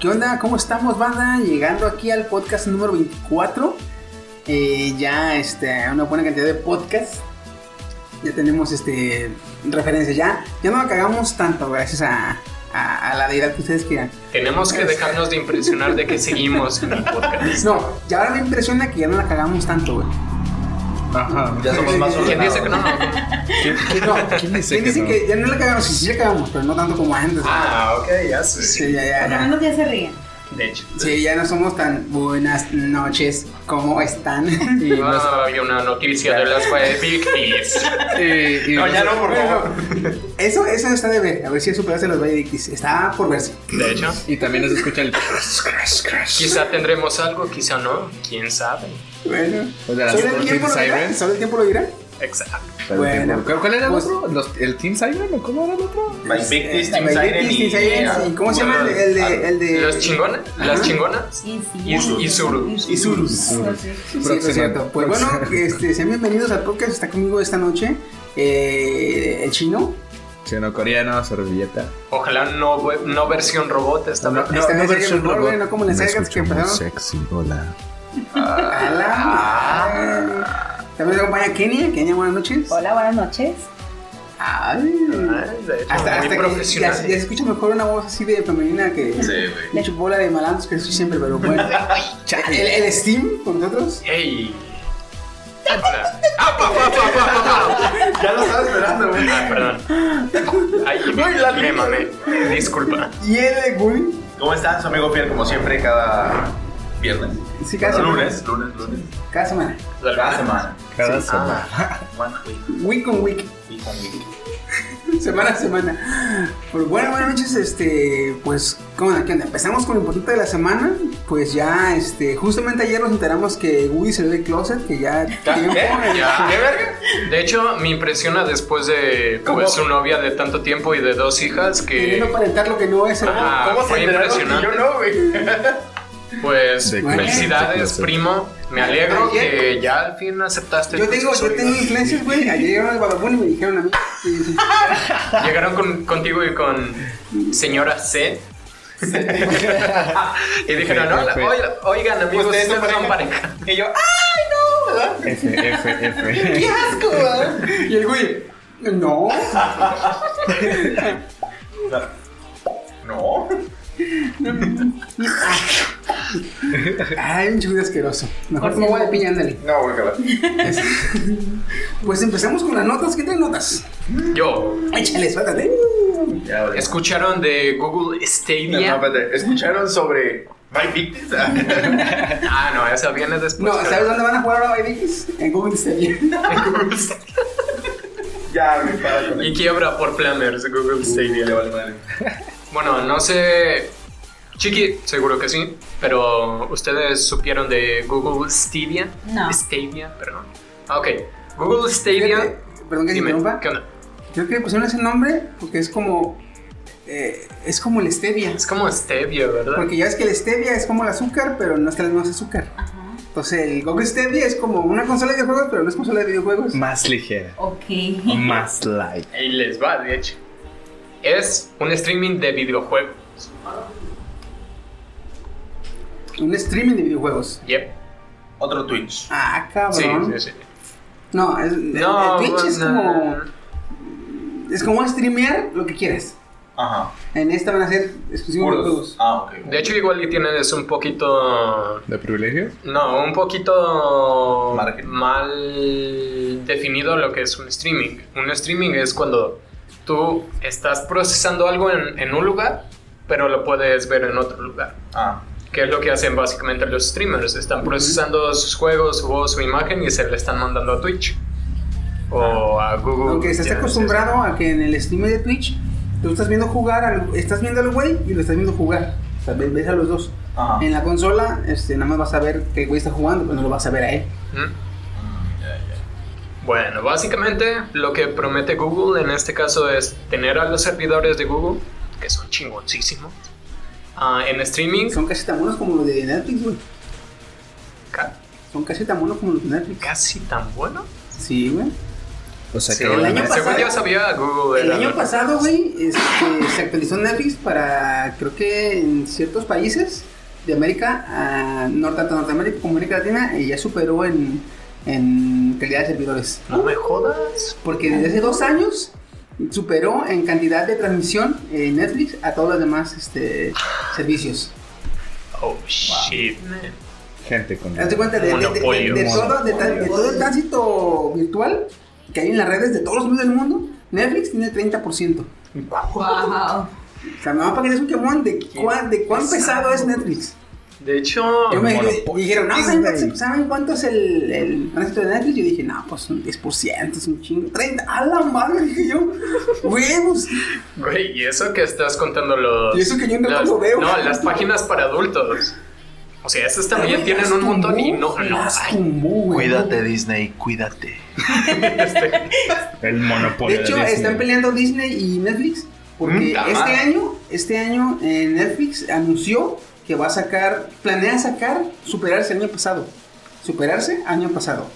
¿Qué onda? ¿Cómo estamos, banda? Llegando aquí al podcast número 24. Eh, ya este, una buena cantidad de podcasts. Ya tenemos este referencias. Ya, ya no la cagamos tanto gracias a, a, a la deidad que ustedes quieran. Tenemos que dejarnos de impresionar de que seguimos en el podcast. No, ya ahora me impresiona que ya no la cagamos tanto, güey. Ajá, ya somos más ¿Quién ordenados. dice que no? ¿Quién, no, ¿quién dice, que, ya no la cagamos? Sí, sí la cagamos, pero no tanto como antes. Ah, ok, ya sé. Sí, ya, ya, Por menos ya se ríen. De hecho. Sí, ya no somos tan buenas noches. ¿Cómo están? Y nos- Ah, había una noticia de las Victis. y- y No, nos- ya no, por favor. Eso, eso está de ver. A ver si superaste los Valledictis. Está por verse. De hecho, Y también nos escucha el. quizá tendremos algo, quizá no. ¿Quién sabe? Bueno. O de las ¿Solo el tiempo lo dirá? ¿Solo el tiempo lo dirá? Exacto. Bueno. ¿Cuál era el Pues- otro? Los- ¿El Team Siren o cómo era el otro? My Victis, Eh, Team Siren y... ¿Y cómo se llama el de...? El de, el de ¿Los chingones? ¿Las chingonas? Y sí. Y- y Zuru. Y Zurus. Sí. Es cierto. Pues bueno, este, sean bienvenidos al podcast. Está conmigo esta noche eh, el chino. Chino coreano, servilleta. Ojalá no, no versión robot esta vez. Esta vez sería versión robot. güey, no como las sagas que empezaron. sexy, hola. A la madre. También nos acompaña Kenia. Kenia, buenas noches. Hola, buenas noches. Ay. Ay, de hecho, Hasta, hasta que ya, profesional. ya se escucha mejor una voz así de femenina que Sí, güey. mucho bola de malandros que soy siempre, pero bueno. el, el Steam con nosotros. ¡Ey! Hola. ¡Ah, pa, pa, pa, pa, pa, pa! Ya lo estaba esperando, güey. Ah, perdón. Ay, me, me mamé. Disculpa. Y el Gui. ¿Cómo están? Su amigo fiel, como siempre, cada viernes. Sí, cada semana. lunes, lunes, lunes. Cada semana. Cada semana. Cada Sí. semana. Ah, one week, Week con week. week on week. semana a semana. Pues bueno, buenas noches, este, pues, ¿cómo onda? ¿Qué onda? Empezamos con lo importante de la semana. Pues ya, este, justamente ayer nos enteramos que Woody salió del closet, que ya tiempo. Ya. ¿Qué verga? De hecho, me impresiona después de ¿Cómo? pues, su novia de tanto tiempo y de dos hijas Queriendo que, aparentar lo que no es. Ah, ¿Cómo fue se enteraron y impresionante. yo no, güey? pues, felicidades, primo. Me alegro Ayer- que ya al fin aceptaste. Yo tengo, yo tengo influencias, güey. Ayer llegaron al Badabun y me dijeron a mí. Llegaron con- contigo y con señora C. y dijeron, "Hola, F. oigan, amigos, ¿Ustedes ustedes son son pareja?" pareja. Y yo, ¡ay, no! ¿verdad? F, F, F. ¡Qué asco, ¿verdad? Y el güey, no. No. Ay, un chulo asqueroso. Mejor me voy de piña, ándale. No, ojalá. Pues empezamos con las notas. ¿Qué traen notas? Yo, Échale, suéltate. Ya. ¿escucharon de Google No, Stadia? no, espérate. ¿Escucharon sobre My Victims? Ah, no, esa viene después. No, ¿sabes dónde van a jugar ahora Vikings? En Google Stadia. ya, güey, para con Y quiebra por Flammers de Google Stadia. vale madre. Bueno, no sé. Chiqui, seguro que sí. Pero ustedes supieron de Google Stadia. No. Stadia, perdón. Ah, ok. Google Stadia. Fíjate, Perdón que se Dime, interrumpa. ¿qué onda? Creo que pusieron ese nombre porque es como. eh, es como el stevia. Es como Stevia, ¿verdad? Porque ya ves que el stevia es como el azúcar, pero no está el mismo azúcar. Ajá. Entonces el Google Stadia es como una consola de videojuegos, pero no es consola de videojuegos. Más ligera. Ok. Más light. Ahí les va, de hecho. Es un streaming de videojuegos. Un streaming de videojuegos. Yep. Otro Twitch. Ah, Sí, cabrón. sí, sí. No, es, No, el Twitch es como. Es como streamear lo que quieras. Ajá. En esta van a ser exclusivos de Puros. juegos. Ah, ok. De hecho, igual tienes un poquito. ¿De privilegio? No, un poquito Margen. mal definido lo que es un streaming. Un streaming es cuando tú estás procesando algo en, en un lugar, pero lo puedes ver en otro lugar. Ah, Que es lo que hacen básicamente los streamers. Están procesando sus juegos, su voz, su imagen y se le están mandando a Twitch. O a Google. Aunque no sé. acostumbrado a que en el stream de Twitch tú estás viendo jugar, al- estás viendo al güey y lo estás viendo jugar. O sea, ves ves a los dos. ajá. En la consola, este, nada más vas a ver que el güey está jugando, pero no lo vas a ver a él. ¿Mm? Bueno, básicamente lo que promete Google en este caso es tener a los servidores de Google, que son chingoncísimos, ah, en streaming. Son casi tan buenos como los de Netflix, güey. ca- Son casi tan buenos como los de Netflix. casi tan bueno. Sí, güey. O sea Sí, que el año según pasado- yo sabía, Google El año pasado, güey, este, se actualizó Netflix para, creo que en ciertos países de América, ah, no tanto Norteamérica como América Latina, y ya superó en, en calidad de servidores. No me jodas. Porque desde hace dos años superó en cantidad de transmisión en Netflix a todos los demás este, servicios. Oh, shit, man. gente con. Haz de cuenta de, de- de- de- Monopolio. de todo, de, tan- de todo el tránsito virtual que hay en las redes de todos los medios del mundo, Netflix tiene 30%. Wow. O sea, me va para que des un quemón de, cuán, de cuán pesado es Netflix. De hecho, Yo me me dijeron, no. ¿saben cuánto, ¿saben cuánto es el, el tránsito de Netflix? Yo dije, no, pues un 10%, es un chingo. 30, a la madre, dije yo, huevos. güey, y eso que estás contando los. Y eso que yo no las- lo veo. No, las páginas para adultos. O sea, esas también tienen un montón y no. no las ay, tumbó. Cuídate, Disney, cuídate. El monopolio. De hecho, Disney. están peleando Disney y Netflix. Porque Mm, este año, este año eh, Netflix anunció que va a sacar, planea sacar, superarse el año pasado. Superarse año pasado.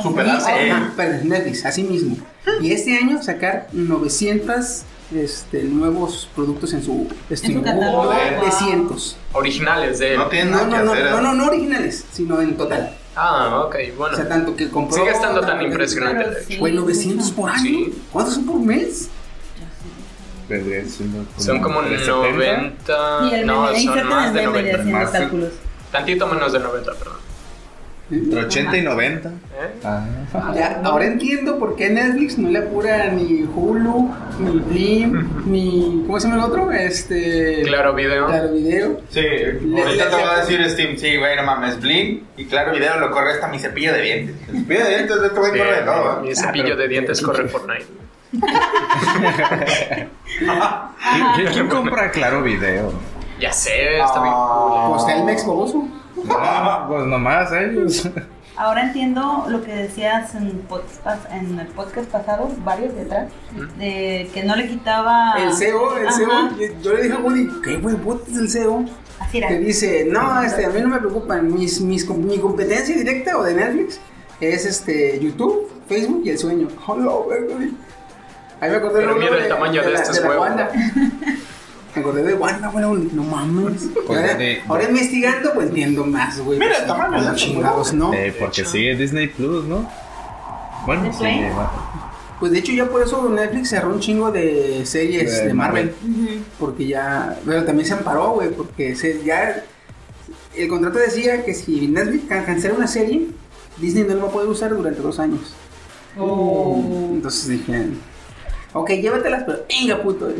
Superarse. Y- ah, perdón, Netflix, así mismo. Y este año sacar 900 este, nuevos productos en su streaming. catálogo. 900. originales de él. No tiene No, nada no, que no, hacer. no, no, no originales, sino en total. Ah, ok, bueno. O sea, tanto que compró. Sigue estando tan impresionante. De. Güey, 900 por año. Sí. ¿Cuántos son por mes? Vendría siendo Son como 370. 90. Y el No, son más de meme 90. haciendo Más, cálculos. Tantito menos de 90, perdón. Entre 80 y 90. ¿Eh? Ah. Ya, ahora entiendo por qué Netflix no le apura ni Hulu, ni Blim, ni. ¿Cómo se llama el otro? Este. Claro, video. Claro Video. Sí, Le- ahorita le- te va a decir Steam, sí, güey, no mames, Blink y claro, video lo corre hasta mi cepillo de dientes. El cepillo de dientes de este güey Sí, corre de todo, mi ¿eh? cepillo pero- de dientes corre Fortnite. ¿Quién, compra Claro Video? Ya sé, está bien Ah. cool. Pues Telmex baboso. Ah, pues nomás ellos. Ahora entiendo lo que decías en, podcast, en el podcast pasado, varios de atrás, de que no le quitaba... El CEO, el Ajá. CEO. Yo, le dije a Woody, ¿qué huevote es el CEO? Así era. Que dice, no, este, a mí no me preocupan. Mis, mi competencia directa o de Netflix es este YouTube, Facebook y el sueño. Hola, güey. Ahí me acordé Pero mira el tamaño de estos huevos. Wanda. Me acordé de Wanda, güey. No mames. Pues ahora, de- ahora investigando, pues entiendo más, güey. Mira Pues, el tamaño de chingados, ¿no? Eh, porque sigue Disney Plus, ¿no? Bueno, sí. Pues de hecho ya por eso Netflix cerró un chingo de series De de Marvel. Porque ya, pero también se amparó, güey, porque se, ya el contrato decía que si Netflix can- cancela una serie, Disney no la va a poder usar durante dos años. Oh. Entonces dije, ok, llévatelas, pero venga, puto.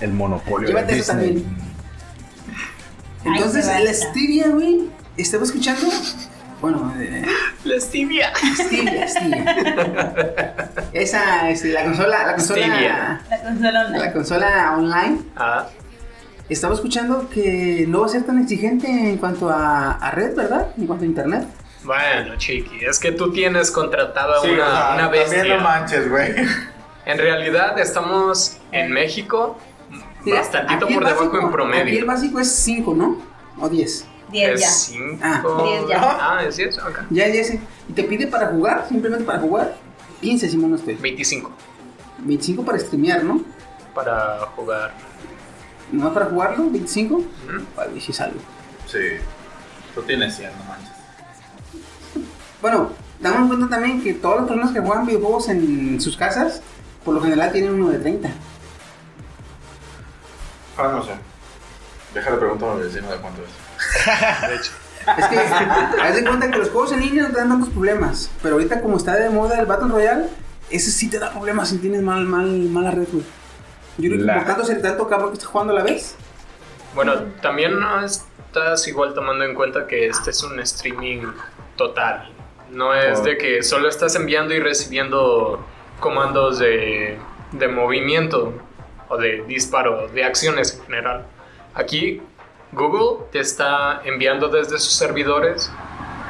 El monopolio. Llévate eso también. Entonces, Ay, la. Stevia, güey, estaba escuchando, bueno, eh, La stevia. Stevia, Stevia. Esa, este, la consola, la consola, Stevia. La consola online. la consola online. Ah, Estaba escuchando que no va a ser tan exigente en cuanto a, a red, ¿verdad? En cuanto a internet. bueno, chiqui, es que tú tienes contratada Sí, o una, sea, una también bestia. no manches, güey. En realidad estamos en México bastantito por debajo básico- en Aquí el promedio. básico es 5, ¿no? O 10. 10 ya. Es 5. Ah. Diez ya. Ah, es 10, ok. Ya, ya sé. Y te pide para jugar, simplemente para jugar. 15, si no estoy. 25 25 para streamear, ¿no? para jugar. ¿No para jugarlo? ¿25? Ujú. Vale, si salgo. Sí. Tú tienes 100, no manches. Bueno, damos en cuenta también que todas las personas que juegan videojuegos en sus casas, por lo general tienen uno de 30. Ah, no sé. Déjale preguntar a mi vecino de cuánto es. De hecho. Es que, haz de cuenta que los juegos en línea no te dan tantos problemas. Pero ahorita, como está de moda el Battle Royale, ese sí te da problemas si tienes mal, mal, mala red, güey. Yo creo que La- por tanto ser tanto cabrón que estés jugando a la vez. Bueno, también no estás igual tomando en cuenta que este es un streaming total. No es Oh. de que solo estás enviando y recibiendo comandos de, de movimiento o de disparo, de acciones en general. Aquí Google te está enviando desde sus servidores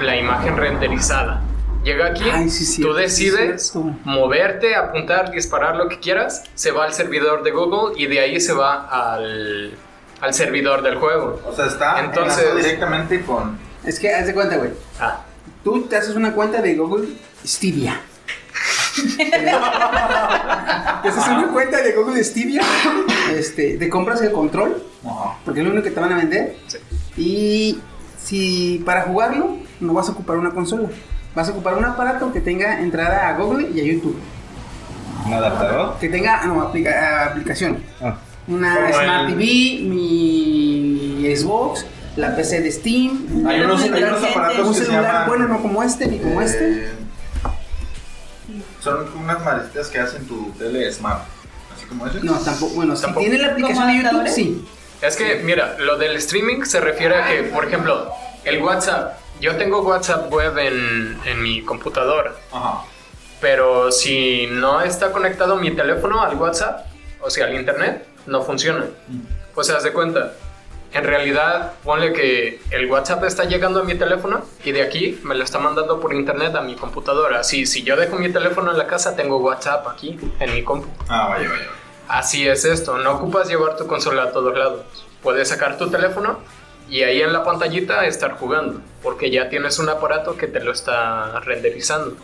la imagen renderizada. Llega aquí, Ay, sí, tú sí, decides moverte, apuntar, disparar lo que quieras, se va al servidor de Google y de ahí se va al, al servidor del juego. O sea, está Entonces- directamente con. Es que haz de cuenta, güey. Ah, Tú te haces una cuenta de Google Stevia. Te haces una cuenta de Google Stevia, este, te compras el control, Ajá. porque es lo único que te van a vender. Sí. Y si para jugarlo no vas a ocupar una consola, vas a ocupar un aparato que tenga entrada a Google y a YouTube, ¿Un adaptador? que tenga no, aplica- aplicación. Ah, Una Como Smart el- TV, mi Xbox, la PC de Steam. Hay unos, hay unos aparatos un que se celular llaman... bueno, no como este ni como este. Son unas maletitas que hacen tu tele smart. Así como ese. No, tampoco. Bueno, si Tampoco. tiene la aplicación ¿Como de YouTube, sí. Es que, mira, lo del streaming se refiere a que, por ejemplo, el WhatsApp. Yo tengo WhatsApp web en, en mi computadora, Ajá. pero si no está conectado mi teléfono al WhatsApp, o sea, al internet, no funciona. Pues haz de cuenta. En realidad, ponle que el WhatsApp está llegando a mi teléfono y de aquí me lo está mandando por internet a mi computadora. Así, si yo dejo mi teléfono en la casa, tengo WhatsApp aquí en mi compu. Ah, vaya, vaya. Así es esto, no ocupas llevar tu consola a todos lados. Puedes sacar tu teléfono y ahí en la pantallita estar jugando, porque ya tienes un aparato que te lo está renderizando.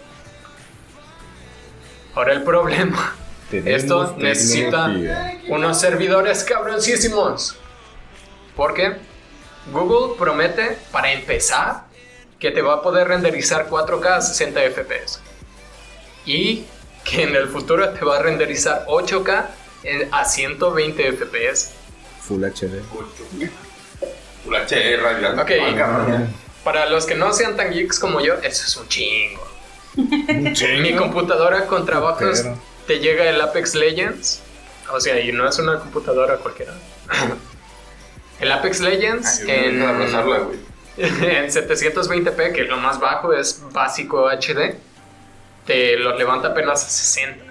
Ahora el problema, esto necesita unos servidores cabroncísimos. Porque Google promete, para empezar, que te va a poder renderizar 4K a 60 FPS. Y que en el futuro te va a renderizar 8K en- a 120 FPS. Full HD. Full HD, radio. Ok. Para los que no sean tan geeks como yo, eso es un chingo. Mi computadora con trabajos Pero- te llega el Apex Legends. O sea, y no es una computadora cualquiera. El Apex Legends en, En abrazarla, en 720p, que lo más bajo es básico HD, te lo levanta apenas a 60.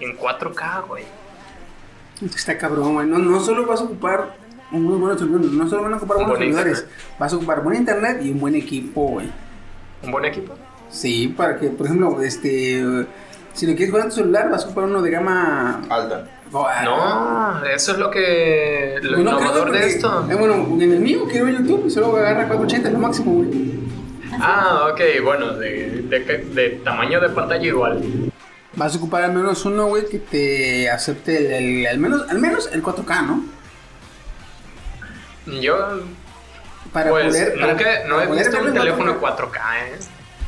En 4K, güey. Está cabrón, güey. No, no solo vas a ocupar un muy buen no solo van a ocupar buenos buen servidores, internet. vas a ocupar buen internet y un buen equipo, güey. ¿Un buen equipo? Sí, para que, por ejemplo, este. Si lo quieres jugar en tu celular, vas a ocupar uno de gama. Alta. No, eso es lo que. Lo no innovador de esto. eh, bueno, en el mío quiero YouTube y solo agarra 480, es lo máximo, güey. Ah, ok, bueno, de, de, de tamaño de pantalla igual. Vas a ocupar al menos uno, güey, que te acepte el, el- al, menos, al menos el 4K, ¿no? Yo, Para pues, poder. para- nunca, no para he poder visto un teléfono 4K. 4K, ¿eh?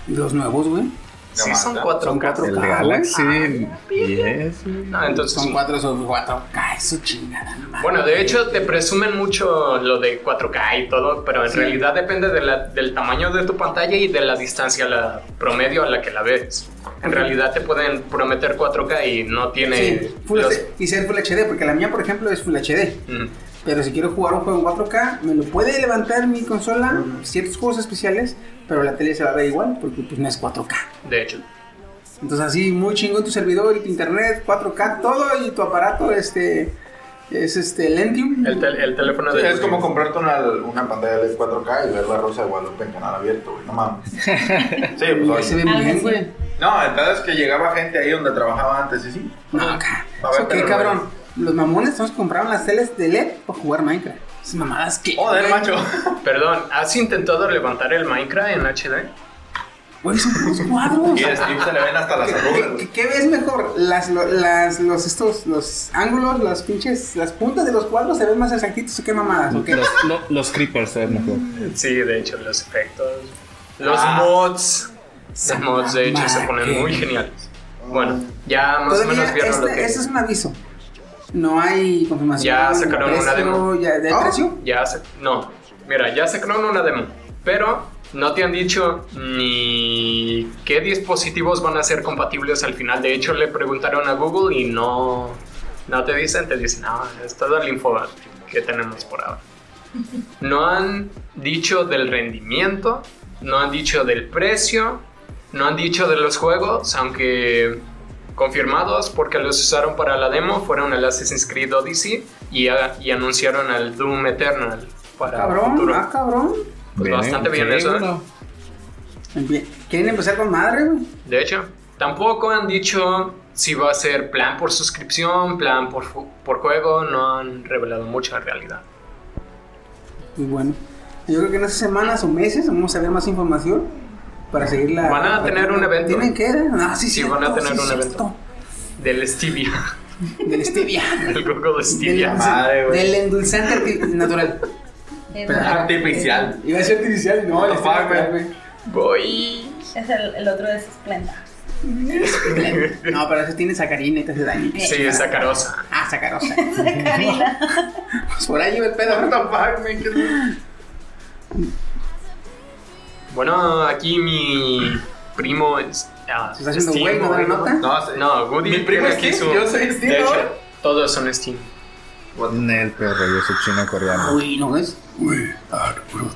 Los nuevos, güey. Sí, Gama son alta. 4K. Son 4K. El. Galaxy 10. No, entonces. Son 4 son 4K, eso chingada. Bueno, de hecho te presumen mucho lo de 4K y todo, pero en Sí. realidad depende de la- del tamaño de tu pantalla y de la distancia la promedio a la que la ves. En realidad te pueden prometer 4K y no tiene Sí, Full los- HD, y ser Full HD, porque la mía, por ejemplo, es Full HD. Ujú. Pero si quiero jugar un juego en 4K, me lo puede levantar mi consola, ciertos juegos especiales, pero la tele se va a ver igual, porque pues no es 4K. De hecho. Entonces así, muy chingón tu servidor y tu internet, 4K, todo, y tu aparato, este, es este, Lentium. El, tel- el teléfono Sí, de es como comprarte una, una pantalla LED 4K y ver la Rosa de Guadalupe en canal abierto, güey. No mames. Sí, pues se ve Algo bien, güey. No, el pedo es que llegaba gente ahí donde trabajaba antes, y sí. No, acá. A ver, ¿Eso qué, pero, cabrón? Los mamones nos compraron las teles de LED para jugar Minecraft. Esas mamadas que. Joder, macho. Perdón, ¿has intentado levantar el Minecraft en HD? Güey, son puros cuadros. Y a Steve se le ven hasta las ¿Qué, arrugas, qué- güey. qué ves mejor? Las, lo- las, los, estos, los ángulos, las pinches, las puntas de los cuadros se ven más exactitos o qué mamadas, ¿o qué? Los, lo- los creepers se ven mejor. Sí, de hecho, los efectos. Los Ah. mods. Los mods, de hecho, se ponen que- muy geniales. Bueno, ya más o Todavía, menos vieron lo este, que. este es un aviso. No hay confirmación. Ya sacaron precio, una demo. Ya, ¿De ¿Ah? precio? Ya se, no, mira, ya sacaron una demo, pero no te han dicho ni qué dispositivos van a ser compatibles al final. De hecho, le preguntaron a Google y no, no te dicen, te dicen, no, es todo el info que tenemos por ahora. No han dicho del rendimiento, no han dicho del precio, no han dicho de los juegos, aunque confirmados porque los usaron para la demo fueron el Assassin's Creed Odyssey y, a- y anunciaron el Doom Eternal para Cabrón, futuro. ah, cabrón. Pues bastante bien eso, ¿eh? bueno. Empie- Quieren empezar con madre, güey. De hecho, tampoco han dicho si va a ser plan por suscripción, plan por, por juego, no han revelado mucho en realidad. Y bueno, yo creo que en estas semanas o meses vamos a ver más información. Para seguir la. Van a tener un evento. ¿Tienen que? No, sí, Sí, cierto, van a tener sí, un cierto. evento. Del Stevia. Del stevia. El Google Del, Stevia. Madre, güey. del endulzante natural. Artificial. Iba a ser artificial no, el güey. Voy. es el, el otro es Splenda. No, pero eso tiene sacarina y te hace daño. Sí, es sacarosa. Ah, sacarosa. Karina. Pues por ahí iba el pedo. What the. Bueno, aquí mi primo es. ah, ¿Se está haciendo Steam, güey? ¿No da la nota? No, Woody Mi primo tiene es aquí su- yo soy Steam, De ¿no? hecho, todos son Steam. Nel, perro, yo soy chino coreano. Uy, ¿no ves? Uy, ah, Groot.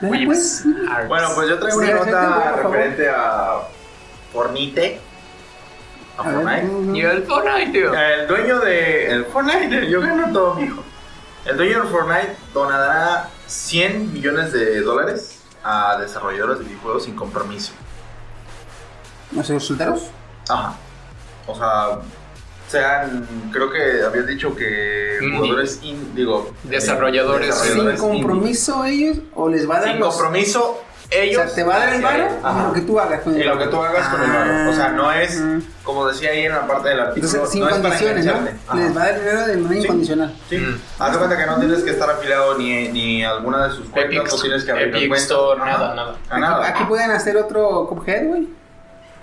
Dale, pues. Arts. Bueno, pues yo traigo una Sí, nota acércate, por favor. referente a Fornite. A A ver, Fortnite. Y el Fortnite, tío. El dueño de el Fortnite, yo gano todo, mijo. El dueño de Fortnite donará 100 millones de dólares a desarrolladores de videojuegos sin compromiso. ¿No sé, solteros? Ajá. O sea, sean, creo que habías dicho que Indie. jugadores, in- digo, Desarrolladores. eh, ¿Sin indie. compromiso ellos o les va a dar Sin los... compromiso, O ellos. sea, te va a dar el varo lo que tú hagas con el Y lo varo. que tú hagas con el varo. O sea, no es, Ah, como decía ahí en la parte del artículo, Entonces, sin no es para condiciones, ¿no? Les va a dar el dinero de manera Sí. incondicional. Sí. Haz de cuenta que no tienes que estar afiliado ni, ni alguna de sus cuentas, Epic, no tienes que abrir Epic. Store, nada, nada. A nada. Aquí pueden hacer otro Cuphead, güey.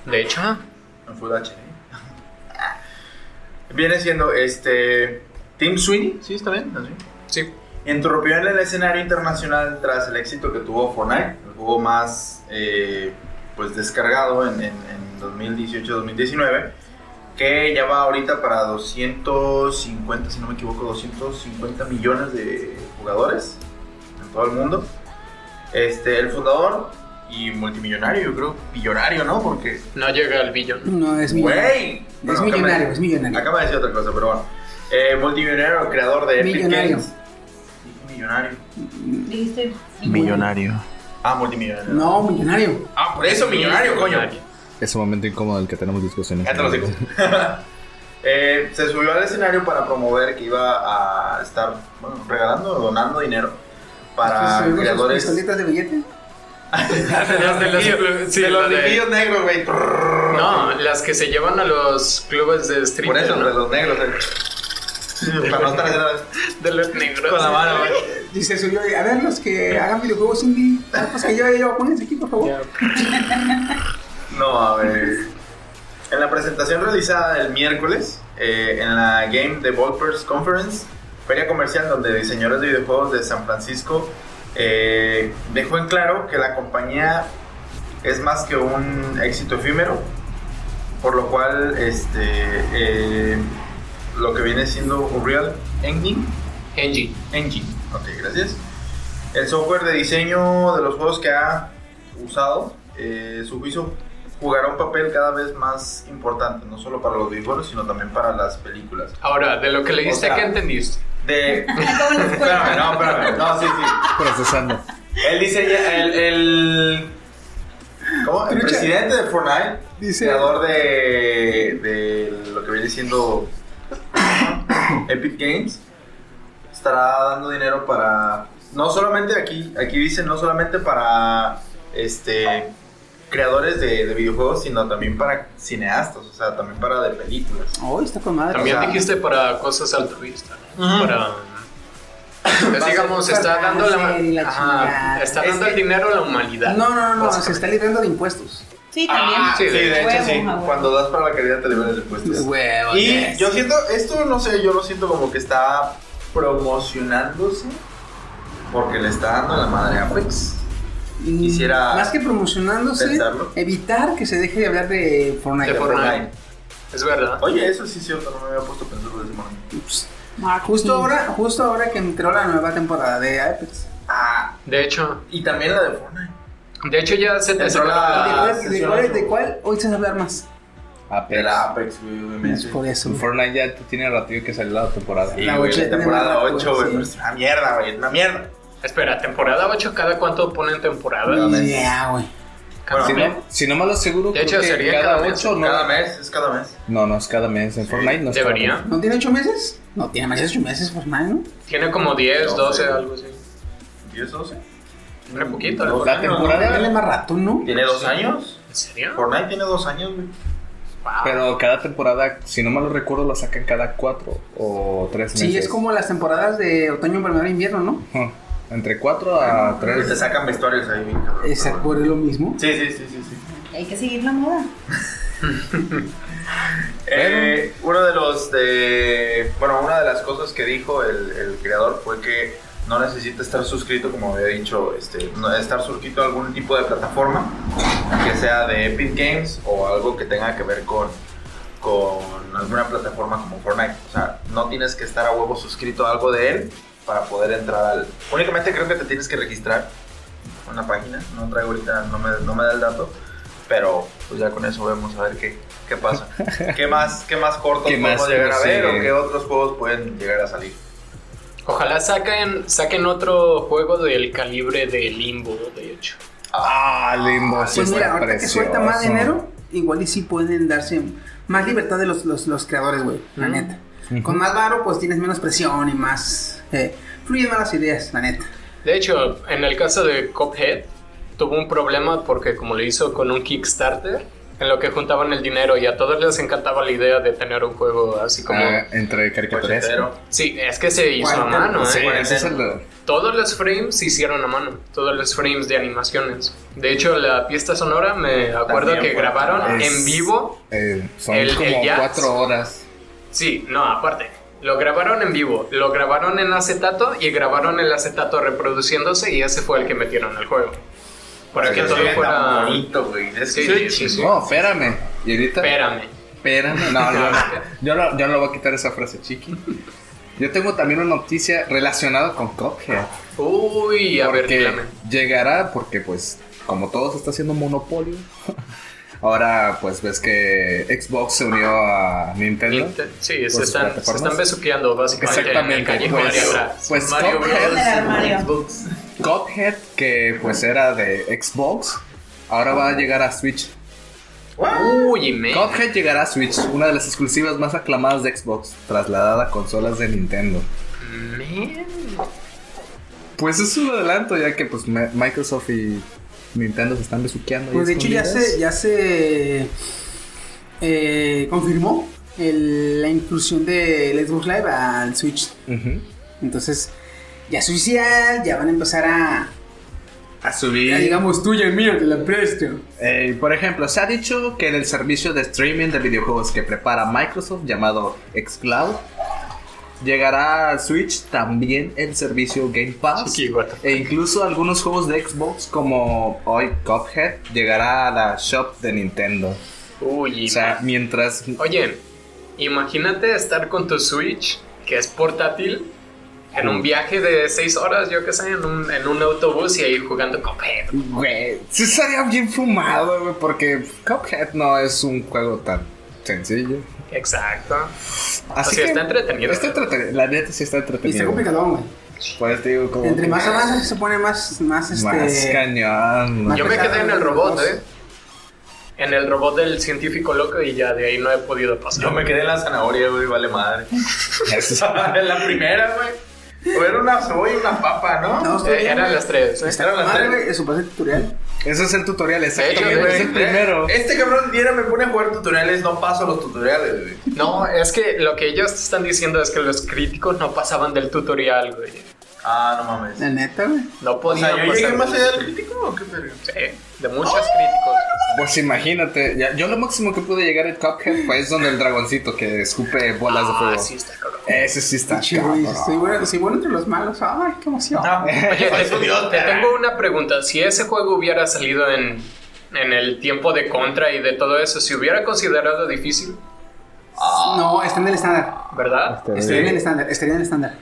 De hecho, En Full HD. Viene siendo este. Tim Sweeney, ¿sí está bien? Así. sí. Interrumpió en el escenario internacional tras el éxito que tuvo Fortnite, el juego más eh, pues descargado en, en, en 2018-2019, que ya va ahorita para 250, si no me equivoco, 250 millones de jugadores en todo el mundo. Este, el fundador y multimillonario, yo creo, billonario, ¿no? Porque, No llega al billón. No, es millonario. Es bueno, acá millonario, me- es millonario. Acaba de decir otra cosa, pero bueno. Eh, multimillonario, creador de Epic Millonario. Games. Dije millonario. Dijiste. Ah, multimillonario. No, millonario. Ah, por eso millonario, coño. Es un momento incómodo en el que tenemos discusiones. Ya te lo digo. Eh, se subió al escenario para promover que iba a estar bueno, regalando o donando dinero para ¿Se ven esos creadores. pistolitas de billete? Las de los, sí, de los de- negros, güey. No, las que se llevan a los clubes de street. Por eso, ¿no? de los negros. eh. Para no estar haciendo De los negros. con la mano, güey. Subió, a ver, los que hagan videojuegos indie. Pues que yo, yo, pónganse aquí, por favor. No, a ver. En la presentación realizada el miércoles eh, en la Game Developers Conference, feria comercial donde diseñadores de videojuegos de San Francisco eh, dejó en claro que la compañía es más que un éxito efímero, por lo cual este eh, lo que viene siendo Unreal Engine Engine. Engine. Ok, gracias. El software de diseño de los juegos que ha usado, eh, su juicio jugará un papel cada vez más importante, no solo para los videojuegos, sino también para las películas. Ahora, de lo que leíste, O sea, ¿qué entendiste? De... Espérame, no, espérame. No, sí, sí. Procesando. El diseño, el, el, ¿cómo? El presidente de Fortnite, Dice- creador de, de lo que viene siendo Epic Games, estará dando dinero para, no solamente aquí, aquí dicen no solamente para, este, creadores de, de videojuegos, sino también para cineastas, o sea, también para de películas. Oh, está con madre. También o sea- dijiste para cosas altruistas. Para. Pues, digamos, está dando la, la ajá, está Es dando que- el dinero a la humanidad. No, no, no, no, se está librando de impuestos. Sí, también. Ah, sí, Sí, de, de hecho huevo, sí. Cuando das para la caridad te liberas de impuestos. Huevo, Y yes. yo siento, esto no sé, yo lo siento como que está promocionándose porque le está dando la madre a Apex. Mm, quisiera Más que promocionándose, pensarlo. evitar que se deje de hablar de Fortnite. De Fortnite. Es verdad. Oye, eso sí es cierto, no me había puesto a pensar de ese. Marketing. Justo ahora, justo ahora que entró la nueva temporada de Apex. Ah, De hecho, y también la de Fortnite. De hecho ya se te Entró la- ¿De, cuál, de cuál- de cuál hoy se va a hablar más? Apex. La Apex, güey, obviamente. Es por eso. En Fortnite ya tiene ratillo que salió la temporada. Sí, La güey, ocho la ya temporada más rato, 8, güey, sí. es una mierda, güey, es una mierda. Espera, temporada 8, ¿cada cuánto ponen temporada? Cada mes. Yeah, güey. Cada Si mes. no, si no me lo aseguro, De hecho, sería cada, cada mes. ocho, ¿no? Cada mes, es cada mes. No, no es cada mes. En Sí, Fortnite no es cada Debería. mes. ¿No tiene ocho meses? No, tiene más de ocho meses Fortnite, ¿no? Tiene como 10, No, 12, sí. algo así. ¿10, 12? Tiene poquito. Dos ¿no? La temporada- Dale más rato, ¿no? ¿Tiene dos años? ¿En serio? Fortnite tiene dos años, güey. Wow. Pero cada temporada, si no mal lo recuerdo, la sacan cada cuatro o tres meses. Sí, es como las temporadas de otoño, primavera e invierno, ¿no? Entre cuatro a Te tres. sacan vestuarios ahí, bien cabrón. Exacto, por lo mismo. Sí, sí, sí, sí, sí. Hay que seguir la moda. Eh, uno de los de. Bueno, una de las cosas que dijo el, el creador fue que no necesita estar suscrito, como había dicho, este, no estar suscrito a algún tipo de plataforma, que sea de Epic Games o algo que tenga que ver con, con alguna plataforma como Fortnite. O sea, no tienes que estar a huevo suscrito a algo de él para poder entrar al. Únicamente creo que te tienes que registrar en la página. No traigo ahorita, no me, no me da el dato. Pero pues ya con eso vemos a ver qué, qué pasa. ¿Qué más, qué más cortos ¿Qué podemos más llegar a ver o qué otros juegos pueden llegar a salir? Ojalá saquen, saquen otro juego del calibre de Limbo, de hecho. Ah, limbo, sí Pues mira, ahorita que suelta más dinero, igual y sí pueden darse más libertad de los, los, los creadores, güey, la Mm. neta. Con más varo, pues tienes menos presión y más... Eh, fluyen más las ideas, la neta. De hecho, en el caso de Cuphead, tuvo un problema porque como lo hizo con un Kickstarter, en lo que juntaban el dinero y a todos les encantaba la idea de tener un juego así como... Ah, entre caricaturas. Sí, es que se hizo a mano, Sí, ¿eh? es. Todos los frames se hicieron a mano, todos los frames de animaciones. De hecho, la pista sonora me acuerdo También que grabaron es- en vivo. eh, son El- como el jazz. cuatro horas. Sí, no, aparte. Lo grabaron en vivo, lo grabaron en acetato y grabaron el acetato reproduciéndose y ese fue el que metieron al juego. Para que todo fuera... bonito, güey. Es que sí, sí. No, espérame. Y ahorita. Espérame. Espérame. No, yo, no, yo, no, yo no voy a quitar esa frase, chiqui. Yo tengo también una noticia relacionada con Cuphead. Uy, a ver, dígame. llegará, porque pues, como todo se está haciendo monopolio, ahora pues ves que Xbox se unió a Nintendo. Inter- Sí, se están, se están besuqueando básicamente en el Exactamente, pues, pues, Mario. Bros. Xbox. Cuphead, que pues era de Xbox, ahora va a llegar a Switch. Uy, me. Cuphead llegará a Switch, una de las exclusivas más aclamadas de Xbox, trasladada a consolas de Nintendo. Man. Pues es un adelanto, ya que pues Microsoft y Nintendo se están besuqueando. Pues de hecho ya se, ya se eh, confirmó el- la inclusión del Xbox Live al Switch. Entonces ya es oficial, ya van a empezar a... A subir. Ya digamos tuya y mía, te la presto. Eh, por ejemplo, se ha dicho que en el servicio de streaming de videojuegos que prepara Microsoft llamado xCloud llegará a Switch también el servicio Game Pass e incluso algunos juegos de Xbox como hoy Cuphead llegará a la shop de Nintendo. Uy, O sea, mientras Oye, imagínate estar con tu Switch, que es portátil, en un viaje de 6 horas, yo qué sé, en un, en un autobús y ahí jugando Cuphead. Güey, sí estaría bien fumado, güey, porque Cuphead no es un juego tan sencillo. Exacto. Así O sea, que está entretenido. Está entretenido. La neta sí está Y está entretenido. complicado, güey. Pues te digo, como. Entre más avanza se pone más, más este... Más cañón. más Yo me quedé en el robot, ¿eh? En el robot del científico loco y ya de ahí no he podido pasar. Yo me quedé en la zanahoria, güey, vale madre. en la primera, güey. O era una cebolla y una papa, ¿no? No, estoy Eh, bien, eran güey. las tres. ¿eh? Está Eran las madre, tres. güey, es su base tutorial. Ese es el tutorial, exactamente. güey. es el primero. Este cabrón diario me pone a jugar tutoriales, no paso los tutoriales, güey. No, es que lo que ellos están diciendo es que los críticos no pasaban del tutorial, güey. Ah, no mames. La neta, güey. No O podían sea, yo llegué más allá del crítico o qué verga. Sí, de muchos críticos. Pues imagínate, ya- yo lo máximo que pude llegar en Cuphead fue es donde el dragoncito que escupe bolas de Ah, fuego. sí, está cabrón. Ese sí está cabrón. Soy bueno, soy bueno entre los malos. Ay, qué emoción. Oye, te, tengo una pregunta. Si ese juego hubiera salido en, en el tiempo de contra y de todo eso, ¿se hubiera considerado difícil? No, está en el estándar. ¿Verdad? Estaría en el estándar, estaría en el estándar.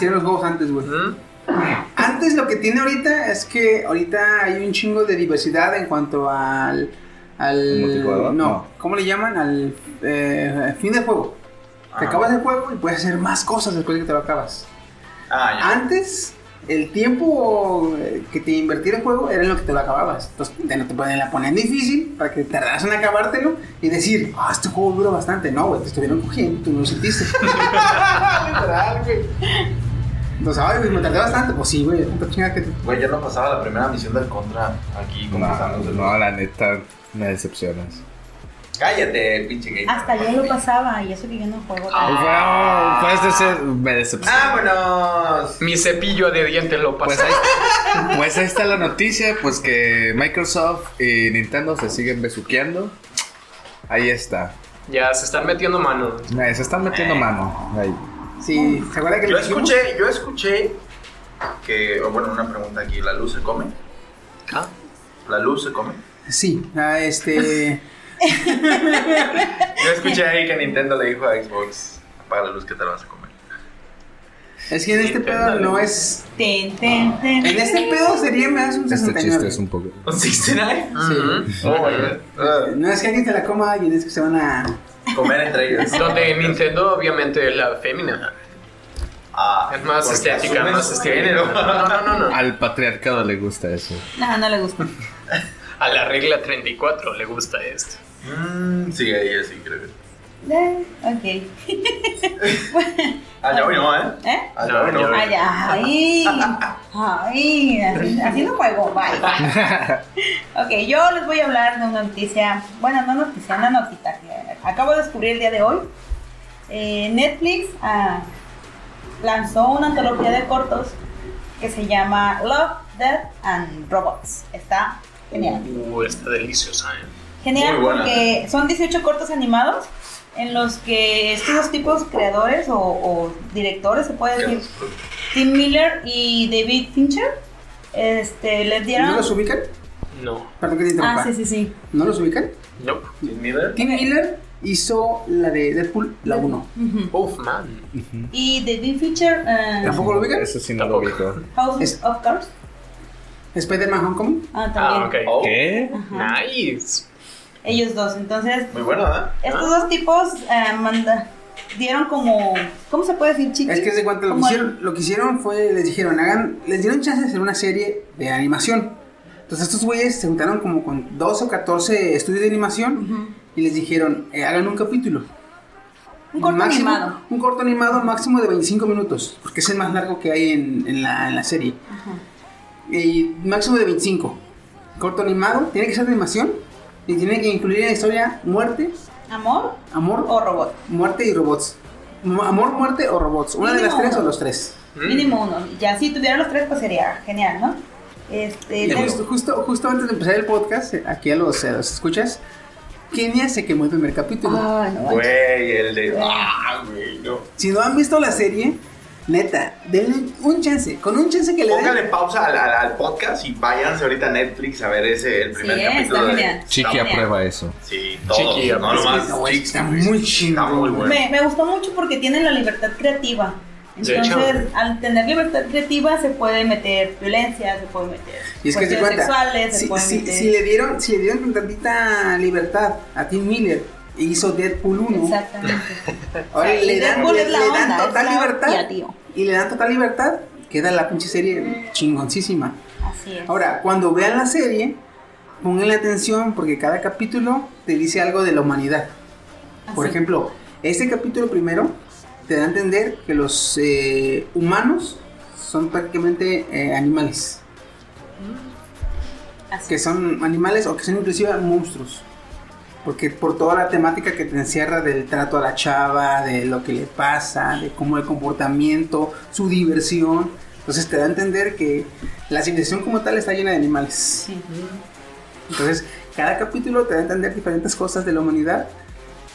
Eran los juegos antes, güey. ¿Mm? Antes lo que tiene ahorita es que ahorita hay un chingo de diversidad en cuanto al... al no, No. ¿cómo le llaman? Al eh, fin del juego. Te Ah. acabas el juego y puedes hacer más cosas después de que te lo acabas. Ah, ya. Antes, el tiempo eh, que te invertía el juego era en lo que te lo acababas. Entonces, te, no te ponen, la ponen difícil para que tardas en acabártelo y decir, ah, este juego dura bastante. No, güey, te estuvieron cogiendo, tú no lo sentiste. Literal, güey. Entonces, ay, güey, me tardé bastante. Pues sí, güey, tanta chingada que. Güey, yo no pasaba la primera misión del contra aquí No, conversando. no, la neta, me decepcionas. Cállate, pinche gay. Hasta yo lo pasaba y eso que yo no juego. Ah. Pues, puedes decir, me decepciona. ¡Vámonos! Mi cepillo de dientes lo Pues pasé. ahí, pues ahí está la noticia, pues que Microsoft y Nintendo se siguen besuqueando. Ahí está. Ya se están metiendo mano. Eh, Se están metiendo mano. Ahí. Sí, ¿se acuerda que Yo dijimos? escuché, yo escuché que, bueno, una pregunta aquí, ¿la luz se come? Ah, ¿La luz se come? Sí, ah, este. Yo escuché ahí que Nintendo le dijo a Xbox, apaga la luz que te la vas a comer. Es que en este pedo no es. Ten, ten, ten. En este pedo sería más un Este 69. chiste es un poco. ¿Un 69? Ujú. Oh my god. Ah, No es que alguien te la coma alguien, es que se van a. comer entre ellos. Donde Nintendo obviamente es la fémina. Ah, Es más estética, más estética. género. No, no, no, no. Al patriarcado le gusta eso. No, no le gusta. A la regla 34 le gusta esto. Mm, sí, ella sí, creo que. Eh, ok. Ah, ya voy, no, ¿eh? ¿Eh? Ah, ya No, ay, ay, así, así no juego, bye. Ok, yo les voy a hablar de una noticia, bueno, no noticia, una notita que acabo de descubrir el día de hoy. Eh, Netflix ah, lanzó una antología de cortos que se llama Love, Death and Robots. Está genial. Uh, está deliciosa, ¿eh? Genial porque son 18 cortos animados en los que estos dos tipos creadores o, o directores, se puede decir, Tim Miller y David Fincher, este, les dieron... ¿No los ubican? No. Perdón que te interrumpa. Ah, sí, sí, sí. ¿No los ubican? No. Tim Miller. Tim Miller hizo la de Deadpool, la 1. Ujú. Uf, man. Y David Fincher, eh, ¿Tampoco lo ubican? Eso sí no lo ubico. House Es- of Cards. Spider-Man Homecoming. Ah, también. Ah, ok. Oh, ¿Qué? Ajá. Nice. Ellos dos. Entonces, Muy bueno, ¿eh? estos dos tipos eh, manda- dieron como. ¿Cómo se puede decir, chicos? Es que de cuanto lo que hicieron, lo que hicieron fue, les dijeron, hagan, les dieron chance de hacer una serie de animación. Entonces estos güeyes se juntaron como con 12 o 14 estudios de animación y les dijeron, eh, hagan un capítulo. Un corto Máximo- animado. Un corto animado máximo de 25 minutos, porque es el más largo que hay en, en la, en la serie. Y máximo de 25. Corto animado, tiene que ser de animación y tiene que incluir en la historia muerte, ¿Amor amor, o robot? muerte y robots. Amor, muerte o robots. Una de las tres o los tres. Mm. Mínimo uno. Ya si tuviera los tres, pues sería genial, ¿no? Este, tengo- justo, justo, justo antes de empezar el podcast, eh, aquí a los, a los escuchas, Kenia se quemó el primer capítulo. Ay, no. Güey, el de. Ah, güey, no. Si no han visto la serie, neta, denle un chance. Con un chance que le den. Póngale pausa al, al- al podcast y váyanse ahorita a Netflix a ver ese, el primer Sí, capítulo. está de- genial. Chiqui aprueba eso. Sí, todo. Chiqui, no nomás. Chiqui, está muy muy bueno. Me, me gustó mucho porque tienen la libertad creativa. Entonces, al tener libertad creativa se puede meter violencia, se puede meter Y es que cuestiones cuenta, sexuales, se si, puede si- meter... si le dieron, si le dieron tantita libertad a Tim Miller hizo Deadpool 1, Exactamente. ahora O sea, y le dan, le- le onda, total libertad tío. y le dan total libertad, queda la pinche serie chingoncísima. Así es. Ahora, cuando vean la serie, pónganle atención porque cada capítulo te dice algo de la humanidad. Por Así. ejemplo, este capítulo primero te da a entender que los eh, humanos son prácticamente eh, animales. Así. Que son animales o que son inclusive monstruos. Porque por toda la temática que te encierra del trato a la chava, de lo que le pasa, de cómo el comportamiento, su diversión. Entonces te da a entender que la civilización como tal está llena de animales. Sí. Entonces, cada capítulo te da a entender diferentes cosas de la humanidad.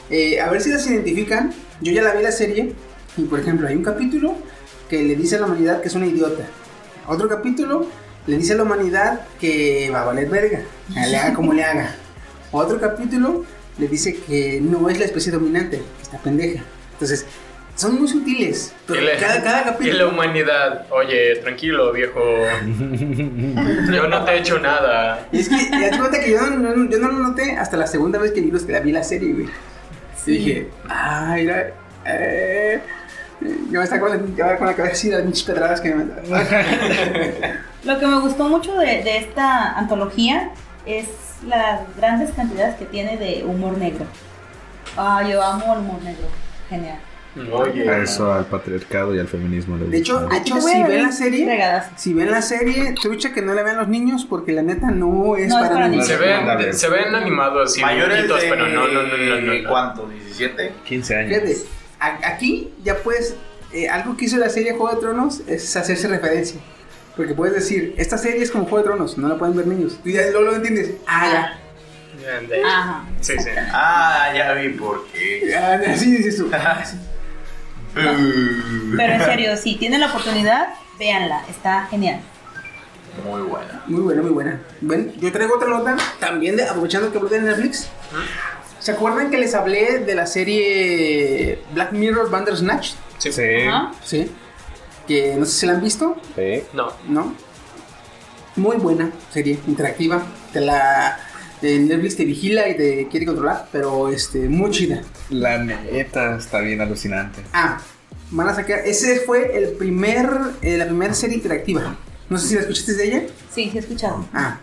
Eh, a ver si las identifican. Yo ya la vi la serie. Y por ejemplo, hay un capítulo que le dice a la humanidad que es una idiota. Otro capítulo le dice a la humanidad que va a valer verga. Le haga como le haga. Otro capítulo le dice que no es la especie dominante, está pendeja. Entonces, son muy sutiles. Pero la- cada, cada Y la capítulo. humanidad, oye, tranquilo, viejo. Yo no te he hecho nada. Y es que, ya te cuenta que yo no, no- yo no lo noté hasta la segunda vez que vi, los, que la, vi la serie, güey. Y dije, ay, mira, eh, yo me estaba con, la- con la cabeza así, las pinches pedradas que me Lo que me gustó mucho de, de esta antología es las grandes cantidades que tiene de humor negro. Ah, yo amo el humor negro. Genial. Oye. A eso, al patriarcado y al feminismo. le De hecho, de si ven la serie, si ven la serie, trucha que no la vean los niños porque la neta no es No es para, niños. Se ven, se ven animados y Mayores bonitos, de... pero no, no, no, no, no, no. ¿Cuánto? ¿17? 15 años. Fíjate, a- aquí ya puedes, eh, algo que hizo la serie Juego de Tronos es hacerse referencia. Porque puedes decir, esta serie es como Juego de Tronos, no la pueden ver niños. Tú ya luego lo entiendes. Ah, Ya. Ajá. Sí, sí. Ah, ya vi por qué. así dices tú. Sí. Pero en serio, si tienen la oportunidad, véanla. Está genial. Muy buena. Muy buena, muy buena. Ven, yo traigo otra nota, también de, aprovechando que hablé de Netflix. ¿Se acuerdan que les hablé de la serie Black Mirror Bandersnatch? Sí. Sí. Ajá. Sí. Que no sé si la han visto, Sí. No. ¿no? Muy buena serie, interactiva. Te la. de Netflix te vigila y te quiere controlar, pero este, muy chida. La neta está bien alucinante. Ah, van a sacar. Ese fue el primer, eh, la primera serie interactiva. No sé si la escuchaste de ella. Sí, sí he escuchado. Ah,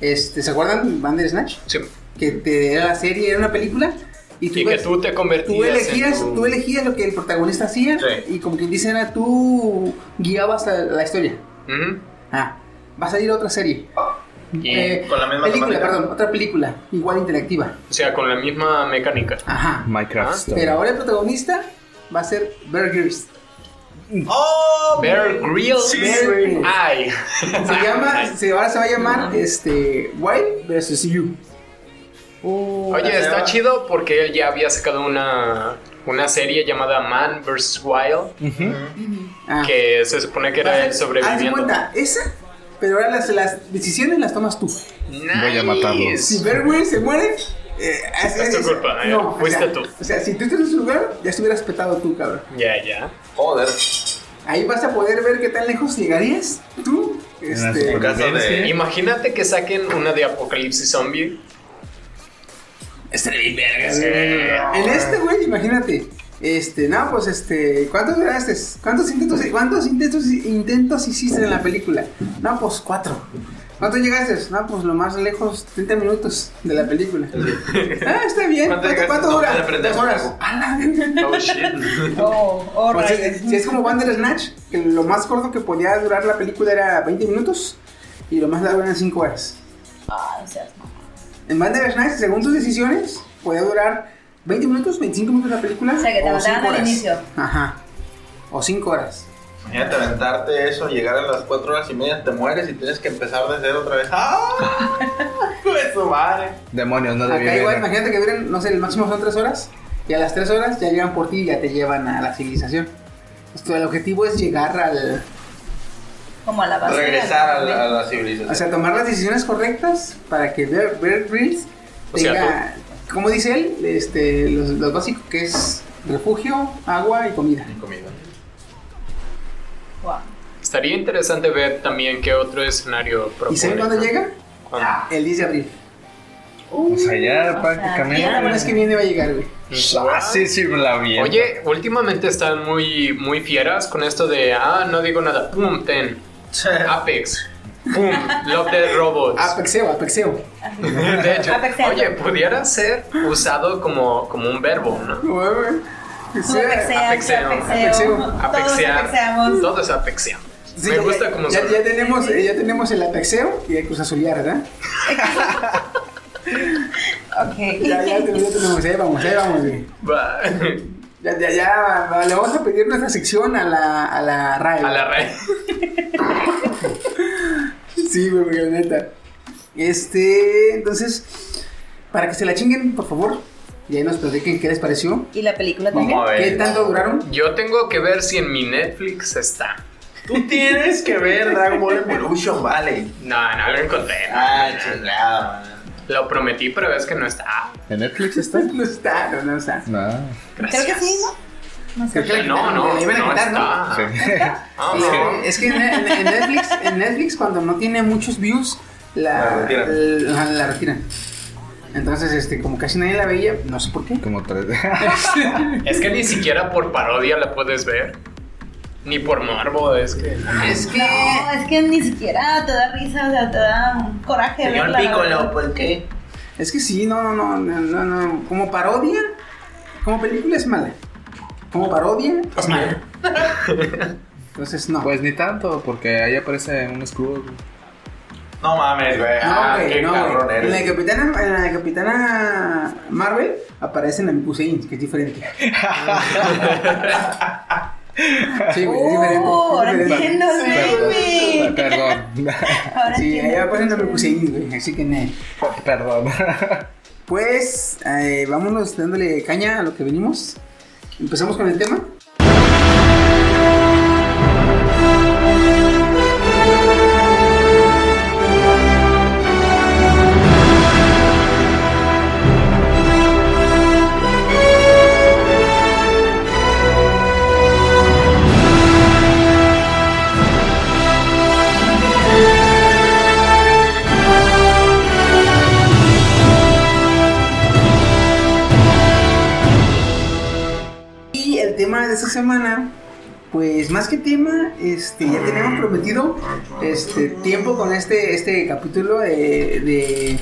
este, ¿se acuerdan? Bandersnatch. Sí. Que te era la serie, era una película. Y tú, Y que ves- tú te convertías tú elegías, en tu- tú elegías lo que el protagonista hacía. Sí. Y como quien dice, era tú guiabas la, la historia. Ujú. Ah, va a salir otra serie. Eh, con la misma película, temática. perdón, otra película, igual interactiva. O sea, con la misma mecánica. Ajá. Minecraft Ah. Pero ahora el protagonista va a ser Grylls. ¡Oh! Bear Grylls. Sí, Bear güey. Grylls. Ay. Se llama, se, ahora se va a llamar este, Wild vs. You. Oye, está chido porque él ya había sacado una, una serie llamada Man vs. Wild, Ah. que se supone que era él Haz de sobreviviendo. cuenta, esa, pero ahora las, las decisiones las tomas tú. Voy a matarlos. Si Grylls se muere, eh, Es tu culpa, eh. o Fuiste sea, tú. O sea, si tú estás en su lugar, ya estuvieras petado tú, cabrón. Ya, ya. Joder. Ahí vas a poder ver qué tan lejos llegarías tú. Este, En caso de. Imagínate que saquen una de Apocalipsis Zombie. Estaría bien verga, Sí. güey. En este, güey, imagínate. Este, no, pues este, ¿cuántos duraste? ¿Cuántos intentos, cuántos intentos, intentos hiciste en la película? No, pues cuatro. ¿Cuánto llegaste? No, pues lo más lejos, 30 minutos de la película. Ah, está bien. ¿Cuánto ¿Cuánto, cuánto No, dura? Dos horas. fuego. A la verga. Oh shit. Oh, oh, Pues, rayos. si, si es como Bandersnatch, que lo más corto que podía durar la película era 20 minutos y lo más largo eran 5 horas. Ay, o sea, En Bandersnatch, según tus decisiones, podía durar 20 minutos, 25 minutos la película. O sea, que te mataban cinco al horas. inicio. Ajá. O 5 horas. Imagínate aventarte eso, llegar a las 4 horas y media, te mueres y tienes que empezar de cero otra vez. ¡Ah! ¡Pues su madre! Demonios, no debí Acá igual, ver. imagínate que duren, no sé, el máximo son 3 horas. Y a las 3 horas ya llegan por ti y ya te llevan a la civilización. Esto, el objetivo es llegar al. Como a la base. Regresar a la, a la civilización. O sea, tomar las decisiones correctas para que Bear, Bear Grylls O sea, tenga, como dice él, este, los, los básicos que es refugio, agua y comida. Y comida. Wow. Estaría interesante ver también qué otro escenario propone. ¿Y saben cuándo ¿no? llega? ¿Cuándo? El 10 de abril. O sea, ya O sea, prácticamente. Ya, el mes que viene va a llegar, güey. Ah, sí, sí, la vi. Oye, últimamente están muy, muy fieras con esto de, ah, no digo nada, pum, ten, Apex, pum, Love Dead Robots. Apexeo, apexeo. De hecho, Apexeando. oye, pudiera ser usado como, como un verbo, ¿no? Sea- apexeas, apexeo, apexeo. apexeo. Todos Apexear. apexeamos. Todo es apexeando. Sí, Me ya- gusta como ya, ya tenemos, ya tenemos el apexeo y el cruz azulear, ¿verdad? Ok. Ya, ya, tenemos, ya tenemos, ahí vamos, ahí vamos, güey. Ya, ya, ya, le vamos a pedir nuestra sección a la, a la RAE. A la red. Sí, güey, porque neta. Este, entonces, para que se la chinguen, por favor, y ahí nos platiquen qué les pareció. ¿Y la película también? Vamos a ver. ¿Qué tanto duraron? Yo tengo que ver si en mi Netflix está. Tú tienes que ver Dragon Ball Evolution, vale. No, no lo encontré. Ah, chingada, man. Lo prometí, pero es que no está. ¿En Netflix está? No está, no, no está. No. Gracias. Creo que sí, ¿no? No sé. Creo que No, no, la iban a no quitar, ¿no? está. Sí. Ah, no. Es que en, en- en Netflix, en Netflix cuando no tiene muchos views, la, La retiran. la, la retiran. Entonces, este, como casi nadie la veía, no sé por qué. Como tres. Es que ni siquiera por parodia la puedes ver. Ni por morbo, es que. Es que No, es que ni siquiera te da risa, o sea, te da coraje Señor Piccolo. ¿por qué? Es que sí, no, no, no, no, no. Como parodia, como película es mala. como parodia, es malo. Entonces, no. Pues ni tanto, porque ahí aparece un escudo. No mames, güey. No, ah, qué no, cabrón. En la. Capitana, en la Capitana Marvel aparece Namekusein, que es diferente. sí, güey, es diferente. Oh, ahora es diferente. entiendo el meme. Perdón. Ahora Sí, entiendo. aparece Namekusein, güey, así que ne. Perdón. Pues, eh, vámonos dándole caña a lo que venimos. Empezamos con el tema. De esta semana, pues más que tema, este, ya tenemos prometido este, tiempo con este, este capítulo de, de,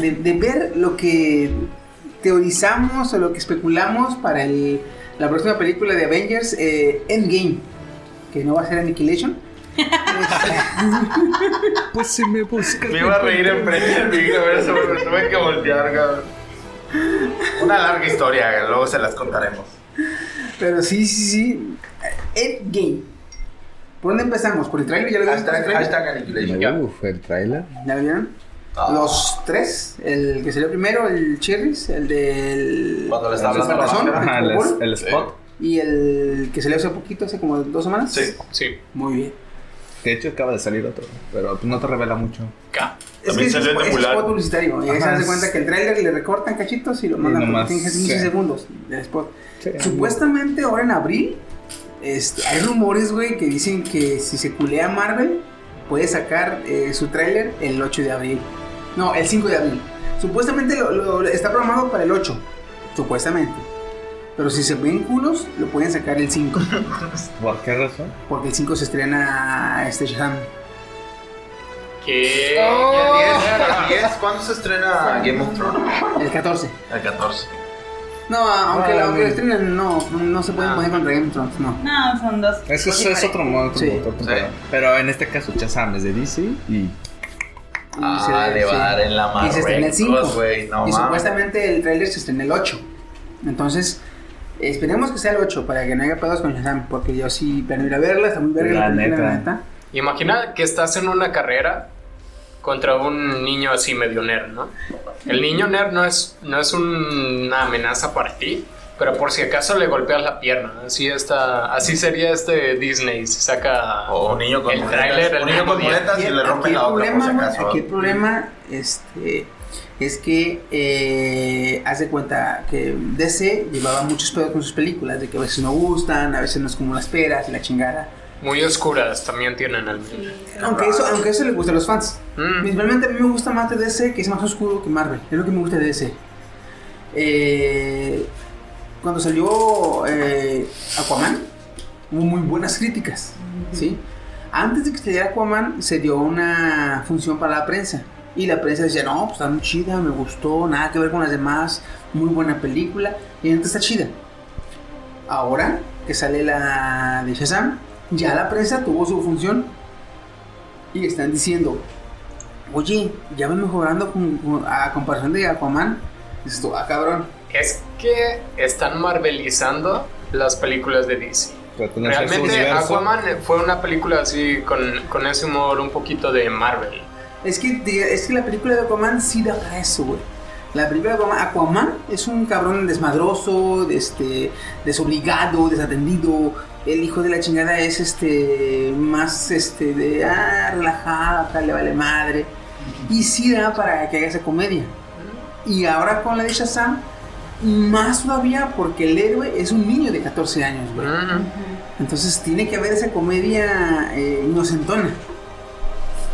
de- de ver lo que teorizamos o lo que especulamos para el- la próxima película de Avengers eh, Endgame, que no va a ser Annihilation. Pues si me buscas. Me iba a reír en frente del micro, pero me tuve que voltear, cabrón. Una larga historia, luego se las contaremos. Pero sí, sí, sí. Endgame. ¿Por dónde empezamos? ¿Por el trailer? ¿Ya lo vieron? Hashtag, hashtag Annihilation. Uf, el trailer. ¿Ya lo vieron? Ah. Los tres, el que salió primero, el Cherries, el del... Cuando le estaba el hablando a la. Ajá, el el, el spot. y el que salió hace poquito, hace como dos semanas. Sí. Sí. Muy bien. De hecho, acaba de salir otro, pero no te revela mucho. K. Es También que es, salió de es Mulan. spot publicitario. Y ahí se hace es- cuenta que el trailer le recortan cachitos y lo mandan tiene 15 sí. segundos del spot. Sí. Supuestamente ahora en abril este, hay rumores, güey, que dicen que si se culea Marvel puede sacar eh, su tráiler el 8 de abril. No, el 5 de abril. Supuestamente lo, lo- está programado para el 8. Supuestamente. Pero si se ven culos, lo pueden sacar el 5. ¿Por qué razón? porque el 5 se estrena este Shazam. ¿Qué? ¿Y el 10? ¿El 10? ¿Cuándo se estrena Game of Thrones? El 14. El 14. No, aunque, Ah, aunque lo no. estrenen, no, no se pueden Ah. poner contra Game of Thrones, no. No, son dos. Eso es, es otro modo. Sí. Sí. Pero en este caso, Shazam es de DC y. Y Ah, se- le va sí. a dar en la Y se estrena el 5. Marruecos, güey. No y mames. supuestamente el tráiler se estrena el 8. Entonces, esperemos que sea el 8 para que no haya pedos con Shazam. Porque yo sí planeo ir a verla, está muy verga La la, película, la neta. neta. Imagina que estás en una carrera contra un niño así medio nerd, ¿no? El niño nerd no es, no es un- una amenaza para ti, pero por si acaso le golpeas la pierna. Así está, así sería este Disney si saca O un niño con el muletas. tráiler, el Un niño con muletas y le rompen aquí la otra por si acaso. Aquí el problema este, es que eh, haz de cuenta que DC llevaba muchos pedos con sus películas, de que a veces no gustan, a veces no es como las esperas y la chingada. Muy oscuras también tienen al. Aunque eso, aunque eso le gusta a los fans. Mm. Principalmente a mí me gusta más de DC, que es más oscuro que Marvel. Es lo que me gusta de DC. Eh, cuando salió eh, Aquaman, hubo muy buenas críticas. ¿sí? Antes de que saliera Aquaman, se dio una función para la prensa. Y la prensa decía, no, pues está muy chida, me gustó, nada que ver con las demás, muy buena película. Y entonces está chida. Ahora que sale la de Shazam, ya la prensa tuvo su función. Y están diciendo, oye, ya va mejorando con- con- a comparación de Aquaman. Dices tú, ah, cabrón. Es que están marvelizando las películas de DC. Realmente. Aquaman fue una película así con, con ese humor un poquito de Marvel. Es que, es que la película de Aquaman sí da para eso, güey. La película de Aquaman, Aquaman es un cabrón desmadroso, este, desobligado, desatendido. El hijo de la chingada es este más este de ah, relajado, acá le vale madre. Y sí da para que haga esa comedia. Y ahora con la de Shazam, más todavía porque el héroe es un niño de 14 años, güey. Entonces tiene que haber esa comedia eh, inocentona.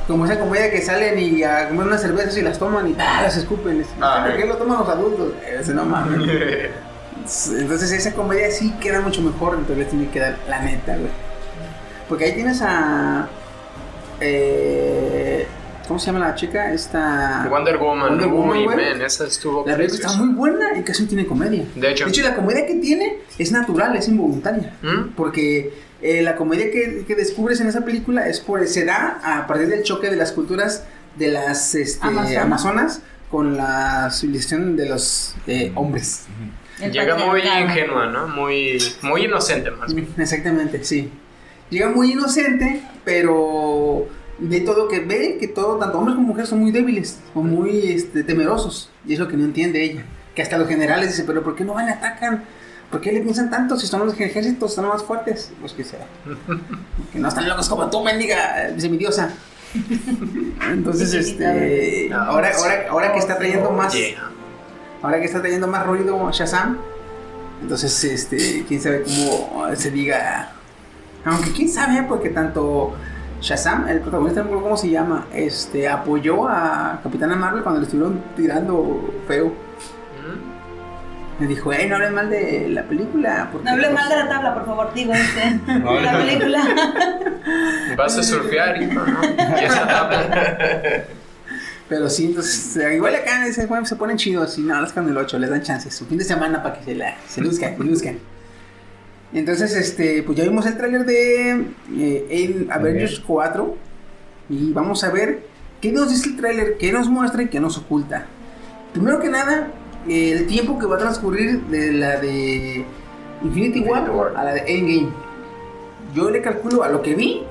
Como esa comedia que salen y a comer unas cervezas y las toman y ¡ah! las escupen. Ah, ¿Por qué lo toman los adultos? Ese no mames. Entonces esa comedia sí queda mucho mejor, entonces tiene que dar la neta, güey. Porque ahí tienes a... eh, ¿Cómo se llama la chica? Esta. Wonder Woman. Wonder Woman, esa estuvo La película está muy buena y casi no tiene comedia. De hecho. la comedia que tiene es natural, es involuntaria. ¿Mm? Porque eh, la comedia que, que descubres en esa película es por, se da a partir del choque de las culturas de las este, Amazonas. amazonas con la civilización de los eh, hombres. El Llega muy ingenua, ¿no? Muy, muy inocente, más bien. Exactamente, sí. Llega muy inocente, pero ve todo que ve que todo, tanto hombres como mujeres son muy débiles, son muy este, temerosos. Y es lo que no entiende ella. Que hasta los generales dicen, pero ¿por qué no van y atacan? ¿Por qué le piensan tanto si son los ejércitos, están más fuertes? Pues que sea. que no están locos como tú, mendiga, dice mi diosa. Entonces, este, ahora, ahora, ahora que está trayendo más, ahora que está trayendo más ruido Shazam, entonces, este, quién sabe cómo se diga, aunque quién sabe, porque tanto Shazam, el protagonista, no me acuerdo cómo se llama, este, apoyó a Capitana Marvel cuando le estuvieron tirando feo. Me dijo, hey, no hables mal de la película. Porque, No hable pues, mal de la tabla, por favor, digo este. No, de la no. película. Vas a surfear, hijo, ¿no? Y esa tabla. Pero sí, entonces, igual acá se ponen chidos y nada, las con el 8, les dan chances, su fin de semana para que se, la, se luzcan, se luzcan. Entonces, este, pues ya vimos el tráiler de eh, Avengers 4 y vamos a ver qué nos dice el tráiler, qué nos muestra y qué nos oculta. Primero que nada, el tiempo que va a transcurrir de la de Infinity War, a la de Endgame. Yo le calculo a lo que vi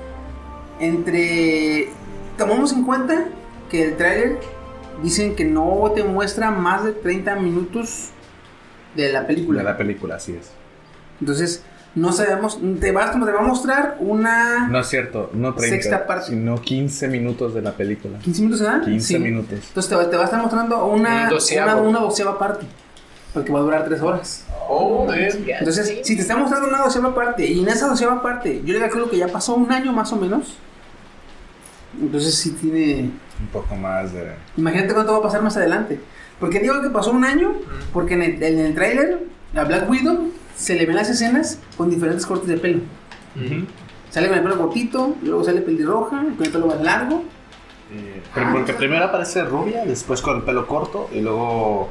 entre tomamos en cuenta que el tráiler dicen que no te muestra más de 30 minutos de la película. De la película, así es. Entonces, no sabemos, te va, te va a mostrar una... No es cierto, no 30, Sexta parte. sino 15 minutos de la película. 15 minutos, ¿verdad? 15 Sí. minutos. Entonces te va, te va a estar mostrando una, Un una, una doceava parte. Porque va a durar 3 horas. Oh, Entonces, si te está mostrando una doceava parte y en esa doceava parte yo le calculo que ya pasó un año más o menos. Entonces sí tiene... Un poco más de... Imagínate cuánto va a pasar más adelante. Porque digo que pasó un año, porque en el, en el tráiler a Black Widow se le ven las escenas con diferentes cortes de pelo. Sale con el pelo cortito, luego sale pelirroja, con el pelo más largo. Eh, pero porque primero aparece rubia, después con el pelo corto y luego...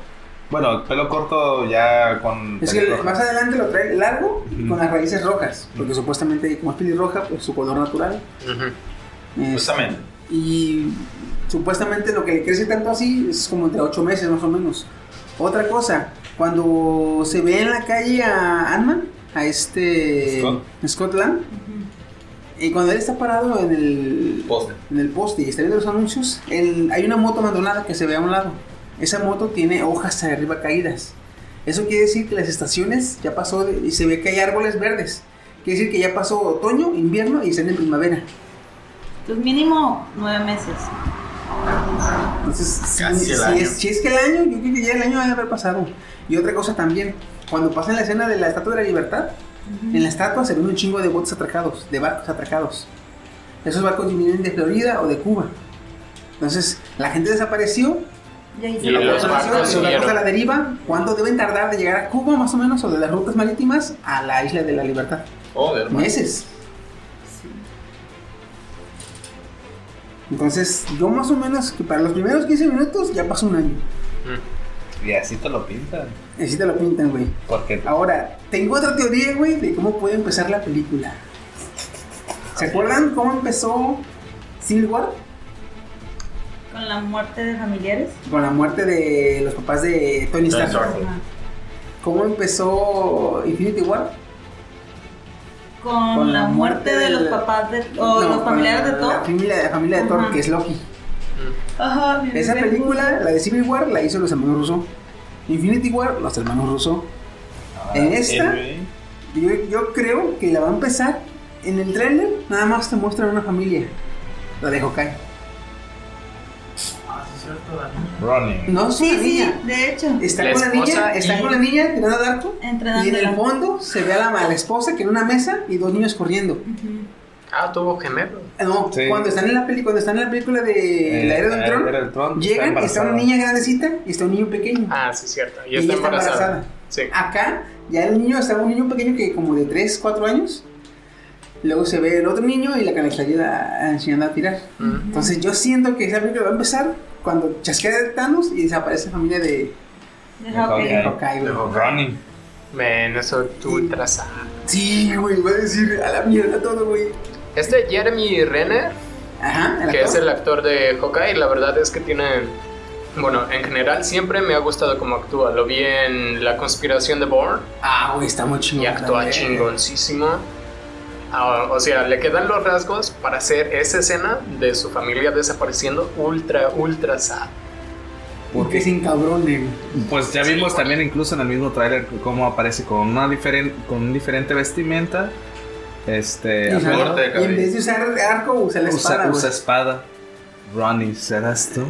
Bueno, el pelo corto ya con... Es que más adelante lo trae largo y Ujú. con las raíces rojas, porque supuestamente como es pelirroja, pues su color natural. Es- Justamente. y supuestamente lo que le crece tanto así es como entre 8 meses más o menos. Otra cosa, cuando se ve en la calle a Ant-Man, a este Scott. Scotland, y cuando él está parado en el Poste. en el poste y está viendo los anuncios, el- hay una moto abandonada que se ve a un lado. Esa moto tiene hojas arriba caídas. Eso quiere decir que las estaciones ya pasó de- y se ve que hay árboles verdes. Quiere decir que ya pasó otoño, invierno y están en primavera. Pues mínimo nueve meses. Entonces, si, Casi el si año. es, si es que el año, yo creo que ya el año debe haber pasado. Y otra cosa también, cuando pasa en la escena de la Estatua de la Libertad, en la estatua se ven un chingo de botes atracados, de barcos atracados. Esos barcos vienen de Florida o de Cuba. Entonces, la gente desapareció, Ya hice Y la los barcos los barcos siguieron. a la deriva. ¿Cuánto deben tardar de llegar a Cuba, más o menos, o de las rutas marítimas a la isla de la Libertad? Joder, man. Entonces, yo más o menos que para los primeros 15 minutos ya pasó un año. Mm. Y así te lo pintan. Así te lo pintan, güey. Porque Ahora, tengo otra teoría, güey, de cómo puede empezar la película. ¿Se acuerdan cómo empezó Civil War? Con la muerte de familiares. Con la muerte de los papás de Tony Stark. ¿Cómo empezó Infinity War? Con, la muerte de los papás de. o No, los familiares de Thor. La familia, la familia de Thor, Ajá. que es Loki. Ajá, mi Esa película, la de Civil War, la hizo los hermanos Russo. Infinity War, los hermanos Russo. En esta, yo, yo creo que la va a empezar en el trailer, nada más te muestran una familia. La de Hawkeye. Running. No, Sí, sí, niña. de hecho. Está La con la esposa niña, está y- con la niña tirando de arco. Y en el fondo se ve a la, a la esposa que en una mesa y dos niños corriendo. Ujú. Ah, tuvo gemelo. No, Sí. cuando están en la peli, cuando están en la película de Eh, La Era del La Tron, Era del Tron, está llegan, está una niña grandecita y está un niño pequeño. Ah, sí, cierto. Y Y está está embarazada. embarazada. Sí. Acá, ya el niño está un niño pequeño que como de 3, 4 años. Luego se ve el otro niño y la que les ayuda a enseñando a tirar. Mm. Entonces yo siento que esa película va a empezar cuando chasquea Thanos y desaparece la familia de De De Hawkeye. Hawkeye, güey. Running. Men, eso tú ultra sad. Sí, güey, voy a decir a la mierda todo, güey. Este Jeremy Renner, Ajá, que es actor. el actor de Hawkeye, la verdad es que tiene... Bueno, en general siempre me ha gustado cómo actúa. Lo vi en La conspiración de Bourne Ah, güey, está muy chingón. y actúa también. chingoncísimo. Ah, o sea, le quedan los rasgos para hacer esa escena de su familia desapareciendo ultra, ultra sad. Porque sin cabrón, güey. Pues ya vimos también incluso en el mismo tráiler cómo aparece con una diferente con un diferente vestimenta. Este, Y, corte de y en vez de usar arco, usa la espada, usa, usa espada. Ronnie, ¿serás tú?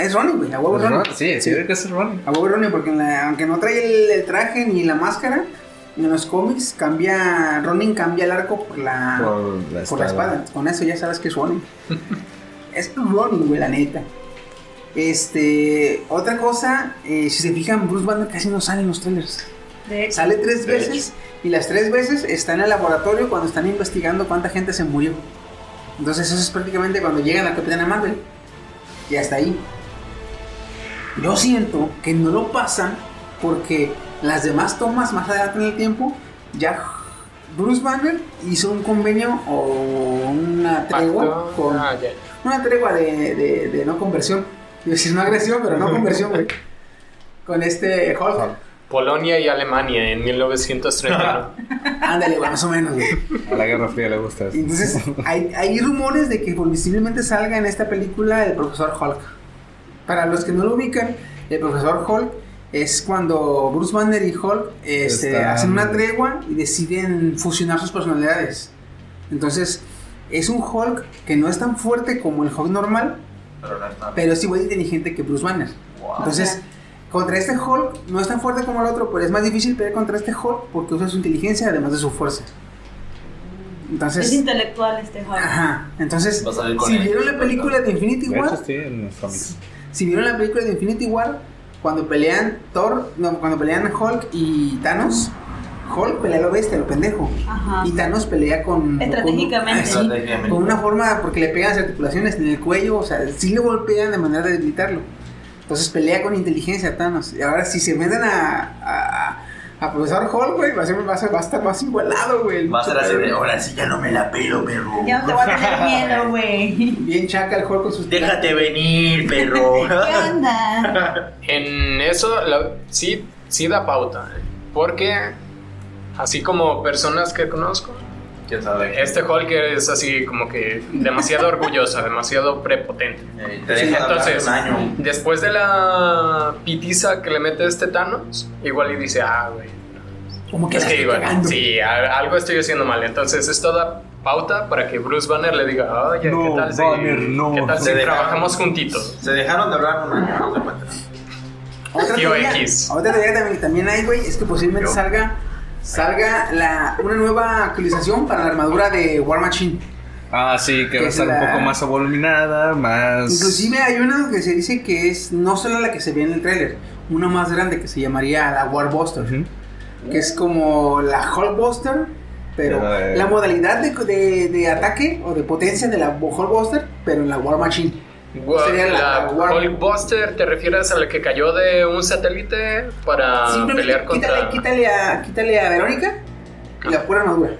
Es Ronnie, güey, a huevo Ronnie. Sí, sí, creo que es Ronnie. A huevo Ronnie, porque en la- aunque no trae el, el traje ni la máscara, en los cómics cambia, Ronin cambia el arco por la, Por la por la espada. Con eso ya sabes que es Ronin. es Ronin, güey, la neta. Este, otra cosa, eh, si se fijan, Bruce Banner casi no sale en los trailers. De hecho. Sale tres De veces y las tres veces está en el laboratorio cuando están investigando cuánta gente se murió. Entonces eso es prácticamente cuando llegan a Capitana Marvel. Y hasta ahí. Yo siento que no lo pasan porque las demás tomas más adelante en el tiempo ya Bruce Banner hizo un convenio o una tregua Pacto. con Ah, ya. una tregua de, de- de no conversión. A decir no agresión, pero no conversión, güey. Con este Hulk. Polonia y Alemania en 1931. Ándale, más o menos, güey. A la Guerra Fría le gusta eso. Entonces, hay, hay rumores de que posiblemente salga en esta película el profesor Hulk. Para los que no lo ubican, el profesor Hulk es cuando Bruce Banner y Hulk este, Están- hacen una tregua y deciden fusionar sus personalidades. Entonces, es un Hulk que no es tan fuerte como el Hulk normal, Pero no pero es igual de inteligente que Bruce Banner. Wow. Entonces, contra este Hulk no es tan fuerte como el otro, pero es más difícil pelear contra este Hulk porque usa su inteligencia además de su fuerza. Entonces, Es intelectual este Hulk. Ajá, entonces, si vieron la película de Infinity War, si vieron la película de Infinity War, cuando pelean Thor, no, cuando pelean Hulk y Thanos, Hulk pelea a lo bestia, lo pendejo. Ajá. Y Thanos pelea con. Estratégicamente. con- ah, Estratégicamente. con una forma, porque le pegan las articulaciones en el cuello, o sea, sí le golpean de manera de debilitarlo. Entonces pelea con inteligencia Thanos. Y ahora, si se meten a. a a Profesor Hulk, güey, va a, ser, va, a ser- va a estar más igualado, güey. Va a ser así de, ahora sí ya no me la pelo, perro. Ya no te voy a tener miedo, güey. Bien chaca el Hulk con sus. Déjate venir, perro. ¿Qué onda? En eso la- sí, sí da pauta. Porque, así como personas que conozco, ¿Quién sabe? este Hulk es así como que demasiado orgullosa, demasiado prepotente. Eh, te deja hablar Entonces, un año. después de la pitiza que le mete este Thanos, igual y dice, ah, güey. Como que Es que estoy igual, sí, algo estoy haciendo mal. Entonces, es toda pauta para que Bruce Banner le diga, oye, No, ¿qué tal si, Banner, no. ¿qué tal si Se dejaron- trabajamos juntitos? Se dejaron de hablar un año, no. Otra Tío teoría, X. otra teoría también, también hay, güey, es que posiblemente Yo. salga salga la, una nueva actualización para la armadura de War Machine. Ah, sí, que va a es estar la- un poco más abominada, más. Inclusive hay una que se dice que es no solo la que se ve en el tráiler, una más grande que se llamaría la Warbuster, Ujú. que es como la Hulkbuster, pero Pero, eh, la modalidad de, de- de ataque o de potencia de la Hulkbuster, pero en la War Machine. Sería la- la Hulkbuster, ¿te refieres a la que cayó de un satélite para pelear contra... quítale, quítale, a, quítale a Verónica y la pura armadura.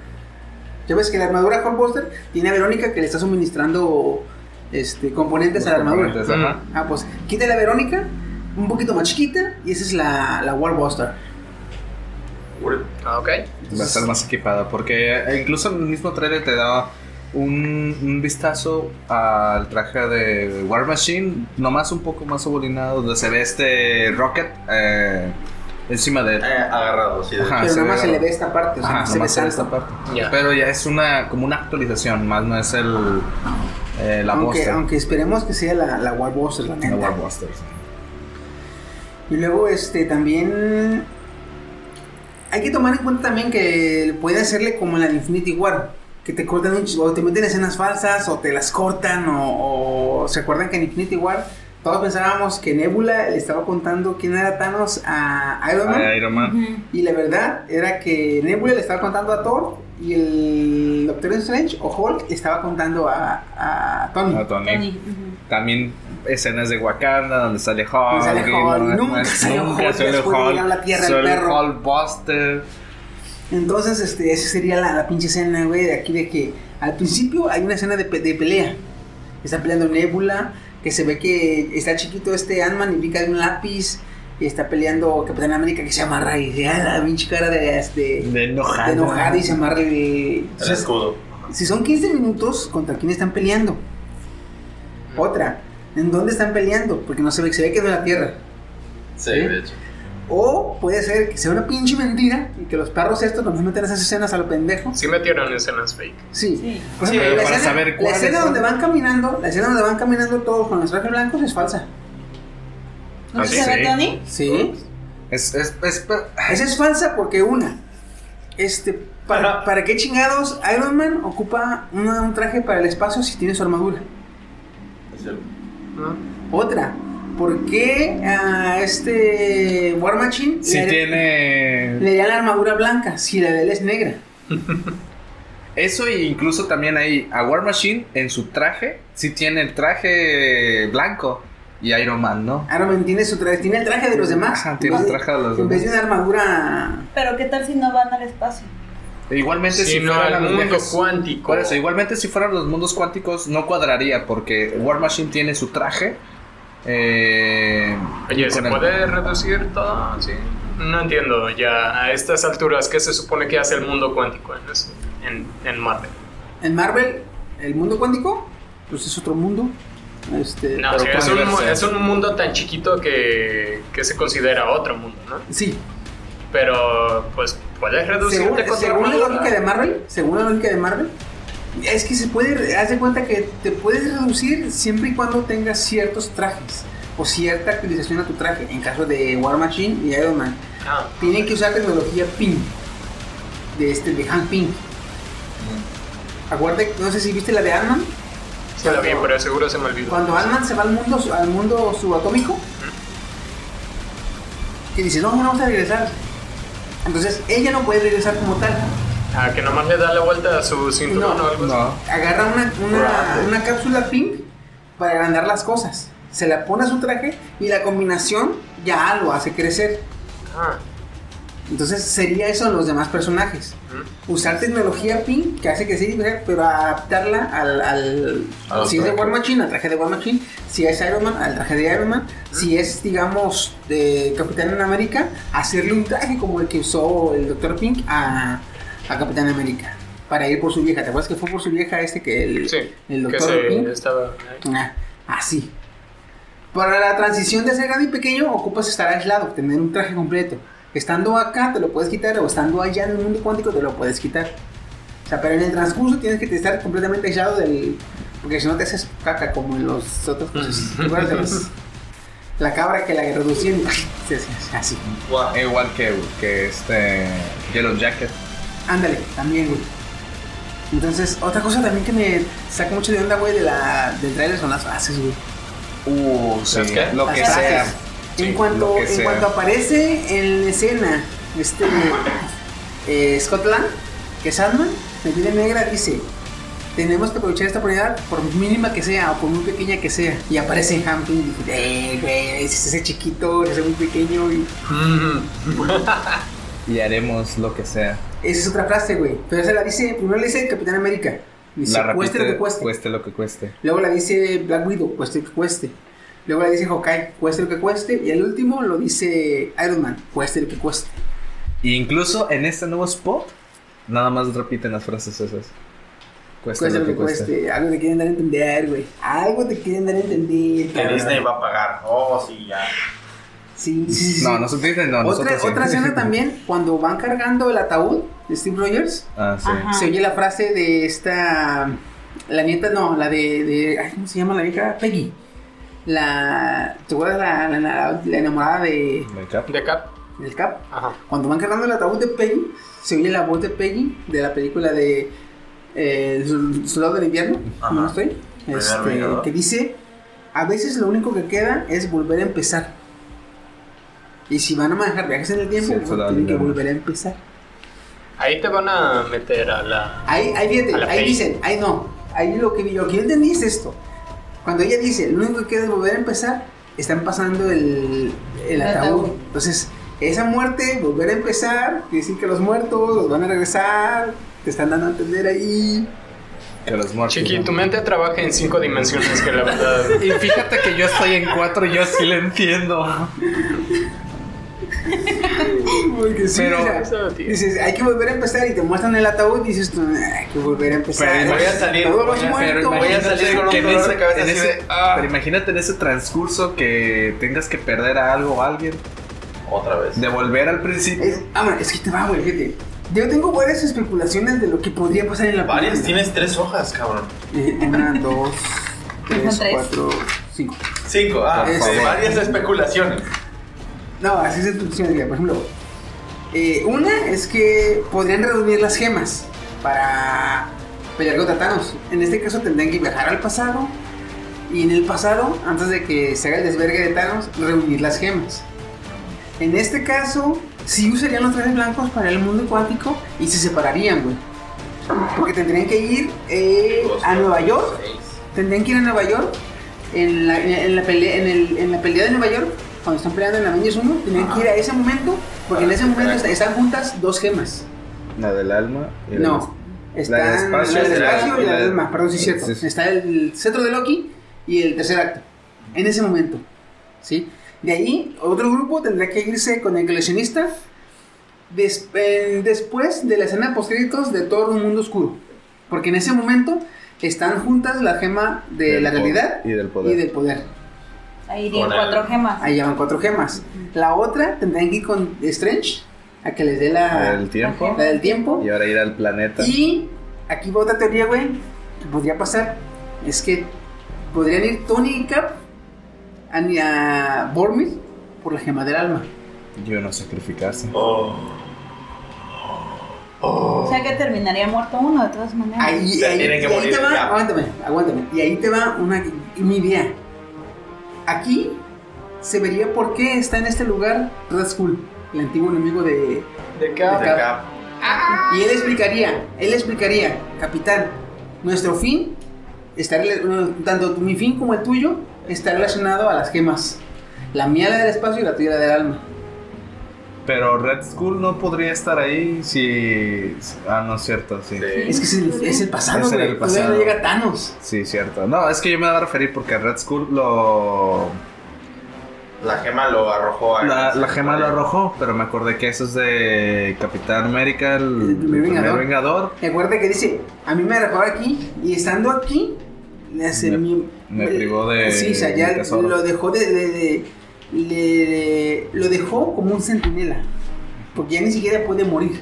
Ya ves que la armadura Hulkbuster tiene a Verónica que le está suministrando este, componentes a la armadura. Ajá. Ah, pues quítale a Verónica, un poquito más chiquita, y esa es la, la Warbuster. Ah, ok. Va a estar más equipada, porque incluso en el mismo trailer te daba un, un vistazo al traje de War Machine, nomás un poco más abolinado, donde se ve este Rocket eh, encima de él. Eh, agarrado, sí. Ajá. Pero se nada más ve- se le ve esta parte, o sea, Ajá, se ve nomás se ve esta parte. Pero ya es una como una actualización, más no es el eh, la Aunque, Buster. aunque esperemos que sea la, la Warbuster, la La Buster. Y luego, este, también. Hay que tomar en cuenta también que puede hacerle como la de Infinity War. Que te cortan un o te meten escenas falsas, o te las cortan, o, o- ¿Se acuerdan que en Infinity War todos pensábamos que Nebula le estaba contando quién era Thanos a Iron Man? Iron Man. Ujú. Y la verdad era que Nebula le estaba contando a Thor y el Doctor Strange o Hulk le estaba contando a, a Tony. A Tony. Tony, ujú. También escenas de Wakanda donde sale Hulk. Donde sale y Hulk. no- Nunca salió nunca Hulk sale después de Hulk. Solo perro. Hulk Buster. Entonces, este, esa sería la, la pinche escena, güey, de aquí de que al principio hay una escena de, pe- de pelea. Está peleando Nebula, que se ve que está chiquito este Ant-Man y pica de un lápiz. Y está peleando Capitán América que se amarra y de la pinche cara de, de, De enojada. de enojada y se amarra el... El escudo. si son 15 minutos, ¿contra quién están peleando? Otra, ¿en dónde están peleando? Porque no se ve, se ve que es de la Tierra. Sí, de hecho. O puede ser que sea una pinche mentira y que los perros estos nos meten esas escenas a lo pendejo. Sí metieron escenas fake. Sí. Sí. Por Sí, ejemplo, la para escena, saber la cuáles escena son. donde van caminando, la escena donde van caminando todos con los trajes blancos es falsa. ¿No Ah, se ve. Tony? Sí. Es, es, es- Esa es falsa porque una, este, ¿para. ¿para qué chingados Iron Man ocupa una- un traje para el espacio si tiene su armadura? Es cierto. ¿no? Otra, ¿por qué a este War Machine si le, tiene. le dan la armadura blanca si la de él es negra? Eso e incluso también ahí a War Machine en su traje, sí tiene el traje blanco y Iron Man, ¿no? Iron Man tiene, su traje, tiene el traje de los demás. Ajá, tiene el En vez- traje de los En vez de demás. una armadura Pero ¿qué tal si no van al espacio? Igualmente Si si no, fueran los mundo viajes- cuántico. Por eso, igualmente si fueran los mundos cuánticos no cuadraría porque War Machine tiene su traje. Eh, Oye, ¿se el- puede reducir todo? Sí. No entiendo ya a estas alturas qué se supone que hace el mundo cuántico en, eso- en, en Marvel. En Marvel, el mundo cuántico, pues es otro mundo. Este, No, Pero sí, es, un, es un mundo tan chiquito que, que se considera otro mundo, ¿no? Sí, Pero, pues, puedes según, reducirte con según la lógica de Marvel, según la lógica de Marvel, es que se puede, haz de cuenta que te puedes reducir siempre y cuando tengas ciertos trajes o cierta actualización a tu traje. En caso de War Machine y Iron Man, Ah, tienen que usar tecnología Pink, de este, de Hank Pink. Acuérdate, no sé si viste la de Ant-Man. sí la vi, pero seguro se me olvidó. Cuando Ant-Man se va al mundo, al mundo subatómico, y dice, no, no vamos a regresar. Entonces, ella no puede regresar como tal. Ah, que nomás le da la vuelta a su cinturón No, o algo así. No. Agarra una, una, una cápsula pink para agrandar las cosas. Se la pone a su traje y la combinación ya lo hace crecer. Ah, Entonces sería eso en los demás personajes. mm. Usar tecnología pink que hace que diferente, pero adaptarla al... al A los si es de War trajes. Machine, al traje de War Machine. Si es Iron Man, al traje de Iron Man. Si es, digamos, de Capitán América, hacerle un traje como el que usó el Dr. Pink a, a Capitán América. Para ir por su vieja. ¿Te acuerdas que fue por su vieja este que el, Sí, el que se estaba... Ah, así. Para la transición de ser grande y pequeño, ocupas estar aislado, tener un traje completo. Estando acá te lo puedes quitar, o estando allá en el mundo cuántico te lo puedes quitar. O sea, pero en el transcurso tienes que estar completamente aislado del. Porque si no te haces caca como en los otros cosas. ¿Te acuerdas de los- La cabra que la reducían así. Igual que, que este Yellow Jacket. Ándale, también, güey. Entonces, otra cosa también que me saca mucho de onda, güey, de la, del trailer son las frases, güey. Uh, sí. Lo que sea. En Sí, cuanto, lo que en sea. cuanto aparece en escena este eh, Scotland, que es Ant-Man, de piel negra, dice: Tenemos que aprovechar esta oportunidad, por mínima que sea o por muy pequeña que sea. Y aparece Hampton y dice: Eh, güey, es ese chiquito, ese muy pequeño. Y Y haremos lo que sea. Esa es otra frase, güey. Pero esa la dice: primero la dice Capitán América. Dice: la Cueste repite, lo que cueste. cueste lo que cueste. Luego la dice Black Widow, cueste lo que cueste. Luego la dice Hawkeye, cueste lo que cueste. Y el último lo dice Iron Man, cueste lo que cueste. Y incluso en este nuevo spot, nada más repiten las frases esas. Cueste Cueste lo que cueste. cueste. Algo te quieren dar a entender, güey. Algo te quieren dar a entender. Que. Disney va a pagar. Oh, sí, ya. Sí, sí, sí. sí. No, nosotros dicen no, otra, nosotros sí. otra escena también, cuando van cargando el ataúd de Steve Rogers, Ah, sí. Se oye la frase de esta. La nieta, no, la de. de ay, ¿Cómo se llama la vieja? Peggy. La. ¿Te acuerdas la, la, la- la enamorada de, ¿Me cap? De Cap. del Cap? Ajá. Cuando van cargando el ataúd de Peggy, se oye la voz de Peggy de la película de eh, El Sol- Soldado del Invierno, Ajá. ¿no estoy? Este, que dice, a veces lo único que queda es volver a empezar. Y si van a manejar viajes en el tiempo, Sí, pues, tienen que volver a empezar. Ahí te van a meter a la. Ahí, ahí, fíjate, A la ahí pay. dicen, ahí no. Ahí lo que, lo que yo entendí es esto. Cuando ella dice, lo único que queda es volver a empezar, están pasando el, el ataúd. Entonces, esa muerte, volver a empezar, quiere decir que los muertos los van a regresar, te están dando a entender ahí. Que los muertos. Chiqui, ¿no? tu mente trabaja en cinco dimensiones que la verdad. Y fíjate que yo estoy en cuatro y yo sí lo entiendo. Porque sí, Pero- Eso, dices, hay que volver a empezar y te muestran el ataúd y dices tú, hay que volver a empezar. Pero voy a salir, voy pero voy a salir con un dolor ese- de cabeza así ese- de, ah. Pero imagínate en ese transcurso que tengas que perder a algo o a alguien, Otra vez. de volver al principio. Es, ah, bueno, es que te va, güey, fíjate. Yo tengo varias especulaciones de lo que podría pasar en la Varias, película. tienes tres hojas, cabrón. Eh, una, dos, tres, tres. cuatro, cinco. Cinco, ah, varias especulaciones. No, así es especulaciones, por ejemplo. Eh, una es que podrían reunir las gemas para pelear contra Thanos. En este caso tendrían que viajar al pasado y en el pasado, antes de que se haga el desvergue de Thanos, reunir las gemas. En este caso, sí usarían los trajes blancos para el mundo cuántico y se separarían, güey. Porque tendrían que ir eh, a Nueva York tendrían que ir a Nueva York en la, en la pelea en, el- en la pelea de Nueva York cuando están peleando en la Avengers 1 tendrían que ir a ese momento porque en ese momento est- están juntas dos gemas La del alma y la no están la del espacio la del espacio y la del alma perdón sí es cierto Sí, sí. está el cetro de Loki y el tercer acto en ese momento ¿sí? de ahí otro grupo tendrá que irse con el coleccionista des- eh, después de la escena post créditos de todo un mundo oscuro porque en ese momento están juntas la gema de del la realidad y del poder. y del poder. Ahí irían el- cuatro gemas. Ahí llevan cuatro gemas. La otra tendrán que ir con Strange a que les dé la, el tiempo la del tiempo. y ahora ir al planeta. Y aquí va otra teoría, güey, que podría pasar. Es que podrían ir Tony y Cap a, a Bormir por la gema del alma. Y uno sacrificarse. Oh. O sea que terminaría muerto uno de todas maneras. Ahí, ahí- tienen que ahí morir te va, ya. aguántame, aguántame. Y ahí te va una mi idea. Aquí se vería por qué está en este lugar Red Skull, el antiguo enemigo de, De De Cap. Y él explicaría, él explicaría, capitán, nuestro fin está tanto mi fin como el tuyo está relacionado a las gemas. La mía la del espacio y la tuya la del alma. Pero Red Skull no podría estar ahí si. Ah, no es cierto, sí. Sí. Es que es el, es el pasado, güey. el Todavía no pasado. llega Thanos. Sí, cierto. No, es que yo me iba a referir porque Red Skull lo. La gema lo arrojó a La, la gema lo arrojó, pero me acordé que eso es de Capitán América, el, El primer primer Vengador. Vengador. Recuerda que dice, a mí me dejó aquí y estando aquí, Me- mi- me privó de Sí, o sea, ya lo dejó de, de- de- le- lo dejó como un centinela, porque ya ni siquiera puede morir.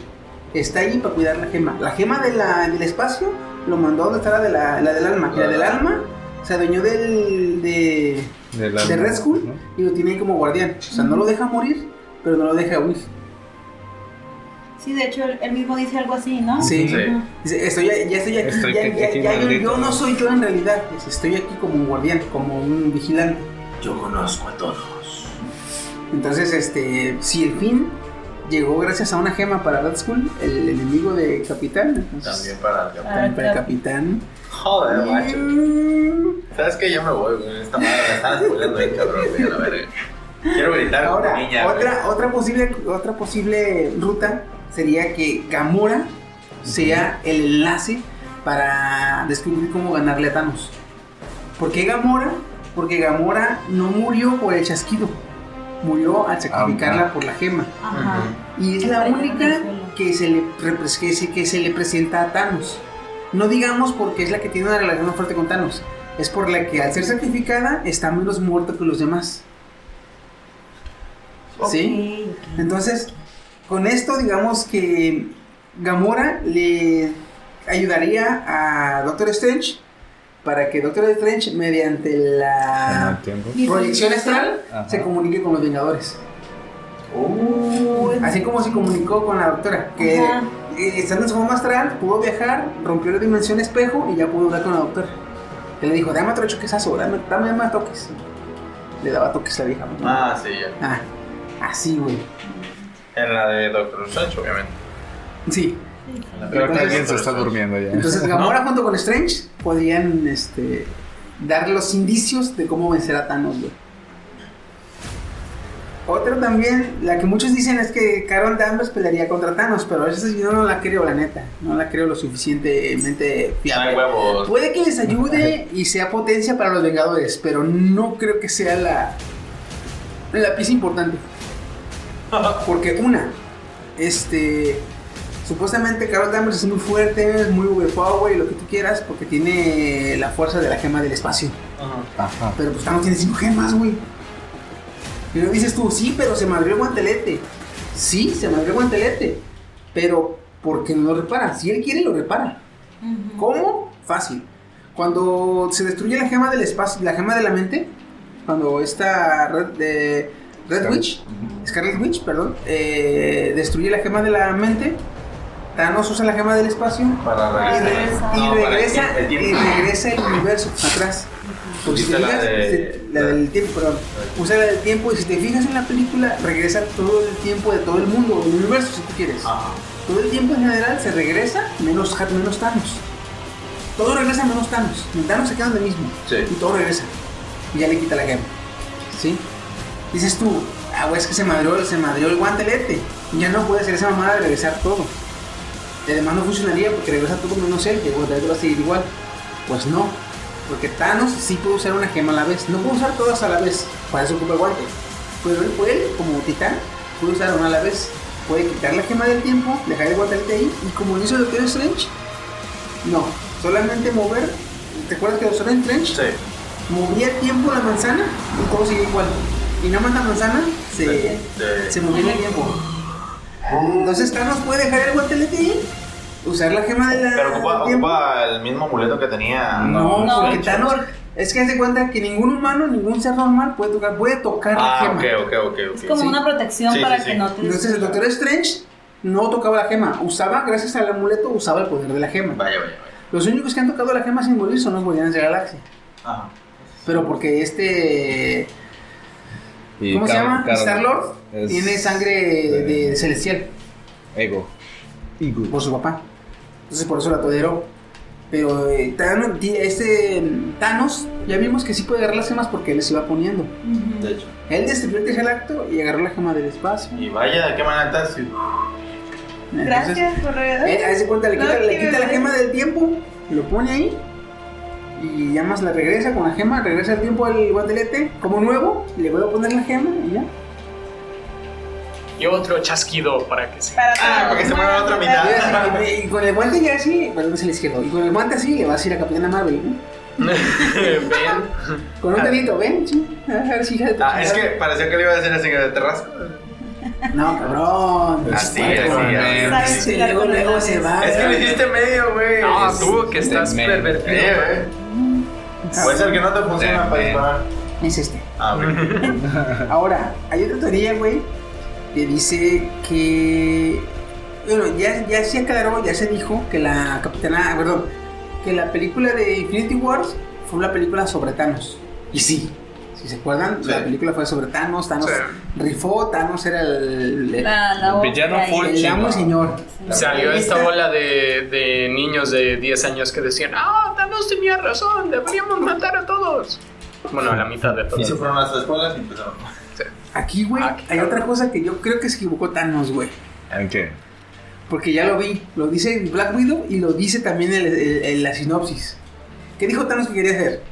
Está ahí para cuidar la gema. La gema de la, del espacio lo mandó a donde está la, de la, la del alma. La del alma se adueñó del, de, De, la- de Red Skull ¿no? y lo tiene ahí como guardián. O sea, no lo deja morir, pero no lo deja huir. Sí, de hecho, él, mismo dice algo así, ¿no? Sí. Dice, estoy, ya estoy aquí, Estoy ya, aquí ya- ya yo, maldito, yo no ¿no? soy yo en realidad, Dice, estoy aquí como un guardián, como un vigilante. Yo conozco a todos. Entonces, este, si el fin llegó gracias a una gema para Red Skull, el enemigo de Capitán, entonces, También para el Cap. también para el Capitán. Joder, macho. ¿Sabes qué? Ya me voy, güey. Esta madre me están spoilando cabrón, güey, a la verga. Quiero gritar Ahora, niña. güey. otra, otra, posible, otra posible ruta sería que Gamora sea el enlace para descubrir cómo ganarle a Thanos. ¿Por qué Gamora? Porque Gamora no murió por el chasquido, murió al sacrificarla Ah. por la gema. Ajá. Y es la única que se, le, que, se, que se le presenta a Thanos. No digamos porque es la que tiene una relación más fuerte con Thanos. Es por la que al ser sacrificada está menos muerta que los demás. ¿Sí? Entonces, con esto digamos que Gamora le ayudaría a Doctor Strange para que Doctor Strange mediante la proyección astral Ajá. se comunique con los Vengadores. Uh, Así como se comunicó con la doctora, que Ajá. eh, estando en su forma astral, pudo viajar, rompió la dimensión espejo y ya pudo hablar con la doctora. Que le dijo, dame otro choquesazo, dame, dame más toques. Le daba toques a la vieja. Ah, sí, ya. Ah, así, güey. En la de Doctor Strange, obviamente. Sí. Creo que Entonces- alguien se está durmiendo ya. Entonces Gamora junto con Strange podrían este, dar los indicios de cómo vencer a Thanos, güey. Otra también, la que muchos dicen es que Carol Danvers pelearía contra Thanos, pero a veces yo no la creo, la neta. No la creo lo suficientemente Ay, fiable. huevos. Puede que les ayude y sea potencia para los Vengadores, pero no creo que sea la, la pieza importante. Porque una, este, supuestamente Carol Danvers es muy fuerte, es muy overpower y lo que tú quieras, porque tiene la fuerza de la gema del espacio. Ajá. Pero pues Thanos tiene 5 gemas, güey. Y luego dices tú, sí, pero se madrió el guantelete. Sí, se madrió el guantelete. Pero, ¿por qué no lo repara? Si él quiere, lo repara. ¿Cómo? Fácil. Cuando se destruye la gema del espacio, la gema de la mente, cuando esta Red, de Red Scarlet. Witch, Scarlet Witch, perdón, eh, destruye la gema de la mente, Thanos usa la gema del espacio Para y, re- regresar. y No, para el regresa, el y regresa el universo atrás. Porque si te la fijas, de- se- la del tiempo, perdón, usa la del tiempo y si te fijas en la película, regresa todo el tiempo de todo el mundo, el universo si tú quieres. Ajá. Todo el tiempo en general se regresa, menos, menos Thanos. Todo regresa menos Thanos. Thanos se queda donde mismo. Sí. Y todo regresa. Y ya le quita la gema. ¿Sí? Dices tú, ah, güey, es que se madrió, se madrió el guantelete. Ya no puede hacer esa mamada de regresar todo. Y además no funcionaría porque regresa todo menos él, que el guantelete va a seguir igual. Pues no. Porque Thanos sí puede usar una gema a la vez. No puede usar todas a la vez. Para eso ocupa el guante. Pero él puede, como titán, puede usar una a la vez. Puede quitar la gema del tiempo, dejar el guantelete ahí. Y como lo hizo Doctor Strange, no. Solamente mover. ¿Te acuerdas que Doctor Strange Sí. movía el tiempo la manzana y todo sigue igual. Y nada más la manzana se, Sí. se movía en el tiempo. Entonces Thanos puede dejar el guantelete ahí, usar la gema de la Pero ocupa, el mismo amuleto que tenía. No, No, porque no. Thanos es que hace cuenta que ningún humano, ningún ser normal puede tocar, puede tocar la Ah, gema. ok, ok, ok. ok. Es como Sí. una protección Sí, para sí, que sí. no te. Entonces el Doctor Strange no tocaba la gema, usaba, gracias al amuleto, usaba el poder de la gema. Vaya, vaya, vaya. Los únicos que han tocado la gema sin morir son los Guardianes de la Galaxia. Ajá. Pero porque este Y ¿Cómo se llama? Star Lord es tiene sangre de, de- celestial Ego. Ego. por su papá. Entonces por eso la toleró. Pero eh, Thanos, este mm, Thanos, ya vimos que sí puede agarrar las gemas porque él les iba poniendo. De hecho. Él destruyó el tercer acto y agarró la gema del espacio. Y vaya, ¿de qué manera estás? Gracias, corredor. Él, hace cuenta, le No quita, le quita la gema del tiempo, lo pone ahí y ya más la regresa con la gema, regresa el tiempo al guantelete como nuevo, y le vuelve a poner la gema y ya. Y otro chasquido para que se... Para Ah, para que se mueva la otra mitad. Y, así, y con el guante ya así, perdón, se le izquierdo, y con el guante así le vas a ir a Capitana Marvel, ¿no? Ven. Con un dedito, ven, sí. A ver si hija de Ah, es que parecía que le iba a decir así que te rasco. No, cabrón. Así, Chispate, así, güey. Sí, jugar luego, se va. Es que le hiciste medio, güey. No, Es- tú que estás men. pervertido. Eh, güey. Puede ser que no te funciona para disparar. Es este. Ah. Ahora, hay otra teoría, güey, que dice que. Bueno, ya, ya se aclaró, ya se dijo que la capitana. Perdón, que la película de Infinity Wars fue una película sobre Thanos. Y sí, si se acuerdan, Sí. la película fue sobre Thanos. Thanos Sí. rifó, Thanos era el. el- La, la El villano y- full el amo y señor. Salió esta bola de, de niños de 10 años que decían, ah, Thanos tenía razón, deberíamos matar a todos. Bueno, a la mitad de Y todos. se fueron a las escuelas y empezaron. Aquí, güey, Ah, hay otra cosa que yo creo que se equivocó Thanos, güey. ¿En qué? Porque ya lo vi, lo dice Black Widow y lo dice también en, el- en la sinopsis. ¿Qué dijo Thanos que quería hacer?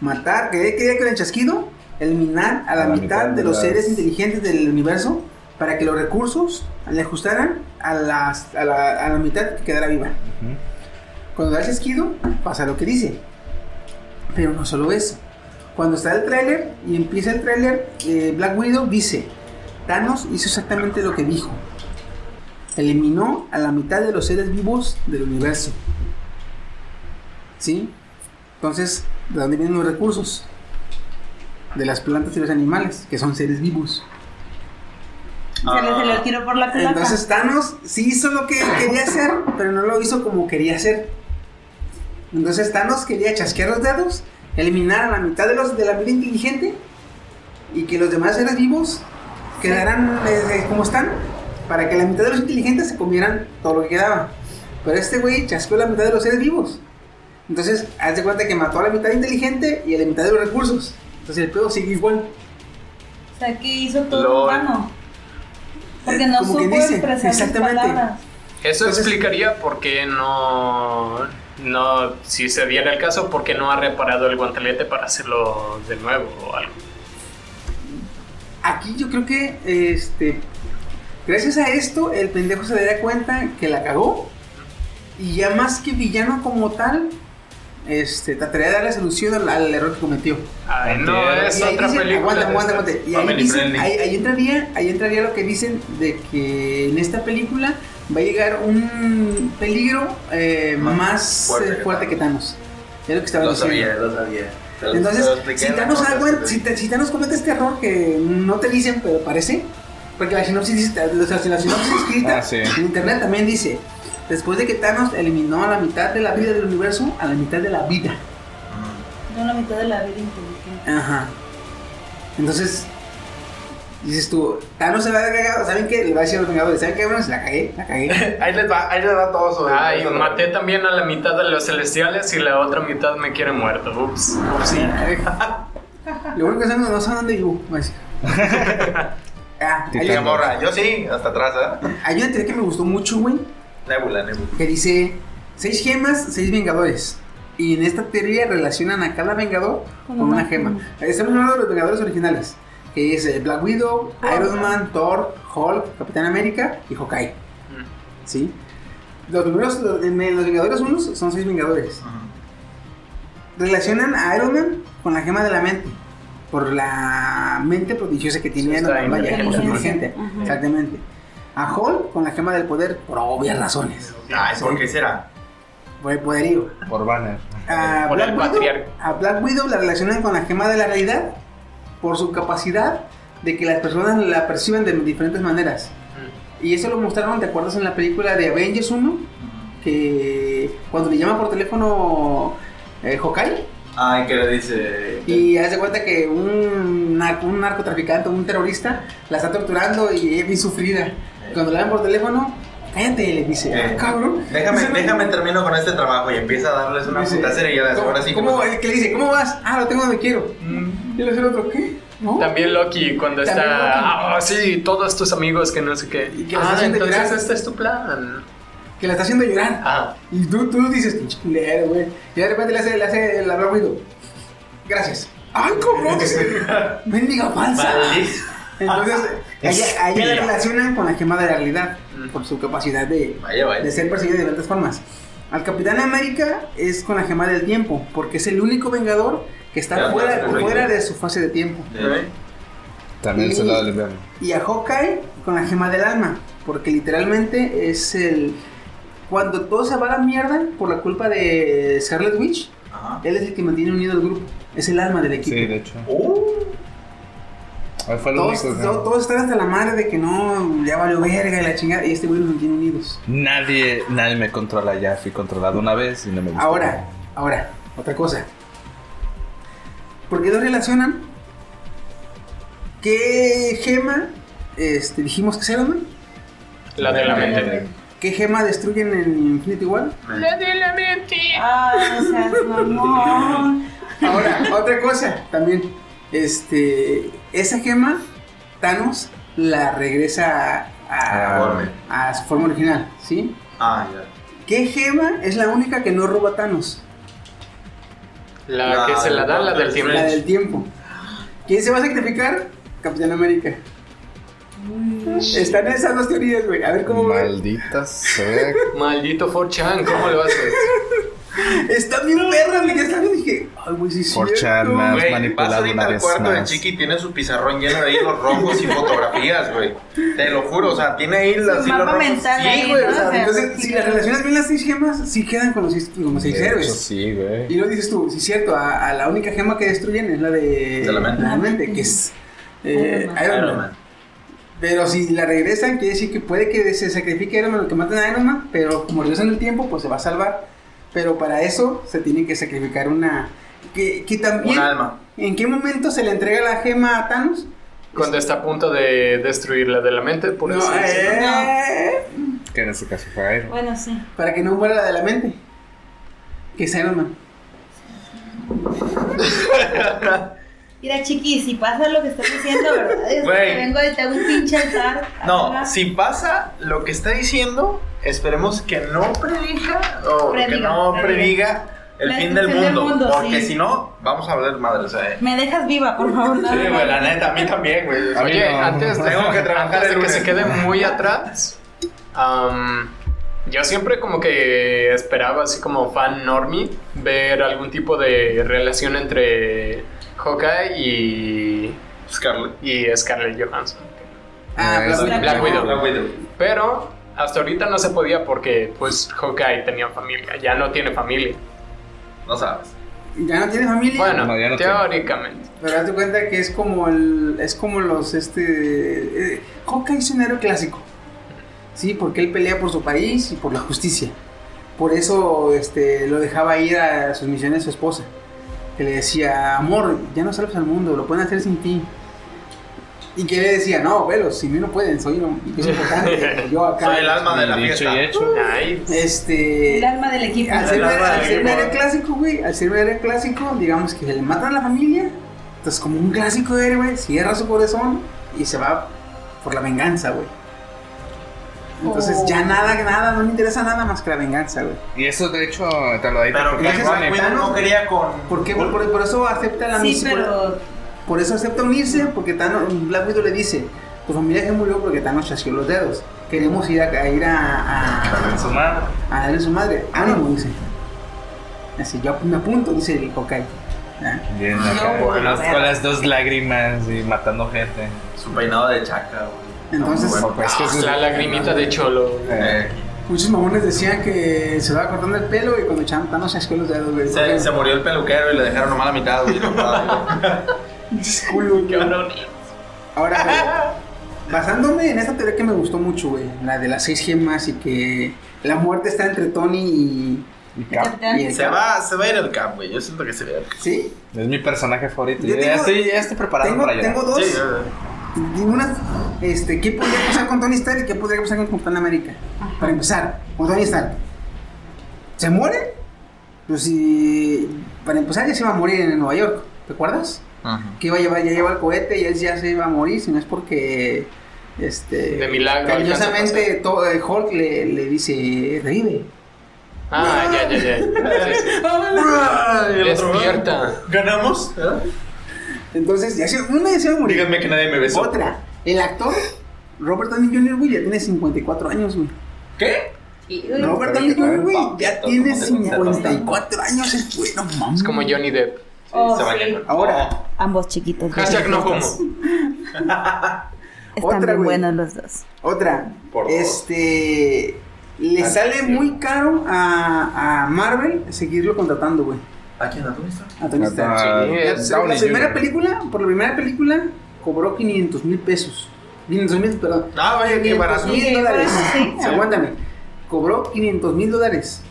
Matar, que quería que el chasquido eliminar a la, mitad, de los las- seres inteligentes del universo para que los recursos le ajustaran a, las- a, la, a la mitad que quedara viva. Ujú. Cuando da el chasquido, pasa lo que dice. Pero no solo eso. Cuando está el tráiler y empieza el tráiler, eh, Black Widow dice, Thanos hizo exactamente lo que dijo. Eliminó a la mitad de los seres vivos del universo. ¿Sí? Entonces, ¿de dónde vienen los recursos? De las plantas y los animales, que son seres vivos. Se le tiro por la culata. Entonces Thanos sí hizo lo que quería hacer, pero no lo hizo como quería hacer. Entonces Thanos quería chasquear los dedos, eliminar a la mitad de los de la vida inteligente y que los demás seres vivos quedaran eh, como están para que la mitad de los inteligentes se comieran todo lo que quedaba. Pero este güey chasqueó la mitad de los seres vivos. Entonces, haz de cuenta que mató a la mitad inteligente y a la mitad de los recursos. Entonces el pedo sigue igual. O sea, que hizo todo humano. Porque no supo expresar las exactamente. palabras. Eso Entonces- explicaría por qué no, no, si se diera el caso, por qué no ha reparado el guantelete para hacerlo de nuevo o algo. Aquí yo creo que, este, gracias a esto, el pendejo se daría cuenta que la cagó. Y ya más que villano como tal, este, trataría de darle solución al, al error que cometió. Ay, no, Entiendo. es Y ahí otra dicen- película. Aguanta, aguanta, aguanta. Y ahí, dicen- ahí entraría, ahí entraría lo que dicen de que en esta película va a llegar un peligro eh, Más más fuerte fuerte, que fuerte que Thanos. Es lo que estaba Lo diciendo. sabía, lo sabía. Te lo- te Entonces, si Thanos, te- si, te- si Thanos comete este error que no te dicen, pero parece, porque la sinopsis, dice- o sea, la sinopsis escrita Ah, sí. en internet también dice, después de que Thanos eliminó a la mitad de la vida del universo, a la mitad de la vida. Mm. No la mitad de la vida inteligente. Ajá. Entonces, dices tú, Thanos se va a cagar, ¿saben qué? Le va a decir a los Vengadores, ¿saben qué? Bueno, se la cagué, la cagué. Ahí les va, ahí les va todo sobre Ay, eso. maté también a la mitad de los celestiales y la otra mitad me quiere muerto. Ups, ups. Lo único que saben no saben dónde vivo. va a decir. Ah, hay, Y la morra, yo sí, hasta atrás, ¿eh? hay una teoría que me gustó mucho, güey, Nebula, Nebula. que dice seis gemas, seis vengadores. Y en esta teoría relacionan a cada vengador con, una gema. Estamos hablando de los vengadores originales. Que es Black Widow, Iron Man, Thor, Hulk, Capitán América y Hawkeye. Mm. ¿Sí? Los primeros, los, en los Vengadores unos son seis Vengadores. Relacionan a Iron Man con la gema de la mente. Por la mente prodigiosa que tiene Iron Man. Vaya, por su inteligente. Exactamente. A Hulk con la gema del poder por obvias razones. Ay, ¿por qué será? Por el poderío. Por banner. A Por el Black, Widow, patriarca. a Black Widow la relacionan con la gema de la realidad por su capacidad de que las personas la perciban de diferentes maneras. Y eso lo mostraron, ¿te acuerdas en la película de Avengers 1? Que cuando le llama por teléfono eh, Hawkeye Ay, que le dice. y hace cuenta que un, narco- un narcotraficante, un terrorista, la está torturando y es bien sufrida. Y Cuando le llaman por teléfono, cállate, le dice, Eh, "Ah, cabrón. Déjame, "No, déjame termino con este trabajo y empieza a darles una puta serie y ya ¿cómo- ahora sí que ¿Cómo, que le dice, ¿cómo vas? Ah, lo tengo donde quiero. Mm. Y le dice el otro, ¿qué? ¿No? También Loki cuando También está, ah, sí, todos tus amigos que no sé qué. Y que Ah, entonces llorar. este es tu plan. Que la está haciendo llorar. Ah, Y tú, tú dices, pinche culero, güey. Y de repente le hace, le hace el Widow. Gracias. ¡Ay, cómo! Mendiga falsa. Entonces, ella, la relacionan con la gema de la realidad. Mm. Por su capacidad de, Vaya, vaya. de ser perseguido de diferentes formas. Al Capitán América es con la gema del tiempo, porque es el único vengador que está Ya, fuera, ya, ya, ya. fuera de su fase de tiempo. También Y- se lo del invierno. Y a Hawkeye con la gema del alma, porque literalmente es el... Cuando todo se va a la mierda por la culpa de Scarlet Witch, Ajá. él es el que mantiene unido el grupo, es el alma del equipo. Sí, de hecho. Uh, Ahí fue el Todos, único que- to- todos están hasta la madre de que no, ya valió verga y la chingada, y este güey los mantiene unidos. Nadie, nadie me controla ya. Fui controlado una vez y no me gusta. Ahora, ahora, otra cosa. ¿Por qué no relacionan? ¿Qué gema este, dijimos que es Iron Man? la de la mente. ¿Qué gema destruyen en Infinity War? La de la mente. Ay, no seas mamón. Ahora, otra cosa también. Este, esa gema, Thanos la regresa a, a su forma original, ¿sí? Ah, ya. ¿Qué gema es la única que no roba Thanos? La La que se la da, la del del tiempo. La del tiempo. ¿Quién se va a sacrificar? Capitán América. Están esas dos teorías, güey. A ver cómo va. Maldita sea. Maldito 4chan, ¿cómo lo haces? Está bien perra, güey. Ya está bien. Dije, ay, güey, sí es 4chan, cierto. man. Has Güey, manipulado vas una al vez cuarto de más. Chiqui y tiene su pizarrón lleno de hilos rojos y fotografías, güey. Te lo juro, o sea, tiene hilos mapa rojos. mental Sí, güey, ¿no? o sea, O sea, Entonces, si las relacionas bien las seis gemas, sí quedan con los seis, con los seis De héroes. sí, güey. Y lo dices tú, sí es cierto, a, a la única gema que destruyen es la de, De la mente. que es eh, Iron Man. Iron, Iron Man. Man. Pero si la regresan, quiere decir que puede que se sacrifique Iron Man, que maten a Iron Man, pero como regresan el tiempo, pues se va a salvar. Pero para eso se tiene que sacrificar una... Que, que también... Un alma. ¿En qué momento se le entrega la gema a Thanos? Cuando está a punto de destruirla de la mente, por No, eh, Que en este caso fue Iron. Bueno, sí. Para que no muera la de la mente. Que es Iron Man. Mira, chiqui, si pasa lo que estás diciendo, ¿verdad? Es que vengo de te hago un pinche altar. No, si pasa lo que está diciendo, esperemos que no prediga o que no prediga. prediga el La fin del mundo. del mundo, porque sí. si no, vamos a hablar madre. O sea, Me dejas viva, por favor. sí, güey, más. la neta, a mí también, güey. Oye, no. antes, Tengo que trabajar antes de que se quede muy atrás, yo siempre como que esperaba, así como fan normie, ver algún tipo de relación entre Hawkeye y, Scarlett. y Scarlett Johansson. Ah, Es Black Black Widow. Black Widow. Pero hasta ahorita no se podía porque pues Hawkeye tenía familia, ya no tiene familia. No sabes. Ya no tiene familia. Bueno, No, tiene. teóricamente. Pero hazte cuenta que es como el. Es como los este. Eh, Hawkeye es un héroe clásico. Sí, porque él pelea por su país y por la justicia. Por eso este, lo dejaba ir a sus misiones su esposa. Que le decía, amor, ya no salves al mundo, lo pueden hacer sin ti. Y que le decía, no, velos, sin mí no pueden, soy un es importante. Yo acá. Soy el alma de la fiesta. y hecho. Nice. Este. El alma del equipo. Al ser, héroe clásico, güey, al ser héroe clásico, digamos que le matan a la familia, entonces como un clásico héroe, cierra su corazón y se va por la venganza, güey. Entonces Oh. ya nada, nada, no le interesa nada más que la venganza, güey. Y eso, de hecho, te lo di Pero porque gracias a no quería con. ¿Por qué? Por, por- por eso acepta la Sí, misión. pero. Por eso acepta unirse, porque Thanos, Black Widow le dice, tu familia se murió porque Thanos chasqueó los dedos. Queremos ir a, a ir a, a, en su madre. a darle a su madre. Ánimo, dice. Así, yo me apunto, dice el Hawkeye. ¿Ah? Bien, No, acá, bueno, con, las, bueno. con las dos lágrimas y matando gente. Su peinado de chaca, güey. Entonces, No, Pues es- La lagrimita de cholo. Eh, Muchos mamones decían que se va cortando el pelo y cuando echaban Thanos se asqueó los dedos, güey. Se, se murió el peluquero y le dejaron nomás la mitad, güey. no, Culo, Qué honor. Ahora, güey, basándome en esta teoría que me gustó mucho, güey, la de las seis gemas y que la muerte está entre Tony y, y Cap. y el Se va, se va a ir el cap, güey. Yo siento que se va a ir. Sí, Es mi personaje favorito. Yo ya, estoy, ya estoy preparado tengo, para llorar. tengo dos. Sí, Y una, este, ¿qué podría pasar con Tony Stark y qué podría pasar con Capitán América? Para empezar, con Tony Stark. ¿Se muere? Pues si. Para empezar, ya se iba a morir en Nueva York, ¿te acuerdas? Ajá. Que iba a llevar, ya lleva el cohete y él ya se iba a morir, si no es porque. Este. De milagro Cariñosamente, todo, el Hulk le, le dice: revive. Ah, ya, ya, ya. Despierta. ¿Ganamos? Entonces, ya se, una ya se iba a morir. Díganme que nadie me besó. Otra, el actor, Robert Downey Jr., güey, ya tiene 54 años, güey. ¿Qué? Robert Downey Jr., güey, ya tiene 54 años, el güey, no mames. Es como Johnny Depp. Oh, se sí. bañan. Ahora, Ambos chiquitos. Hashtag no homo. Están Otra, güey. buenos los dos. otra, Por dos. este, le sale muy caro a, a Marvel seguirlo contratando, güey, ¿A quién? ¿A Tony Stark? a Tony Stark. Ah, Sí, La, es la Downey primera película, por la primera película, cobró 500 mil pesos. 500 mil, perdón. Ah, vaya, qué 500 barato. mil dólares. sí. Sí, Aguántame. Cobró 500 mil dólares.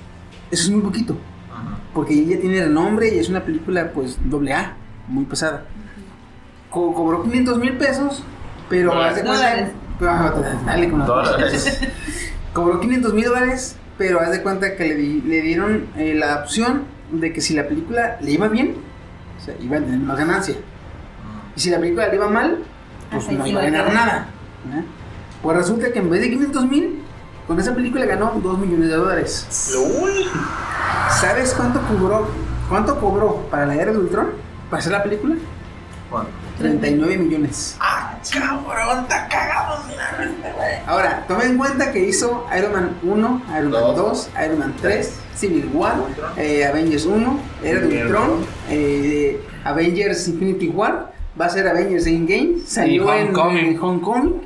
Eso es muy poquito. Ajá. Porque ella tiene renombre y es una película, pues, doble A, muy pesada. Co- cobró 500 mil pesos, pero haz de cuenta. Dólares. Ah, Dale con los Dólares. Cobró 500 mil dólares, pero haz de cuenta que le, di- le dieron eh, la opción de que si la película le iba bien, o sea, iba a tener más ganancia. Y si la película le iba mal, pues no iba a ganar nada. ¿eh? Pues resulta que en vez de 500 mil, con esa película ganó 2 millones de dólares. ¿Sabes cuánto cobró? ¿Cuánto cobró para la era de Ultron? ¿Para hacer la película? ¿Cuánto? 39 millones. Ah, cabrón, está cagado, mira. Ahora, toma en cuenta que hizo Iron Man 1, Iron Man Dos. 2, Iron Man 3, Civil War, eh, Avengers 1, Era de Ultron, eh, Avengers Infinity War, va a ser Avengers Endgame, salió en, Homecoming. en Homecoming.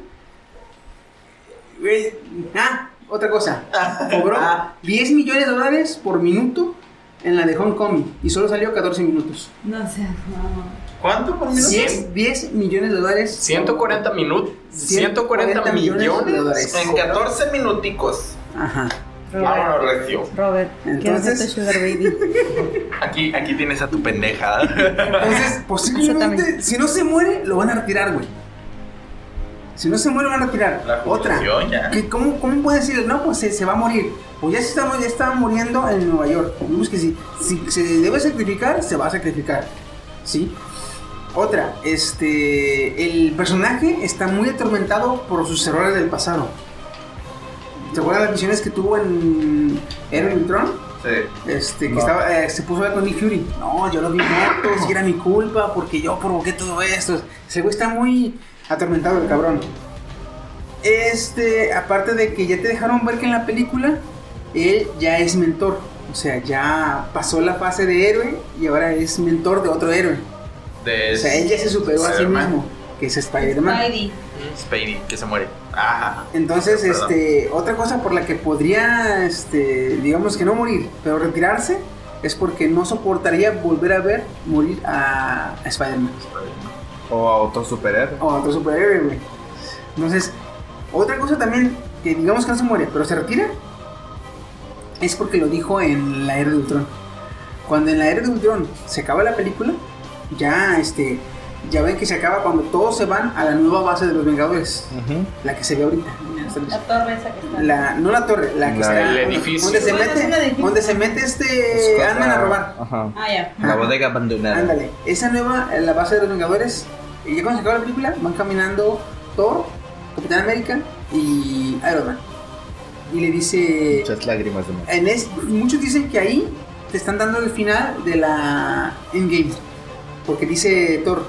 Güey, Ah, otra cosa, cobró 10 millones de dólares por minuto en la de Homecoming y solo salió 14 minutos. No sé, no. ¿Cuánto por minuto? 10, 10 millones de dólares. 140 minutos. 140 millones. de dólares. En 14 minuticos. Ajá. Vámonos, recio. Robert, Entonces- sugar baby. Aquí, aquí tienes a tu pendeja. Entonces, posiblemente, si no se muere, lo van a retirar, güey. Si no se muere, van a retirar. La Otra. ya. ¿Qué- cómo, ¿Cómo puede decir? No, pues se, se va a morir. Pues ya, se estaba, ya estaba muriendo en Nueva York. Vimos que si, si se debe sacrificar, se va a sacrificar. ¿Sí? Otra, este. El personaje está muy atormentado por sus errores del pasado. ¿Te acuerdas las misiones que tuvo en Héroe Ultron? Sí. Este, que No. estaba, eh, se puso a hablar con Nick Fury. No, yo lo vi muerto, si era mi culpa, porque yo provoqué todo esto. Ese güey está muy atormentado, el cabrón. Este, aparte de que ya te dejaron ver que en la película, él ya es mentor. O sea, ya pasó la fase de héroe y ahora es mentor de otro héroe. De O sea, él ya se superó a sí mismo, que es Spider-Man. Spidey. Spidey, que se muere. Ajá. Entonces, Perdón. este, otra cosa por la que podría, este, digamos que no morir, pero retirarse, es porque no soportaría volver a ver morir a, a Spider-Man. O a otro superhéroe. O a otro superhéroe, güey. Entonces, otra cosa también, que digamos que no se muere, pero se retira, es porque lo dijo en la era de Ultron. Cuando en la era de Ultron se acaba la película, ya, este, ya ven que se acaba cuando todos se van a la nueva base de los Vengadores, la que se ve ahorita. La torre esa que está. La, no la torre, la que La- está el edificio. Donde se mete, donde se mete este Pues, Ant-Man a robar. Ajá. Ah, ya. La bodega abandonada. Ándale, esa nueva, eh, la base de los Vengadores, y ya cuando se acaba la película, van caminando Thor, Capitán América y Iron Man. Y le dice, Muchas lágrimas de amor. en es- muchos dicen que ahí te están dando el final de la Endgame. Porque dice Thor,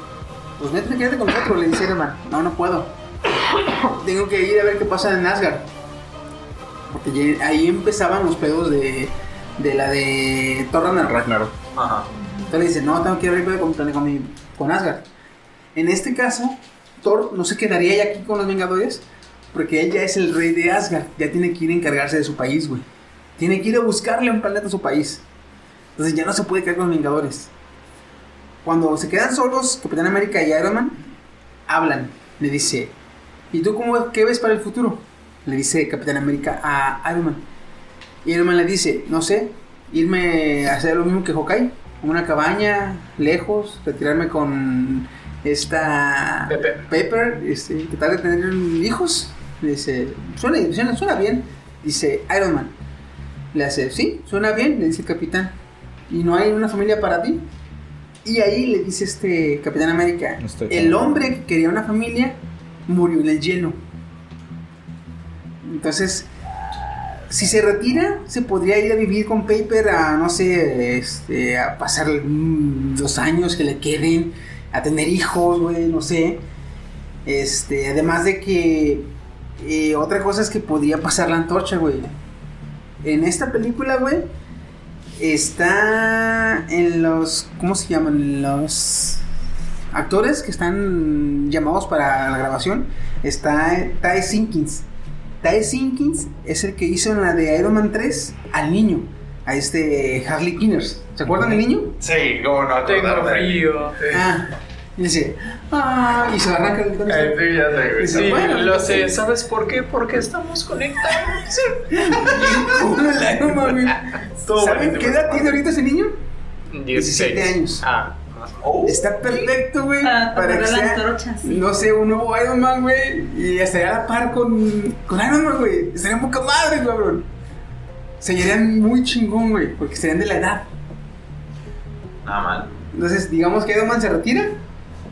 pues neta, quédate con nosotros, le dice Iron Man, no, no puedo. Tengo que ir a ver qué pasa en Asgard. Porque ahí empezaban los pedos de, de la de Thor Ragnarok. Ajá. Entonces le dice, no, tengo que ir a ver qué con, con, mi- con Asgard. En este caso, Thor no se quedaría ya aquí con los Vengadores, porque él ya es el rey de Asgard, ya tiene que ir a encargarse de su país, güey. Tiene que ir a buscarle un planeta a su país. Entonces ya no se puede quedar con los Vengadores. Cuando se quedan solos, Capitán América y Iron Man hablan. Le dice, ¿y tú cómo, qué ves para el futuro? Le dice Capitán América a Iron Man. Y Iron Man le dice, no sé, irme a hacer lo mismo que Hawkeye, una cabaña, lejos, retirarme con esta Pepper. Pepper, este, tratar de tener hijos. Le dice, suena, suena, suena bien. Dice Iron Man. Le hace, sí, suena bien, le dice el capitán. ¿Y no hay una familia para ti? Y ahí le dice este Capitán América, Estoy el hombre que quería una familia murió en el hielo. Entonces, si se retira, se podría ir a vivir con Paper a, no sé, este, a pasar mm, los años que le queden, a tener hijos, güey, no sé. Este, además de que eh, otra cosa es que podría pasar la antorcha, güey. En esta película, güey, está en los, ¿cómo se llaman? En Los actores que están llamados para la grabación. Está Ty Sinkins. Ty Sinkins es el que hizo en la de Iron Man 3 al niño, a este Harley Kinners. ¿Se acuerdan del niño? Sí, cómo no Tengo frío. Ah, y dice, ah, y se arranca el Stark. sí, ya sé, güey. Sí, Bueno, lo sé. ¿Sabes por qué? Porque estamos conectados. ¿Saben qué edad tiene ahorita ese niño? 16 años. Ah, Oh. Está perfecto, güey. Para Para que sea, antorcha, sí. no sé, un nuevo Iron Man, güey. Y estaría a la par con, con Iron Man, güey. Estarían poca madre, cabrón. Serían muy chingón, güey. Porque serían de la edad. Nada mal. Entonces, digamos que Iron Man se retira.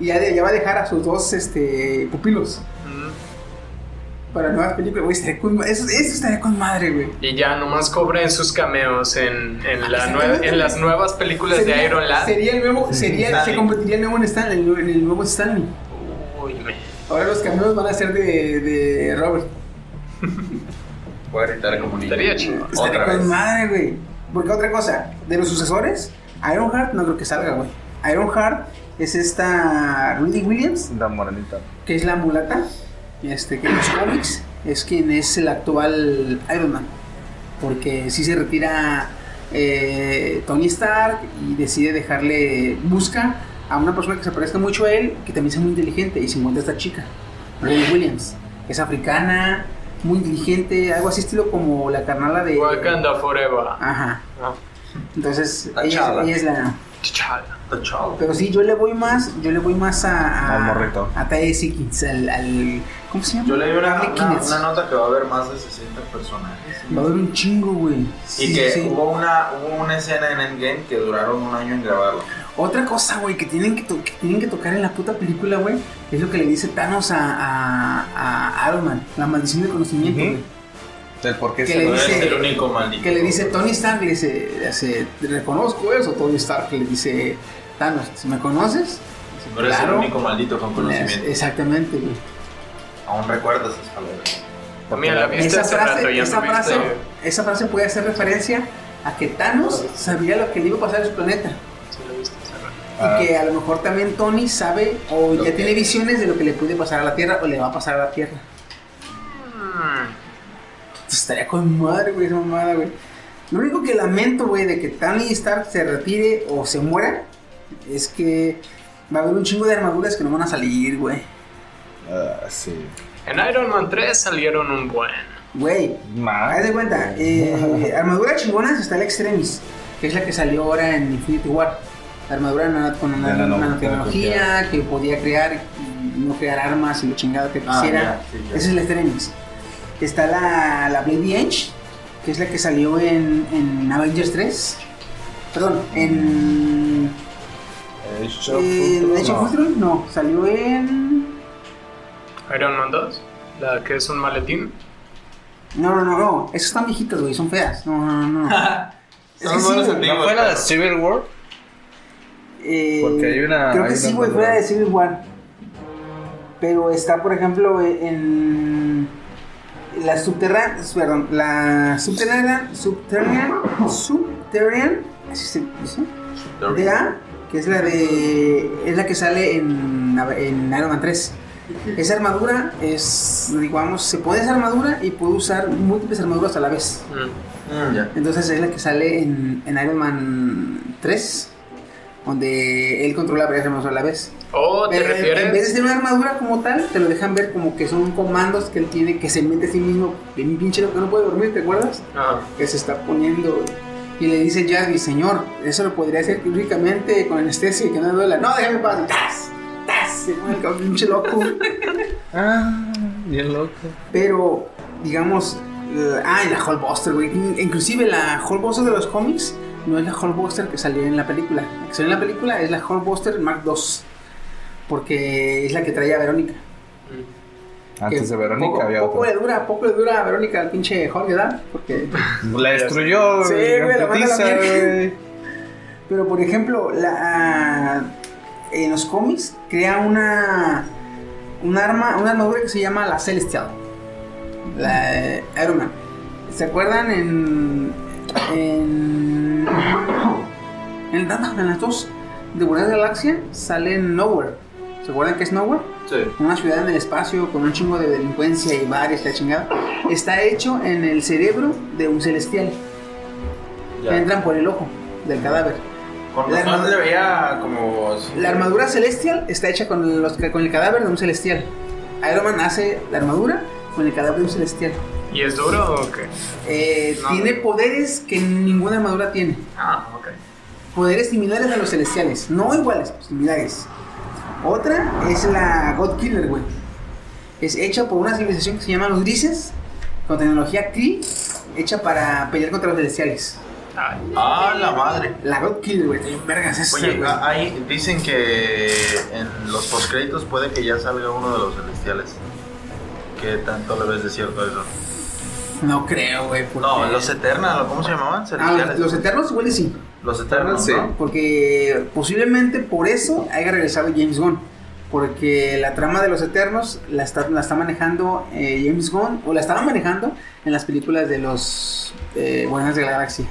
Y ya, de- ya va a dejar a sus dos este, pupilos. mm. Para nuevas películas, güey. estaría con- Eso, eso estaría con madre, güey. Y ya nomás cobren sus cameos en, en, la en las nuevas películas de Iron Lad. Sería el nuevo, sería, se convertiría el nuevo en Stanley, en el, en el nuevo Stanley. Uy, me- Ahora los cameos van a ser de, de Robert. Voy a gritar como niño. Estaría chido. Estaría con vez. madre, güey. Porque otra cosa, de los sucesores, Ironheart no creo que salga, güey. Ironheart es esta Rudy Williams, La morenita. que es la mulata, este, que en los cómics es quien es el actual Iron Man. Porque si se retira eh, Tony Stark y decide dejarle, busca a una persona que se parezca mucho a él, que también sea muy inteligente, y se encuentra esta chica, Rudy Williams, que es africana, muy inteligente, algo así estilo como la carnala de... Wakanda Forever. Ajá. Ah. Entonces, La ella, ella es la, T'Challa. T'Challa. Pero sí, yo le voy más, yo le voy más a... a Al morrito. A Tae Sikins, al, al... ¿Cómo se llama? Yo leí una, una, nota que va a haber más de 60 personajes. Va a haber un chingo, güey. Sí, y que sí. hubo una hubo una escena en Endgame que duraron un año en grabarlo. Otra cosa, güey, que tienen que, tienen que tocar en la puta película, güey, es lo que le dice Thanos a, a, a Iron Man, la maldición del conocimiento, güey. Del por qué Que se le No dice- es el único maldito. Que le dice Tony Stark, le dice, le hace, reconozco eso, Tony Stark, que le dice Thanos, ¿si me conoces? Dice, eres "Claro". el único maldito con conocimiento. Exactamente, güey. Aún recuerdas esas palabras. Mira, la viste Esa rato, frase, ya esa, no frase, esa frase puede hacer referencia a que Thanos sabía lo que le iba a pasar a su planeta. Sí, la viste. Ah. Y que a lo mejor también Tony sabe o Lo ya que- tiene visiones de lo que le puede pasar a la Tierra o le va a pasar a la Tierra. Entonces, estaría con madre, güey, esa mamada, güey. Lo único que lamento, güey, de que Tony Stark se retire o se muera es que va a haber un chingo de armaduras que no van a salir, güey. Ah, sí. En Iron Man 3 salieron un buen. Güey, haz de cuenta, eh, armadura chingonas está la Extremis, que es la que salió ahora en Infinity War. La armadura nano- con una nano- nanotecnología que podía crear y no crear armas y lo chingado que Ah, quisiera. ya, sí, ya. Esa es la Extremis. Está la, la Blade Edge, que es la que salió en, en Avengers 3. Perdón, en. Age of en Age of no. Ultron, no, salió en. Iron Man 2, la que es un maletín. No, no, no, no, esos están viejitos, güey, son feas. No, no, no. no. Es que sí, güey. ¿No fue la de Civil War? Eh, Porque hay una- Creo que sí, güey, armadura. fuera de Civil War. Pero está, por ejemplo, en. La subterránea. Perdón, la subterránea. Subterranean. Subterranean. Así se dice. DA, que es la de. Es la que sale en, en Iron Man 3. Esa armadura es. Digamos, se pone esa armadura y puede usar múltiples armaduras a la vez. Mm. Mm, ya. Entonces es la que sale en, en Iron Man 3, donde él controla varias armaduras a la vez. ¿O te Pero en- En vez de refieres? ser una armadura como tal, te lo dejan ver como que son comandos que él tiene que se mete a sí mismo. En un pinche loco que no puede dormir, ¿te acuerdas? Ah, Que se está poniendo. Y le dice Jarvis, señor, eso lo podría hacer quirúrgicamente con anestesia y que no le duela. No, déjame paz. ¡Tas! ¡Tas! Se pone el pinche loco. Ah, bien loco. Pero, digamos, eh, ah, la Hulkbuster, güey. Inclusive la Hulkbuster de los cómics no es la Hulkbuster que salió en la película. La que salió en la película es la Hulkbuster Mark II. Porque es la que traía a Verónica. Antes de Verónica poco, había poco otra. le dura, poco le dura a Verónica al pinche Hulk, ¿verdad? Porque... La destruyó. Sí, güey, la manda la mierda. Pero, por ejemplo, la, en los cómics crea una, un arma, una armadura que se llama la Celestial. La eh, Iron Man. ¿Se acuerdan en. en. En, en las dos de Guardianes de la Galaxia? Sale Nowhere. ¿Se acuerdan que es Nowhere? Sí. Una ciudad en el espacio con un chingo de delincuencia y bares, la chingada. Está hecho en el cerebro de un celestial. Ya. Entran por el ojo del cadáver. Con La armadura- le veía como. La armadura celestial está hecha con, los, con el cadáver de un celestial. Iron Man hace la armadura con el cadáver de un celestial. ¿Y es duro o qué? Eh, No. Tiene poderes que ninguna armadura tiene. Ah, ok. Poderes similares a los celestiales. No iguales, pues, similares. Otra es la God Killer, güey. Es hecha por una civilización que se llama los Grises, con tecnología Kree, hecha para pelear contra los celestiales. Ay, Ah, la madre. La God Killer, güey. Vergas es Oye, güey. a- ahí dicen que en los postcréditos puede que ya salga uno de los celestiales. ¿Qué tanto le ves de cierto eso? No creo, güey. porque- No, los Eternals, ¿cómo se llamaban? Ah, los Eternos igual y sí. Los Eternals, Sí. ¿no? Porque posiblemente por eso haya regresado James Gunn. Porque la trama de los Eternos la está, la está manejando eh, James Gunn, o la estaba manejando en las películas de los eh, Guardianes de la Galaxia.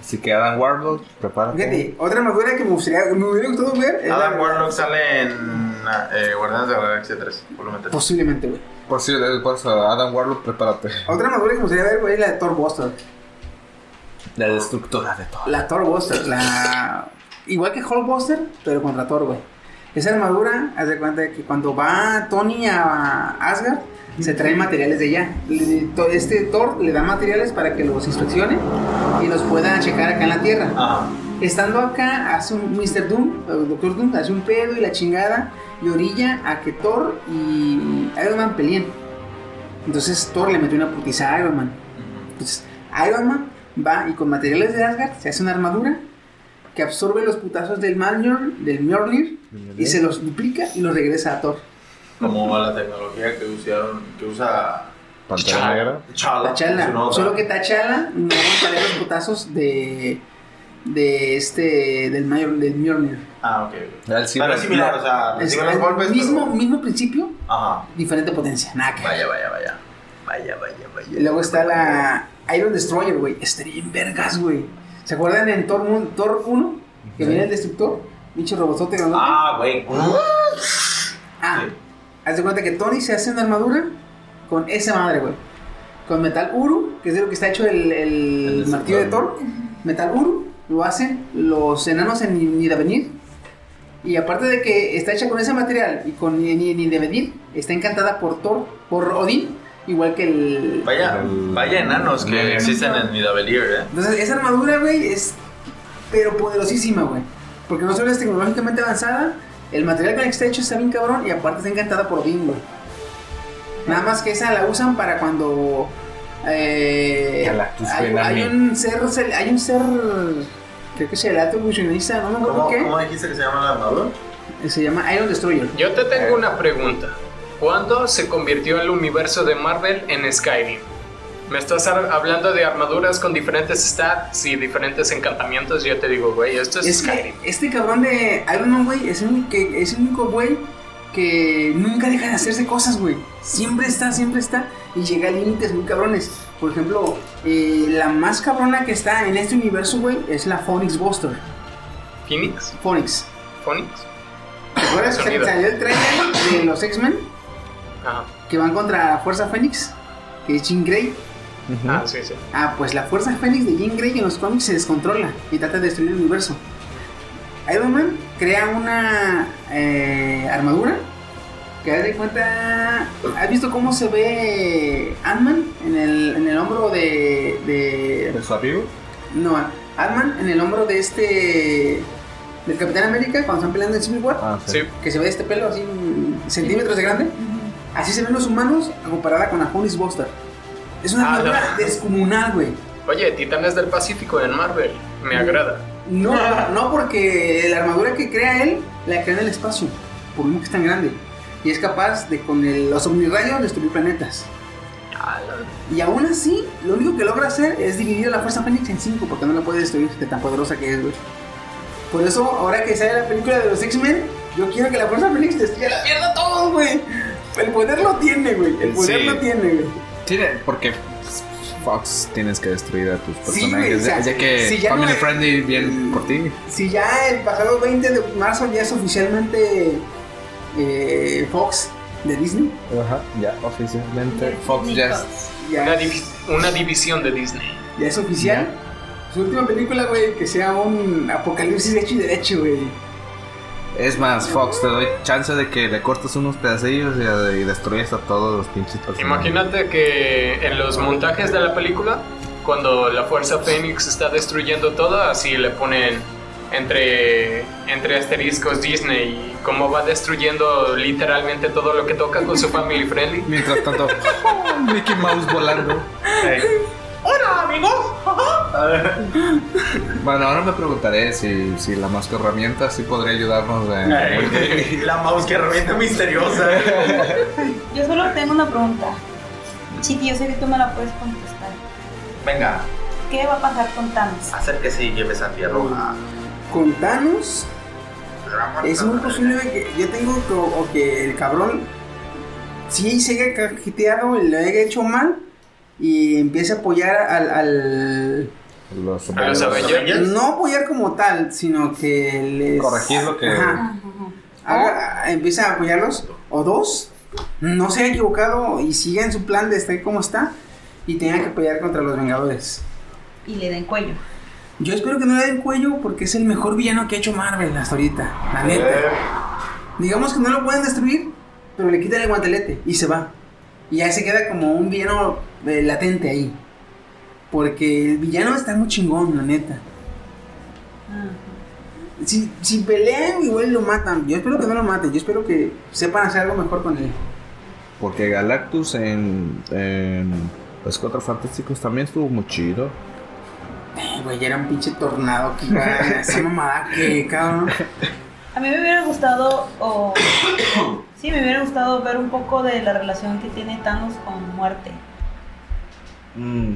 Así que Adam Warlock, prepárate. Fíjate, otra armadura que me gustaría, me hubiera gustado ver. es Adam la- Warlock sale en eh, Guardianes de la Galaxia 3, volumen 3. Posiblemente, güey. Por si le pasa a Adam Warlock, prepárate. Otra armadura que me gustaría ver, güey, es la de Thor Buster. La destructora de todo. La Thor Buster, la... Igual que Hulk Buster, pero contra Thor, güey. Esa armadura, haz de cuenta de que cuando va Tony a Asgard, se traen materiales de allá. Este Thor le da materiales para que los inspeccione y los pueda checar acá en la Tierra. Ajá. Estando acá, hace un Mr. Doom, o Doctor Doom, hace un pedo y la chingada, y orilla a que Thor y Iron Man peleen. Entonces Thor le metió una putiza a Iron Man. Entonces Iron Man va y con materiales de Asgard se hace una armadura que absorbe los putazos del Mjolnir, del Mjolnir y se los duplica y los regresa a Thor. Como la tecnología que usaron, que usa Pantera. T'Challa. Su nota. Solo que T'Challa no aguantaría los putazos de de este del Mjolnir, del Mjolnir. Ah, ok. Pero es similar, o sea, Es los el golpes. mismo, pero- mismo principio, Ajá. diferente potencia. Nada que. Vaya, vaya, vaya. Vaya, vaya, vaya. Y luego está la Iron Destroyer, güey. Estaría en vergas, güey. ¿Se acuerdan en Thor, Thor 1? Que viene el destructor. Pinche robotote grandote. Ah, güey. Ah, Sí. haz de cuenta que Tony se hace una armadura con esa madre, güey. Con metal Uru, que es de lo que está hecho el, el El martillo de. Thor. Metal Uru lo hacen los enanos en Nidavenir. Y aparte de que está hecha con ese material y con Nidavenir, está encantada por Thor, por Odín, igual que el. Vaya, El- vaya enanos que el- existen en Nidavellir, eh. Entonces, esa armadura, güey, es. Pero poderosísima, güey. Porque no solo es tecnológicamente avanzada, el material con el que está hecho está bien cabrón y aparte está encantada por Odín, güey. Nada más que esa la usan para cuando. Eh, Galactus hay, un ser. Hay un ser. Creo que es el alto evolucionista, no me acuerdo ¿Cómo, qué. ¿Cómo dijiste que se llama la armadura? Se llama Iron Destroyer. Yo te tengo una pregunta. ¿Cuándo se convirtió el universo de Marvel en Skyrim? Me estás hablando de armaduras con diferentes stats y diferentes encantamientos. y Yo te digo, güey, esto es, Es Skyrim. que este cabrón de Iron Man, güey, es el que- es el único güey que nunca deja de hacerse cosas, güey. Siempre está, siempre está. Y llega a límites muy cabrones. Por ejemplo, eh, la más cabrona que está en este universo, güey, es la Phoenix Buster. ¿Phoenix? Phoenix. ¿Phoenix? ¿Te acuerdas que salió el trailer de los X-Men Ajá. que van contra la Fuerza Fénix? Que es Jean Grey. Ujú. Ah, sí, sí. Ah, pues la Fuerza Fénix de Jean Grey en los cómics se descontrola y trata de destruir el universo. Iron Man crea una eh, armadura que haz de cuenta. ¿Has visto cómo se ve Ant-Man en el, en el hombro de, de. ¿De su amigo? No, Ant-Man en el hombro de este. del Capitán América cuando están peleando en Civil War? Ah, Sí. Que se ve este pelo así centímetros de grande. Así se ven los humanos comparada con la Phoenix Buster. Es una Ah, armadura no. descomunal, güey. Oye, Titanes del Pacífico en Marvel. Me agrada. No, no, porque la armadura que crea él la crea en el espacio, por lo que es tan grande. Y es capaz de con el- los omnirrayos destruir planetas. Y aún así, lo único que logra hacer es dividir a la Fuerza Fénix en cinco, porque no la puede destruir de tan poderosa que es, güey. Por eso, ahora que sale la película de los X-Men, yo quiero que la Fuerza Fénix destruya la mierda a todos, güey. El poder lo tiene, güey. El poder Sí. lo tiene, güey. Tiene, porque Fox tienes que destruir a tus personajes. güey, o sea, ya, que si ya no Family es- Friendly bien por ti. Si ya el pasado 20 de marzo ya es oficialmente eh, Fox de Disney, Ajá, ya oficialmente Ya, Fox ya es- ya, Una, divi- una división de Disney. ya es oficial. Su última película, güey, que sea un apocalipsis hecho y derecho, güey. Es más, Fox, te doy chance de que le cortes unos pedacillos y, y destruyes a todos los pinches personajes. Imagínate que en los montajes de la película, cuando la Fuerza Fénix está destruyendo todo, así le ponen entre, entre asteriscos Disney y cómo va destruyendo literalmente todo lo que toca con su family friendly. Mientras tanto, Mickey Mouse volando. ¡Hola, amigos! Bueno, ahora me preguntaré si, si la máscara herramienta sí podría ayudarnos. de- la mouse herramienta misteriosa. Yo solo tengo una pregunta. Chiqui, yo sé que tú me la puedes contestar. Venga, ¿Qué va a pasar con Thanos? acérquese y lleve esa tierra. Con Thanos, es muy posible que yo tengo que, o que el cabrón sí se haya cajeteado y lo haya hecho mal y empiece a apoyar al- al Los, A los Avengers. no apoyar como tal, sino que les Corregir lo que- Ajá. Haga- empieza a apoyarlos o dos, no se haya equivocado y siga en su plan de estar como está y tenga que apoyar contra los Vengadores. Y le den cuello. Yo espero que no le den cuello porque es el mejor villano que ha hecho Marvel hasta ahorita, la neta. Digamos que no lo pueden destruir, pero le quitan el guantelete y se va. Y ya se queda como un villano eh, latente ahí. Porque el villano está muy chingón, la neta. Si, si pelean, igual lo matan. Yo espero que no lo maten. Yo espero que sepan hacer algo mejor con él. Porque Galactus en, en los Cuatro Fantásticos también estuvo muy chido. Eh, güey, ya era un pinche tornado que iba a esa mamada que, cabrón. A mí me hubiera gustado, o. sí, me hubiera gustado ver un poco de la relación que tiene Thanos con muerte. Mm.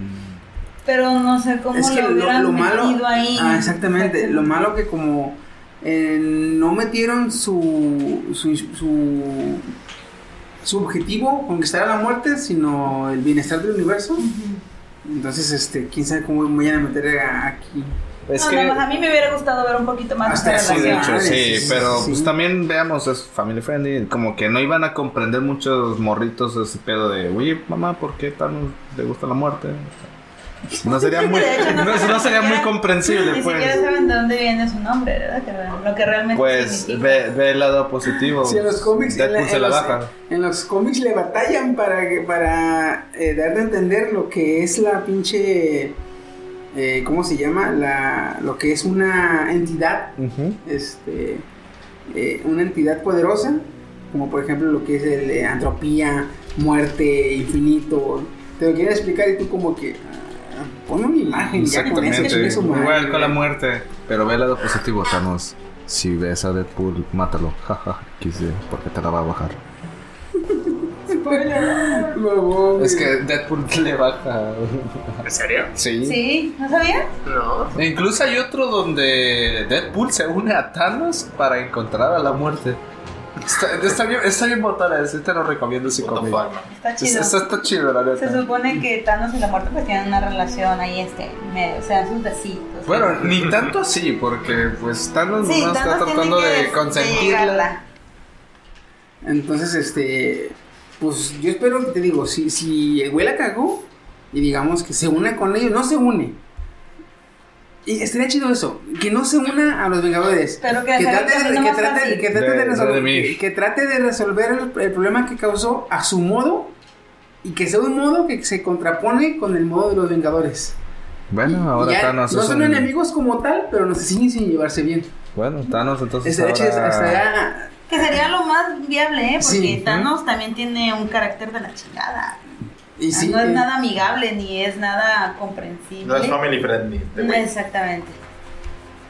Pero no sé cómo Es que lo hubieran lo malo. ahí. Ah, exactamente. Lo malo que como eh, no metieron su, su, su, su objetivo, conquistar a la muerte, sino el bienestar del universo. Entonces, este, quién sabe cómo me vayan a meter aquí. Es no, que. más, a mí me hubiera gustado ver un poquito más de Sí, relación. hecho, sí, sí, pero sí. pues también veamos, es family friendly, como que no iban a comprender muchos morritos ese pedo de, oye, mamá, ¿por qué tan le gusta la muerte? No sería muy, hecho, no, no no sería muy comprensible, Ni pues. siquiera saben de dónde viene su nombre, ¿verdad? Que lo que realmente Pues ve, ve el lado positivo. Sí, en los cómics, en, la- Deadpool se en la los, baja. en los cómics le batallan para, que- para eh, dar de entender lo que es la pinche, eh, ¿cómo se llama? La, lo que es una entidad, este, eh, una entidad poderosa, como por ejemplo lo que es el eh, antropía, muerte, infinito. Te lo quieren explicar y tú como que ah, pon una imagen ya con eso, chingue su madre, igual con la muerte. Pero ve el lado positivo, Thanos. Si ves a Deadpool, mátalo. Jaja, quise, porque te la va a bajar. Es que Deadpool le baja. ¿En serio? Sí. Sí, ¿no sabía? No. E incluso hay otro donde Deadpool se une a Thanos para encontrar a la muerte. Está, está bien, está bien botana, te lo recomiendo fuck, man. Está Está, chido. está, está chido, la Se neta. supone que Thanos y la muerte pues tienen una relación ahí, este, medio, o sea, sus besitos. Bueno, ni tanto así, porque pues Thanos sí, nomás está tratando de consentirla. Entonces, este, pues yo espero que te digo, si, si el güey la cagó y digamos que se une con ellos, no se une. Y estaría chido eso, que no se una a los Vengadores. Pero que que hacer trate, de, que, trate, que trate de, De- resolver, que, trate de resolver el, el problema que causó a su modo y que sea un modo que se contrapone con el modo de los Vengadores. Bueno, ahora Ya Thanos no son un- enemigos como tal, pero no se siguen sin llevarse bien. Bueno, Thanos entonces Estaría chido, ahora... estaría- Que sería lo más viable, ¿eh? Porque Sí. Thanos también tiene un carácter de la chingada. y sí, no es eh, nada amigable ni es nada comprensible. No es family friendly. No, güey. Exactamente.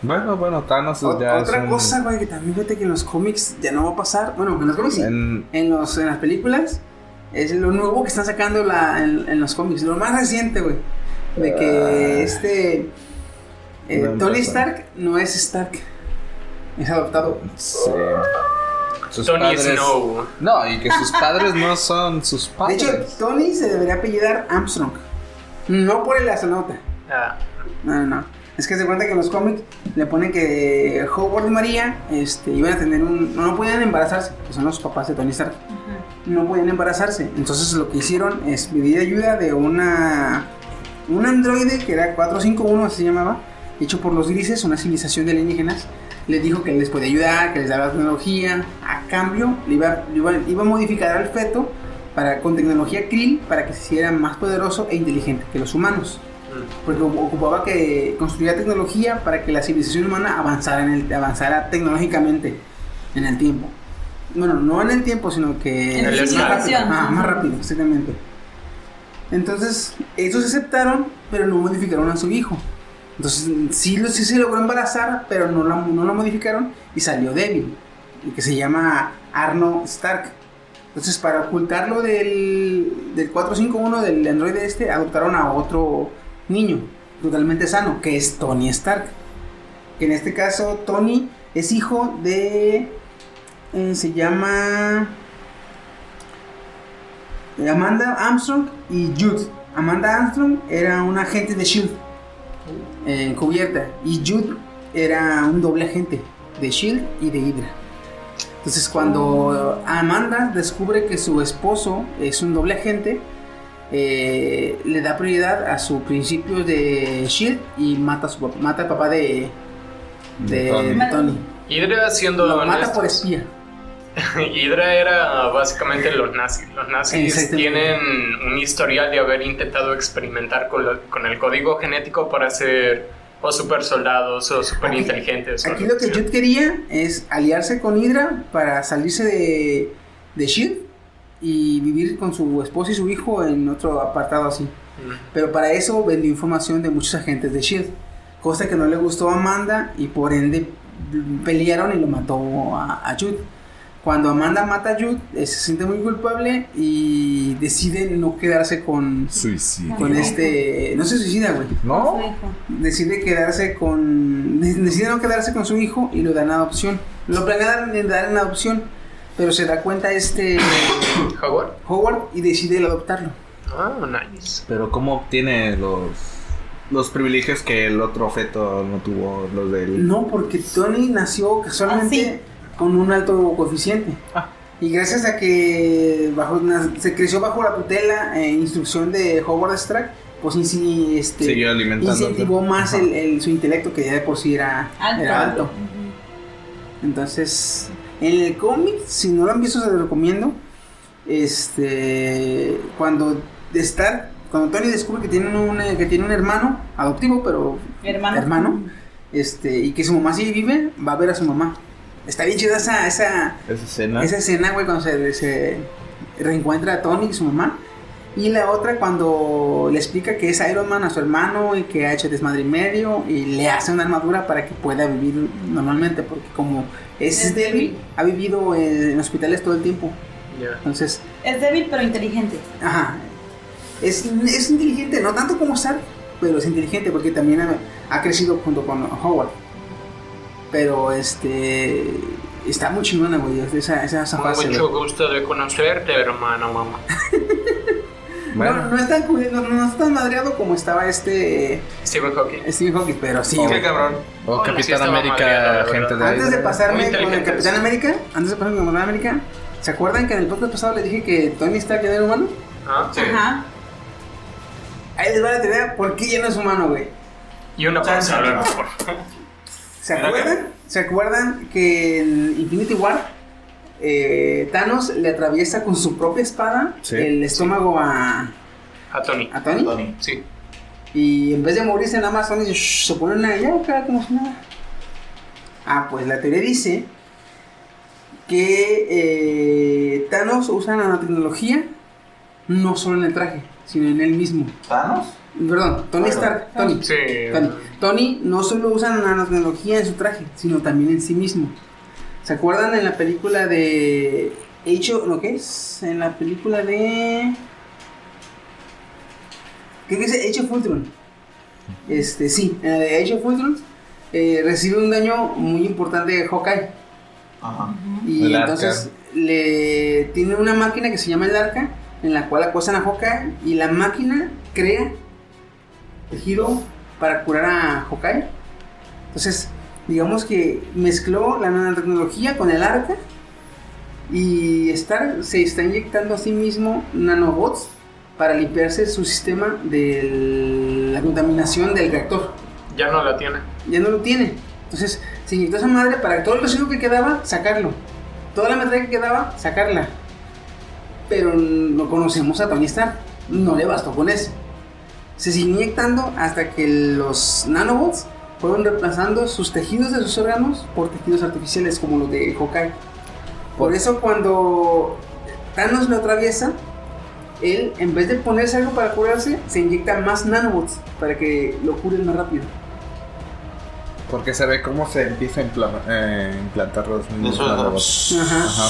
Bueno, bueno, Thanos Ot- ya Otra es un- cosa, güey, que también fíjate que en los cómics ya no va a pasar. Bueno, en los cómics sí. En, En- los, en las películas es lo nuevo que están sacando la, en, en los cómics. Lo más reciente, güey. De que Ah. este. eh, No Tony. Stark no es Stark. Es adoptado. Sí. Sus Tony padres- Snow. No, y que sus padres no son sus De padres. hecho, Tony se debería apellidar Armstrong. No por el astronauta. Ah, No, no, no. Es que se cuenta que en los cómics le ponen que Howard y María este, iban a tener un. No podían embarazarse, que son los papás de Tony Stark. No podían embarazarse. Entonces lo que hicieron es pedir ayuda de una. Un androide que era 451, así se llamaba, hecho por los grises, una civilización de alienígenas. Les dijo que les podía ayudar, que les daba tecnología. A cambio, le iba, le iba, iba a modificar al feto para, con tecnología Krill para que se hiciera más poderoso e inteligente que los humanos porque ocupaba que construía tecnología para que la civilización humana avanzara, en el, avanzara tecnológicamente en el tiempo. Bueno, no en el tiempo, sino que En más rápido. Ah, más rápido, exactamente. Entonces, ellos aceptaron, pero no modificaron a su hijo. Entonces, sí, sí se logró embarazar, pero no, la- no lo modificaron y salió débil, que se llama Arno Stark. Entonces, para ocultarlo del, del 451 del androide este, adoptaron a otro niño totalmente sano, que es Tony Stark. Que en este caso, Tony es hijo de. eh, se llama. Amanda Armstrong y Jude. Amanda Armstrong era un agente de Shield eh, encubierta y Jude era un doble agente de Shield y de Hydra. Entonces cuando Amanda descubre que su esposo es un doble agente, eh, le da prioridad a sus principios de Shield y mata a su papá, mata al papá de, de Tony. Tony. Hydra siendo Lo mata por espía. Hydra era básicamente los nazis. Los nazis tienen un historial de haber intentado experimentar con, lo- con el código genético para hacer o super soldados o super Aquí- inteligentes. Aquí lo que. Jude quería es aliarse con Hydra para salirse de, de Shield y vivir con su esposa y su hijo en otro apartado así. Mm. Pero para eso vendió información de muchos agentes de Shield, cosa que no le gustó a Amanda y por ende pelearon y lo mató a, a Jude. Cuando Amanda mata a Jude, eh, se siente muy culpable y decide no quedarse con, Suicidio. con este... No se suicida, güey. ¿No? Decide quedarse con... de- Decide no quedarse con su hijo y lo dan a adopción. Lo planean dar en adopción, pero se da cuenta este Howard. Howard y decide adoptarlo. Ah, nice. Pero ¿cómo obtiene los, los privilegios que el otro feto no tuvo, los del... No, porque Tony nació casualmente con un alto coeficiente. Ah. Y gracias a que bajo, se creció bajo la tutela e instrucción de Howard Stark, pues sí este, Siguió incentivó más el, el- su intelecto que ya de por sí era Alto. era alto. Ujú. Entonces, en el cómic, si no lo han visto, se lo recomiendo. Este, cuando Stark, cuando Tony descubre que tiene un, eh, que tiene un hermano adoptivo, pero Hermano. hermano, este, y que su mamá sí vive, va a ver a su mamá. Está bien chida esa, esa, Esa escena. esa escena, güey, cuando se, se reencuentra a Tony y su mamá. Y la otra cuando le explica que es Iron Man a su hermano y que ha hecho desmadre y medio y le hace una armadura para que pueda vivir normalmente, porque como es, Es débil, ha vivido en hospitales todo el tiempo. Entonces, Es débil pero inteligente. ajá, es, es inteligente, no tanto como Stark, pero es inteligente porque también ha, ha crecido junto con Howard. Pero este está muy chingona, güey, esa, esa, esa fase, Mucho güey. gusto de conocerte, hermano, mamá. Bueno. No, no es tan, no, no es tan madreado como estaba este Stephen Hawking. Stephen Hawking, pero sí. Oh. Qué cabrón. O Capitán América, madreado, gente de. Antes de pasarme con el. Capitán América, antes de pasarme con el Capitán América, ¿se acuerdan que en el podcast pasado les dije que Tony Stark ya era humano? Ah, sí. Ajá. Ahí les va la teoría, ¿por qué ya no es humano, güey? Y una pausa, por favor. ¿Se ¿Era acuerdan? ¿Se acuerdan que en Infinity War eh, Thanos le atraviesa con su propia espada Sí. el estómago a, A Tony. a Tony? Tony. Sí. Y en vez de morirse nada más, Tony dice, "Shh", se pone una acá como si nada. Ah, pues la teoría dice que eh, Thanos usa nanotecnología no solo en el traje, sino en él mismo. ¿Thanos? Perdón, Tony. Stark, Tony. Sí. Tony. Tony no solo usa nanotecnología en su traje, sino también en sí mismo. ¿Se acuerdan en la película de Hecho, ¿no qué es? En la película de ¿Qué dice Age of Ultron? Este, sí, en la de Age of Ultron eh, recibe un daño muy importante de Hawkeye. Ajá. Y El arca. entonces le tiene una máquina que se llama el arca, en la cual acosan a Hawkeye y la máquina crea tejido para curar a Hawkeye. Entonces, digamos que mezcló la nanotecnología con el arca y Stark se está inyectando a sí mismo nanobots para limpiarse su sistema de la contaminación del reactor Ya no la tiene. ya no lo tiene. Entonces, se inyectó esa madre para todo el residuo que quedaba, sacarlo. Toda la metralla que quedaba, sacarla. Pero no conocemos a Tony Stark. No le bastó con eso. Se siguió inyectando hasta que los nanobots fueron reemplazando sus tejidos de sus órganos por tejidos artificiales como los de Hawkeye. Por eso cuando Thanos lo atraviesa, él en vez de ponerse algo para curarse, se inyecta más nanobots para que lo curen más rápido. Porque se ve cómo se empieza a impla- eh, implantar los mismos nanobots. Ajá. Ajá.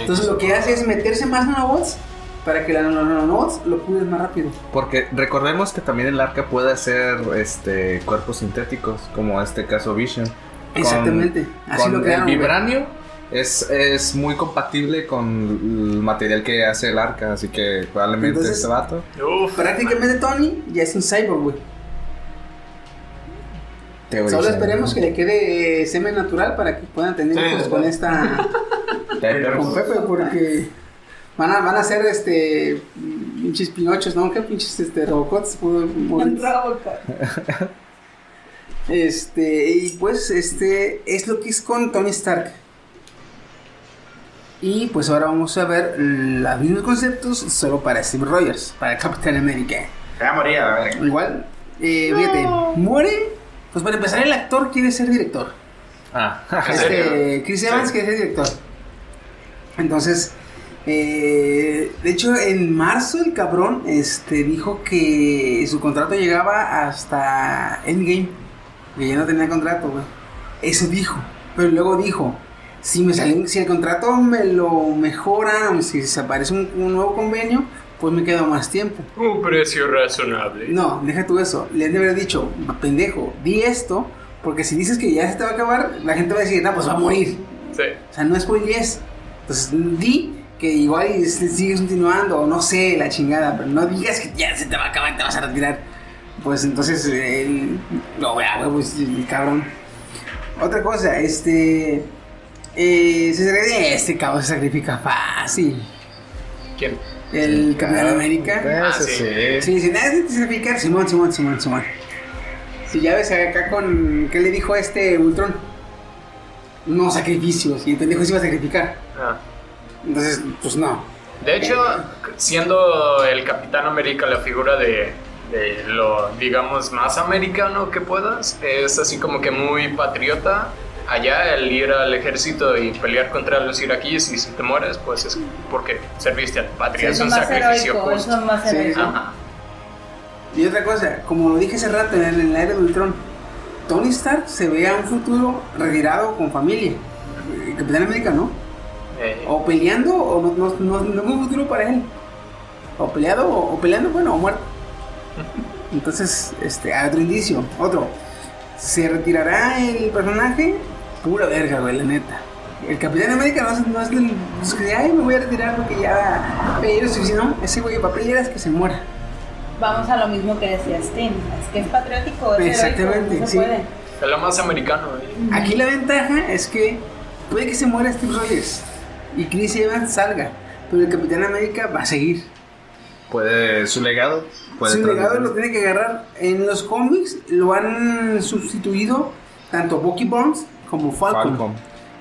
Entonces lo que hace es meterse más nanobots para que los nanobots lo curen más rápido. Porque recordemos que también el arca puede hacer este cuerpos sintéticos, como este caso Vision. Con- Exactamente. Así con lo crearon. el vibranio es, es muy compatible con el material que hace el arca, así que probablemente Entonces- este vato. Uf. Prácticamente Tony ya es un cyborg, güey. Solo esperemos que le quede eh, semen natural para que puedan tener Sí, hijos sí. con esta. Con Pepe, porque van a, van a ser este. pinches pinochos, ¿no? ¿Qué pinches este, robocots? pudo morir? Robocop. Este, y pues este es lo que es con Tony Stark. Y pues ahora vamos a ver los mismos conceptos solo para Steve Rogers, para Capitán América. Se va a morir a verga. Igual, eh, fíjate, muere Pues para empezar, el actor quiere ser director. Ah. Este, Chris Evans Sí. quiere ser director. Entonces, eh, de hecho, en marzo el cabrón este, dijo que su contrato llegaba hasta Endgame. Que ya no tenía contrato, güey. Eso dijo. Pero luego dijo, si me sale, si el contrato me lo mejora, si se aparece un, un nuevo convenio, pues me quedo más tiempo. Un precio razonable. No, deja tú eso. Le han de haber dicho, pendejo, di esto, porque si dices que ya se te va a acabar, la gente va a decir, no, pues va a morir. Sí. O sea, no es spoilers. Entonces, di que igual y sigues continuando, o no sé, la chingada, pero no digas que ya se te va a acabar, te vas a retirar. Pues entonces, él, lo vea, güey, pues el cabrón. Otra cosa, este. Eh, se sacrifica- este cabrón se sacrifica fácil. ¿Quién? El Capitán América. Ah, Ese sí. sí. Sí, si nadie te sacrificar, Simón, Simón, Simón, Simón. Si ya ves acá con. ¿Qué le dijo a este Ultron? No sacrificios. Y el pendejo se iba a sacrificar. Ah. Entonces, pues no. De hecho, siendo el Capitán América la figura de, de lo, digamos, más americano que puedas, es así como que muy patriota. Allá el ir al ejército y pelear contra los iraquíes y si te mueres, pues es porque serviste a tu patria. es un sacrificio heroico, justo. es más Sí, heroico. Ajá. Y otra cosa, como lo dije hace rato en, el- en la era de Ultron, Tony Stark se ve a un futuro retirado con familia. El Capitán América no. O peleando, o no, no, no, no futuro para él. O peleado, o, o peleando, bueno, o muerto. Entonces, este, otro indicio, otro. ¿Se retirará el personaje? Pura verga, güey, la neta. El Capitán América no es, no es del. es que, ay, me voy a retirar porque ya. Pero si no, ese güey para pelear es que se muera. Vamos a lo mismo que decía Steam. Es que es patriótico, es Exactamente, heroico, no se sí. puede. es lo más americano. eh. Aquí la ventaja es que puede que se muera Steve Rogers y Chris Evans salga, pero el Capitán América va a seguir. Puede su legado. Puede Su legado lo tiene que agarrar. En los cómics lo han sustituido tanto Bucky Barnes como Falcon. Falcon.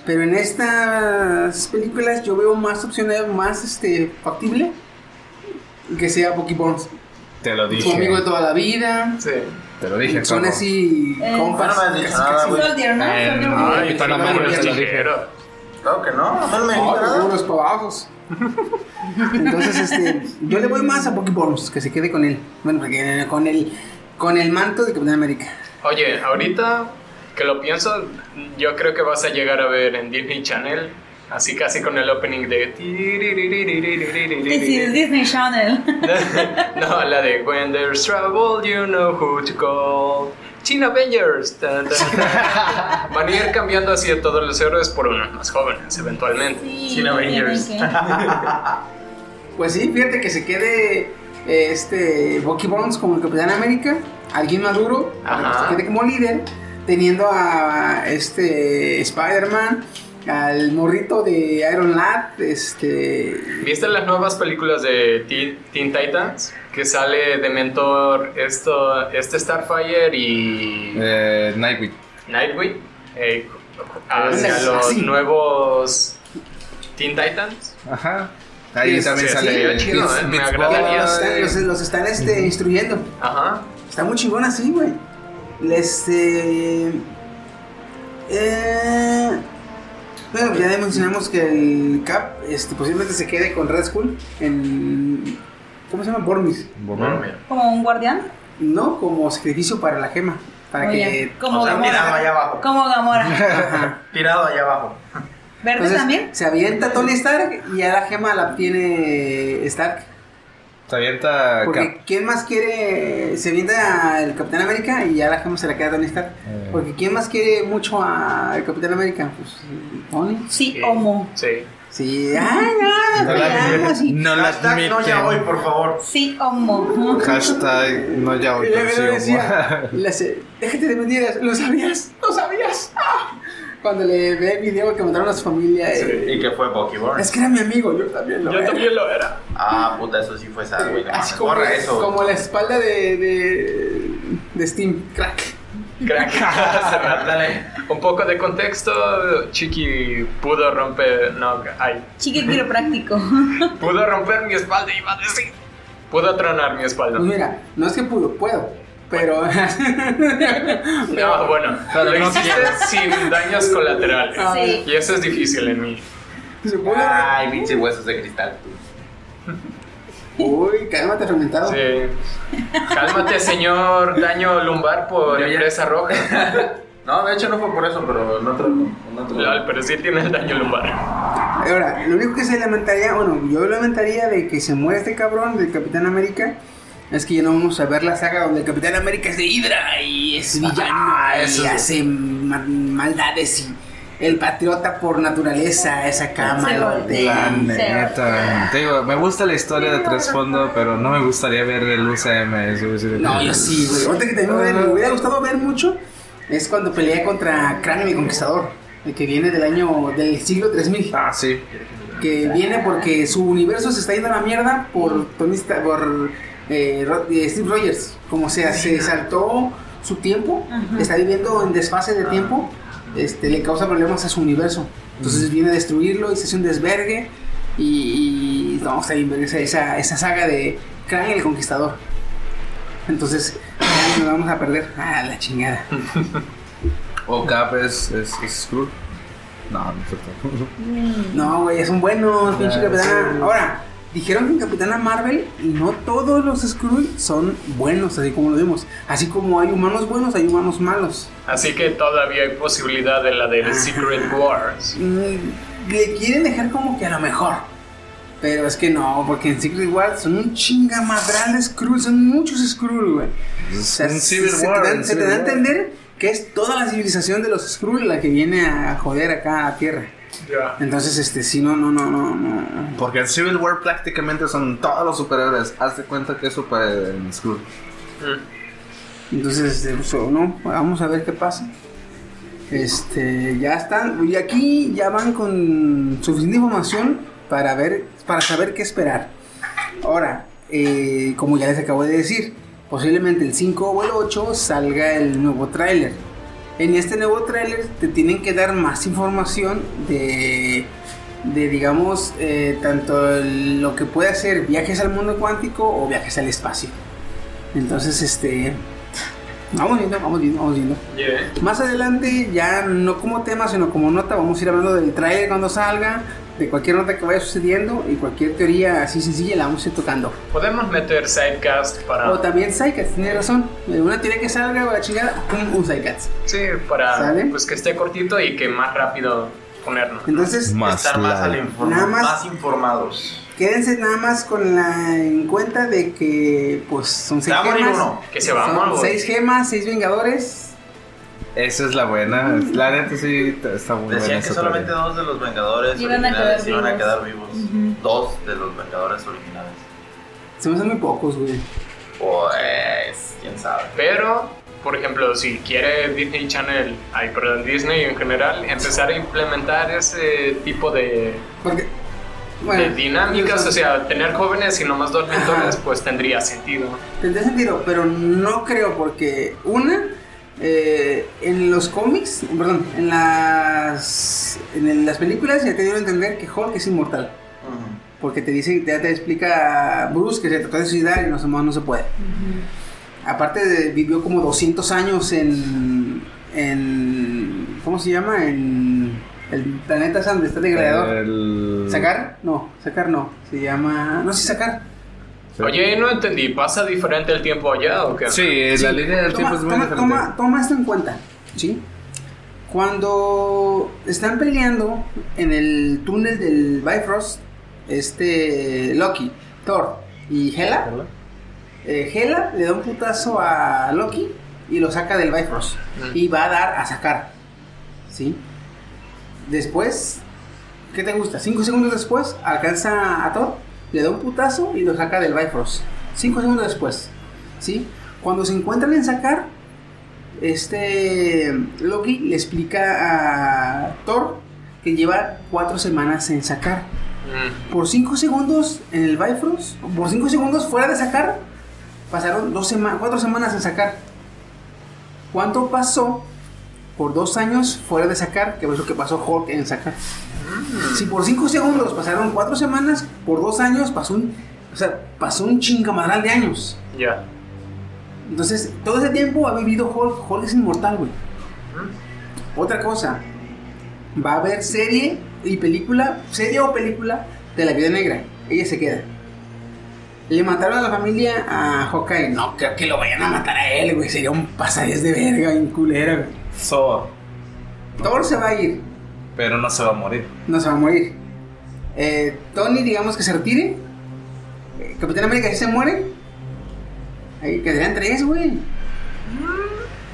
Pero en estas películas yo veo más opciones, más este, factible que sea Bucky Barnes. Te lo Su dije. amigo de toda la vida. Sí. Te lo dije. Son así Eh, compas. no me has dicho nada, casi. güey. Soldier, ¿no? Eh, Soldier no, Boy. Ay, Capitán pero Claro que no, no me No, para bajos. Entonces, este, yo le voy más a Barnes, que se quede con él. Bueno, porque con el, con el manto de Capitán América. Oye, ahorita que lo pienso, yo creo que vas a llegar a ver en Disney Channel, así casi con el opening de... This is Disney Channel. No, la de When there's trouble, you know who to call. Teen Avengers. Tan, tan, tan. Van a ir cambiando así a todos los héroes por unos más jóvenes, eventualmente. Sí, Avengers. que- Pues sí, fíjate que se quede eh, este Bucky Barnes como el Capitán América, alguien maduro, para que se quede como líder, teniendo a este Spider-Man, al morrito de Iron Lad, este ¿Viste las nuevas películas de Teen, Teen Titans? Que sale de mentor esto, este Starfire y Eh, Nightwing. Nightwing eh, hacia los sí. nuevos Teen Titans. Ajá. Ahí también sí, sale. chido, Beats- eh, me agradaría. los están, los, los están, este, instruyendo. Ajá. Está muy chingón así, güey. Este. Eh, bueno, ya mencionamos que el Cap este, posiblemente se quede con Red Skull en. ¿Cómo se llama? Bormis. Como un guardián. No, como sacrificio para la gema. Para que. como o sea, tirado allá Gamora. abajo. Como Gamora. Tirado allá abajo. ¿Verde Entonces, también? Se avienta Tony Stark y ya la gema la tiene Stark. Se avienta Porque Cap. ¿quién más quiere? Se avienta el Capitán América y ya la gema se la queda a Tony Stark. Eh. Porque ¿quién más quiere mucho al Capitán América? Pues Tony. Sí, Sí. homo. Sí. Sí, ay, no, No la, ya, sí. no la Hashtag admiten. no ya hoy, por favor. Sí, homo. Hashtag no ya hoy. pero sí, decía, déjate de mentiras, lo sabías, lo sabías. Ah. Cuando le ve el video que mandaron a su familia, eh, Y que fue Bucky Barnes. es que era mi amigo, yo también lo Yo era. también lo era. Ah, puta, eso sí fue sad, güey. Así como, Borra eso. como la espalda de, de, de Steam, crack. Crack. Dale. Un poco de contexto, Chiqui pudo romper, no, ay, Chique quiropráctico. pudo romper mi espalda, iba a decir. Pudo tronar mi Pues espalda. mira, no es que pudo, puedo. Pero. No, bueno, lo hiciste sin daños colaterales. Sí. Y eso es difícil en mí. Ay, pinches huesos de cristal. Uy, cálmate, fermentado. Sí. Cálmate, señor daño lumbar por Ya, ya. empresa roja. No, de hecho no fue por eso, pero en otro. En otro Lol, pero sí tiene el daño lumbar. Ahora, lo único que se lamentaría, bueno, yo lamentaría de que se muera este cabrón del Capitán América. Es que ya no vamos a ver la saga donde el Capitán América es de Hydra y es villano Ah, y eso es- hace ma- maldades y el patriota por naturaleza es acá malote. Te digo, me gusta la historia de Trasfondo, pero no me gustaría ver el UCM. eso, eso de- No, yo sí, güey. Otra que también me, me hubiera gustado ver mucho es cuando pelea contra Cráneo el Conquistador, el que viene del año del siglo 3000. Ah, sí. que viene porque su universo se está yendo a la mierda por Tony por eh, eh, Steve Rogers. Como sea, se saltó su tiempo, está viviendo en desfase de tiempo, este, le causa problemas a su universo. Entonces viene a destruirlo y se hace un desvergue. Y, y vamos a ver esa, esa, esa saga de Krang el Conquistador. Entonces, nos vamos a perder. Ah, la chingada. O Cap es, es. No, no es cierto. No, güey, son buenos, pinche Ah. Ahora, dijeron que en Capitana Marvel no todos los Skrull son buenos, así como lo vimos. Así como hay humanos buenos, hay humanos malos. Así que todavía hay posibilidad de la del Secret Wars. Mm, le quieren dejar como que a lo mejor. Pero es que no, porque en Secret Wars son un chingamadral de Skrull, son muchos Skrull, güey. O sea, se- Civil se, War, te da, se te da a entender que es toda la civilización de los Skrull la que viene a joder acá a Tierra. Entonces, este, sí, no, no, no, no, no. Porque en Civil War prácticamente son todos los superhéroes. Haz de cuenta que es super en. Mm. Entonces, este, pues, no, vamos a ver qué pasa. Este, ya están, y aquí ya van con suficiente información para ver, para saber qué esperar. Ahora, eh, como ya les acabo de decir, posiblemente el 5 o el 8 salga el nuevo tráiler. En este nuevo tráiler te tienen que dar más información de, de digamos, eh, tanto lo que puede hacer viajes al mundo cuántico o viajes al espacio. Entonces, este, vamos viendo, vamos viendo, vamos viendo. Yeah. Más adelante, ya no como tema, sino como nota, vamos a ir hablando del trailer cuando salga, de cualquier nota que vaya sucediendo y cualquier teoría así sencilla la vamos a ir tocando. Podemos meter sidecast para. O también Psycats, tiene razón. Una teoría que salga o la chingada, pum, un Psycats. Sí, para ¿Sale? pues que esté cortito y que más rápido ponernos. Entonces, Más Estar más, Nada más- más informados. Quédense nada más con la en cuenta de que, pues, son Se seis a gemas. uno. Que se va a Son morir. seis gemas, seis vengadores. Esa es la buena. La neta sí está muy buena. Decían que esa solamente dos de los Vengadores Iban a originales quedar iban a vivos. quedar vivos. Dos de los Vengadores originales. Se me hacen muy pocos, güey. Pues, quién sabe. Pero, por ejemplo, si quiere Disney Channel, ay, perdón, Disney en general, empezar a implementar ese tipo de, Porque, de dinámicas, o sea, tener jóvenes y no más dos mentores, pues tendría sentido. Tendría sentido, pero no creo porque una eh, en los cómics, perdón, en las en el- las películas ya te dieron a entender que Hulk es inmortal, porque te dice, ya te explica Bruce que se trató de suicidar y no, se- no se puede. Aparte de, vivió como 200 años en en ¿cómo se llama? En el planeta San donde está el gladiador. El... ¿Sacar? No, sacar no. Se llama. No sé, sacar. Sí. Oye, no entendí, ¿pasa diferente el tiempo allá o qué? Sí, la Sí, línea del toma, tiempo es muy toma, diferente. toma- toma esto en cuenta, ¿sí? Cuando están peleando en el túnel del Bifrost, este Loki, Thor y Hela, eh, Hela le da un putazo a Loki y lo saca del Bifrost Mm. y va a dar a sacar, ¿sí? Después, ¿qué te gusta? Cinco segundos después alcanza a Thor, le da un putazo y lo saca del Bifrost. Cinco segundos después, ¿sí? Cuando se encuentran en sacar, este Loki le explica a Thor que lleva cuatro semanas en sacar. Mm, Por cinco segundos en el Bifrost, por cinco segundos fuera de sacar, pasaron dos sema- cuatro semanas en sacar. ¿Cuánto pasó por dos años fuera de sacar? Que es lo que pasó Hulk en sacar. Si por cinco segundos pasaron cuatro semanas, por dos años pasó un, o sea, pasó un chingamadral de años. ya. Entonces, todo ese tiempo ha vivido Hulk. Hulk es inmortal, güey. Otra cosa, va a haber serie y película, serie o película de la vida negra. Ella se queda. Le mataron a la familia a Hawkeye. No creo que lo vayan a matar a él, güey. Sería un pasadez de verga, un culera, güey. Thor. Thor se va a ir. Pero no se va a morir. No se va a morir. Eh, Tony, digamos que se retire. Eh, Capitán América sí se muere. Ahí quedarían tres, güey.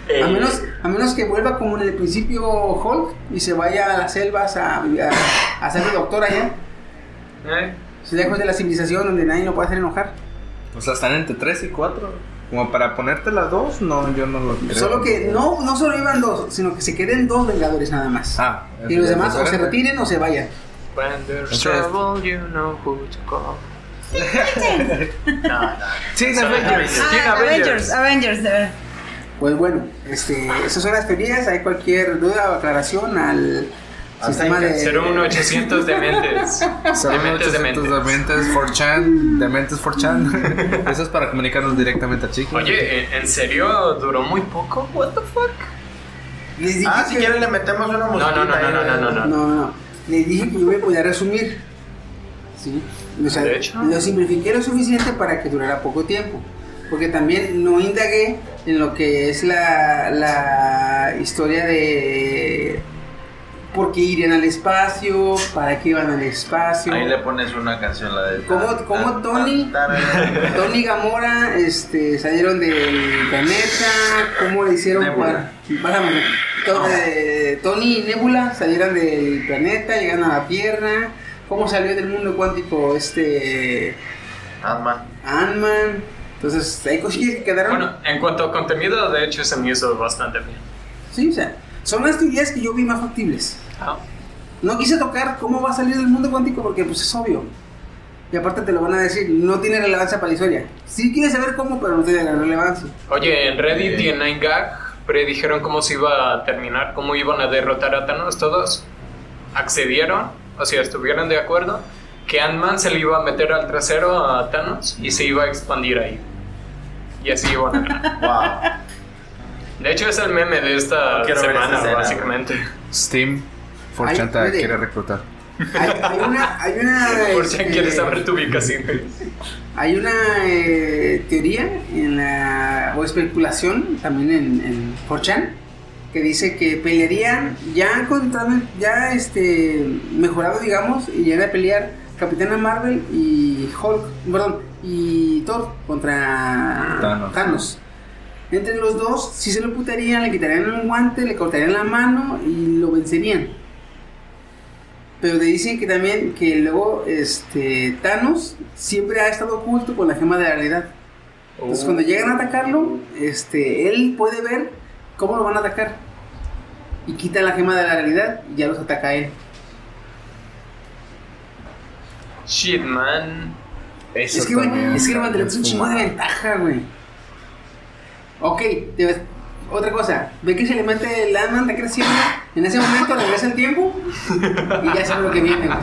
Eh, A menos, a menos que vuelva como en el principio Hulk y se vaya a las selvas a, a, a ser doctor allá. eh, Se lejos de la civilización donde nadie lo puede hacer enojar. O sea, están entre 3 y 4. Como para ponerte las dos, no, yo no lo creo. Solo que no, no solo iban dos, sino que se queden dos vengadores nada más. Ah, y los demás o se retiren o se vayan. When there's Entonces- trouble, you know who to call. No, no. Sí, de Avengers. Avengers. Ah, Avengers. Avengers, Avengers, de verdad. Pues bueno, este, esas son las teorías. Hay cualquier duda o aclaración al sistema de. 01800 de mentes. De mentes de mentes. Dementes 4chan, Dementes 4chan. Eso es para comunicarnos directamente a chicos. Oye, ¿en- ¿en serio duró muy poco? What the fuck? Les dije Ah, si que- quieren le metemos una No, musiquita. no, no, no, no, no, no, No, no, no. Les dije que yo me podía resumir. Sí. O sea, De hecho. lo simplifiqué lo suficiente para que durara poco tiempo. Porque también no indagué en lo que es la, la historia de por qué irían al espacio, para qué iban al espacio. Ahí le pones una canción, la de... ¿Cómo- cómo Tony? Tony y Gamora este, salieron del planeta, cómo le hicieron Nebula. para... Bájame. To- eh, Tony y Nebula salieron del planeta, llegaron a la Tierra, cómo salió del mundo cuántico este Ant-Man. Ant-Man. Entonces, hay cosillas que quedaron... Bueno, en cuanto a contenido, de hecho se me hizo bastante bien. Sí, o sea, son las teorías que yo vi más factibles. No quise tocar cómo va a salir del mundo cuántico porque pues es obvio. Y aparte te lo van a decir, no tiene relevancia para la historia. Sí quieres saber cómo, pero no tiene la relevancia. Oye, en Reddit y en 9gag predijeron cómo se iba a terminar, cómo iban a derrotar a Thanos. Todos accedieron, o sea, estuvieron de acuerdo que Ant-Man se le iba a meter al trasero a Thanos y se iba a expandir ahí. Y así iban a. Wow. De hecho, es el meme de esta semana, escena, básicamente. Steam 4chan Ay, te mire. quiere reclutar. Hay, hay una, hay una, Por si este, quieres saber tu ubicación. hay una eh, teoría en la, o especulación también en, en 4chan que dice que pelearían ya contra, ya este, mejorado digamos, y llegan a pelear Capitana Marvel y Hulk, perdón, y Thor contra Thanos. Thanos. Entre los dos, si se lo putarían, le quitarían un guante, le cortarían la mano y lo vencerían. Pero te dicen que también que luego este Thanos siempre ha estado oculto con la gema de la realidad. Entonces cuando llegan a atacarlo, este él puede ver cómo lo van a atacar. Y quita la gema de la realidad y ya los ataca a él. Shit, man. Eso es que, güey, es que el es un chingo de ventaja, güey. Ok, te ves- otra cosa. Ve que se le mete el Ant-Man, está creciendo. En ese momento regresa el tiempo y ya sabe lo que viene, güey.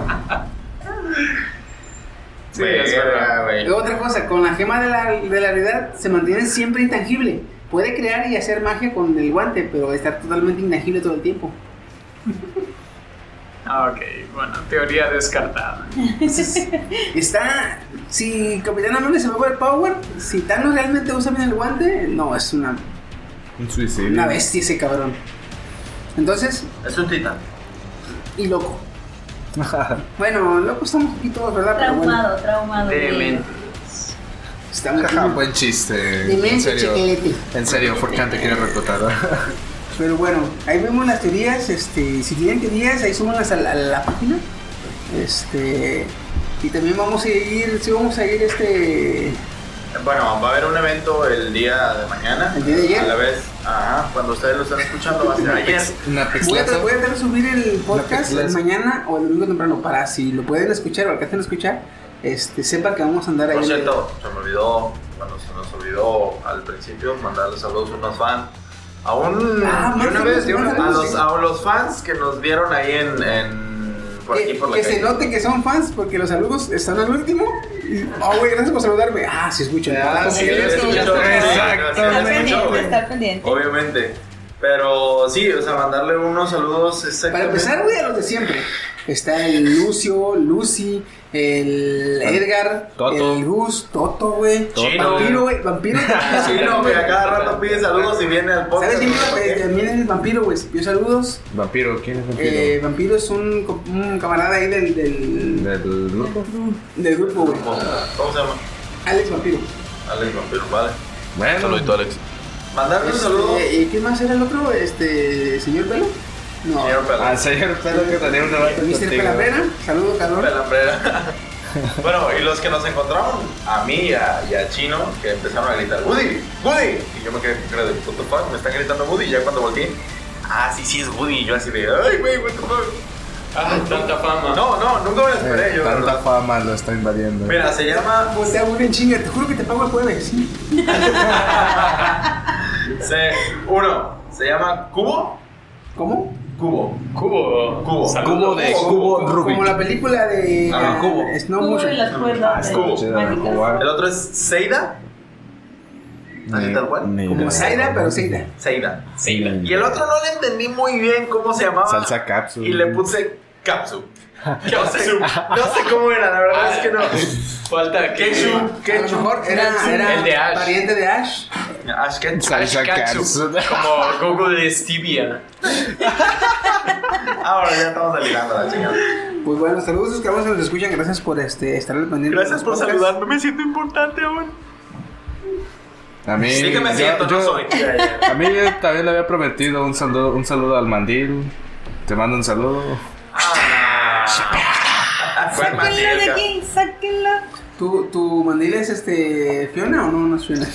Sí, es verdad. güey. Otra cosa, con la gema de la, de la realidad se mantiene siempre intangible. Puede crear y hacer magia con el guante, pero estar totalmente intangible todo el tiempo. Ah, ok, bueno, teoría descartada. Está. Si Capitán Marvel se mueve el power, si Thanos realmente usa bien el guante, no, es una, Un suicidio. una bestia ese cabrón. Entonces, Es un titán. y loco. Bueno, loco estamos aquí todos, ¿verdad? Pero bueno, Traumado, traumado. Demente. estamos Jaja, buen chiste. En Demente, serio. chiquilete. En serio, 4chan te quiere reclutar. Pero bueno, ahí vemos las teorías. Este, si tienen teorías, ahí súbanlas a la, a la página. Este. Y también vamos a ir, sí vamos a ir este. Bueno, va a haber un evento el día de mañana. ¿El día de ayer? A la vez, ajá, cuando ustedes lo están escuchando va a ser ayer. Una Voy a, voy a tratar de subir el podcast mañana o el domingo temprano para si lo pueden escuchar o alcancen a escuchar, este, sepa que vamos a andar ahí. Por el- cierto, se me olvidó, bueno, se nos olvidó al principio mandarle saludos a unos fans. A un, Ah, una vez, a, los, sí. a los fans que nos vieron ahí en, en por aquí Que, por la que se calle. note que son fans porque los saludos están al último Oh, güey, gracias por saludarme. Ah, sí, escucha. Ah, sí, Sí, sí. Exactamente. Sí, pendiente, escucho. estar pendiente. Obviamente. Pero sí, o sea, mandarle unos saludos Para empezar, güey, a los de siempre. Está el Lucio, Lucy, el Edgar, Toto. el Gus, Toto, güey. Chino. Vampiro, güey, vampiro. Sí, no, que a cada rato pide saludos y viene al podcast. ¿Sabes quién es? Eh, También el vampiro, güey. Pidió saludos. Vampiro, ¿quién es vampiro? Eh, vampiro es un, un camarada ahí del, del, Del grupo. del grupo, güey. ¿Cómo cómo se llama? Alex Vampiro. Alex Vampiro, vale. Bueno, Saludito, Alex. Mandarle un saludo. Este, ¿Y qué más era el otro? Este, señor Pelo. No. Señor al Pelón. señor Pedro que tenía un debate Mr. Pelambrera. Saludos, cabrón. Pelambrera. bueno, y los que nos encontraron, a mí y a, y a Chino, que empezaron a gritar, Woody, Woody. Y yo me quedé con de, what the fuck, me están gritando Woody. Y ya cuando volteé, ah, sí, sí es Woody. Y yo así de, ay, güey, what the fuck. Ah, tanta fama. No, no, nunca me lo esperé Eh, yo. tanta verdad. fama lo está invadiendo. Mira, se llama, Pues te hago bien chinga. Te juro que te pago el jueves. se, uno, se llama Cubo. ¿Cómo? Cubo. Cubo. Cubo. Saludos. Cubo de cubo Rubik. Como la película de Ah, ah, Cubo. Snow Cubo Motion. y las cuerdas. Cubo. de- mágicas. jugar. El otro es Seida. Así tal cual. Ni Como idea. Zaira, pero Zaira. Seida. Sí. Y el otro no le entendí muy bien cómo se llamaba. Salsa cápsula. Y le puse Capsu. No sé, no sé cómo era, la verdad es que no. Falta Ketchup, A lo ketchup. mejor era, era El de Ash. pariente de Ash. Ash ketchup. Ashkatsu, cápsula. Como Google Stevia. Ahora ya estamos delirando la chingada. Pues bueno, saludos a los que vamos nos escuchan. Gracias por este, estar al pendiente. Gracias por podcasts. saludarme, me siento importante aún. A mí, Sí que me yo- siento, no yo- soy. A mí también le había prometido un saludo, un saludo al mandil. Te mando un saludo. Mandil, de aquí, sáquenlo. ¿Tu, ¿Tu mandil es este Fiona o no? No es Fiona.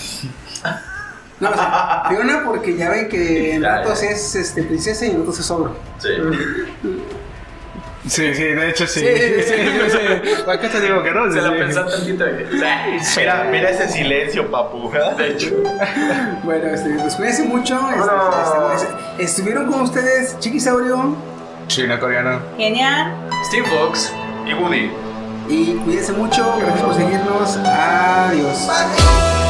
No, o sea, Fiona porque ya ven que en ratos es este, princesa y en ratos es ogro. Sí. Sí, sí, de hecho sí. Sí, sí, sí. ¿Para qué te digo que no? Se la pensaste tantito. Mira, mira ese silencio, papuja. De hecho. Bueno, este, pues cuídense mucho. este, este, este, estuvieron con ustedes Chiquisaurio China coreana. Genial. Steve Fox. Y Woody. y cuídense mucho. Gracias por seguirnos. Adiós. Bye.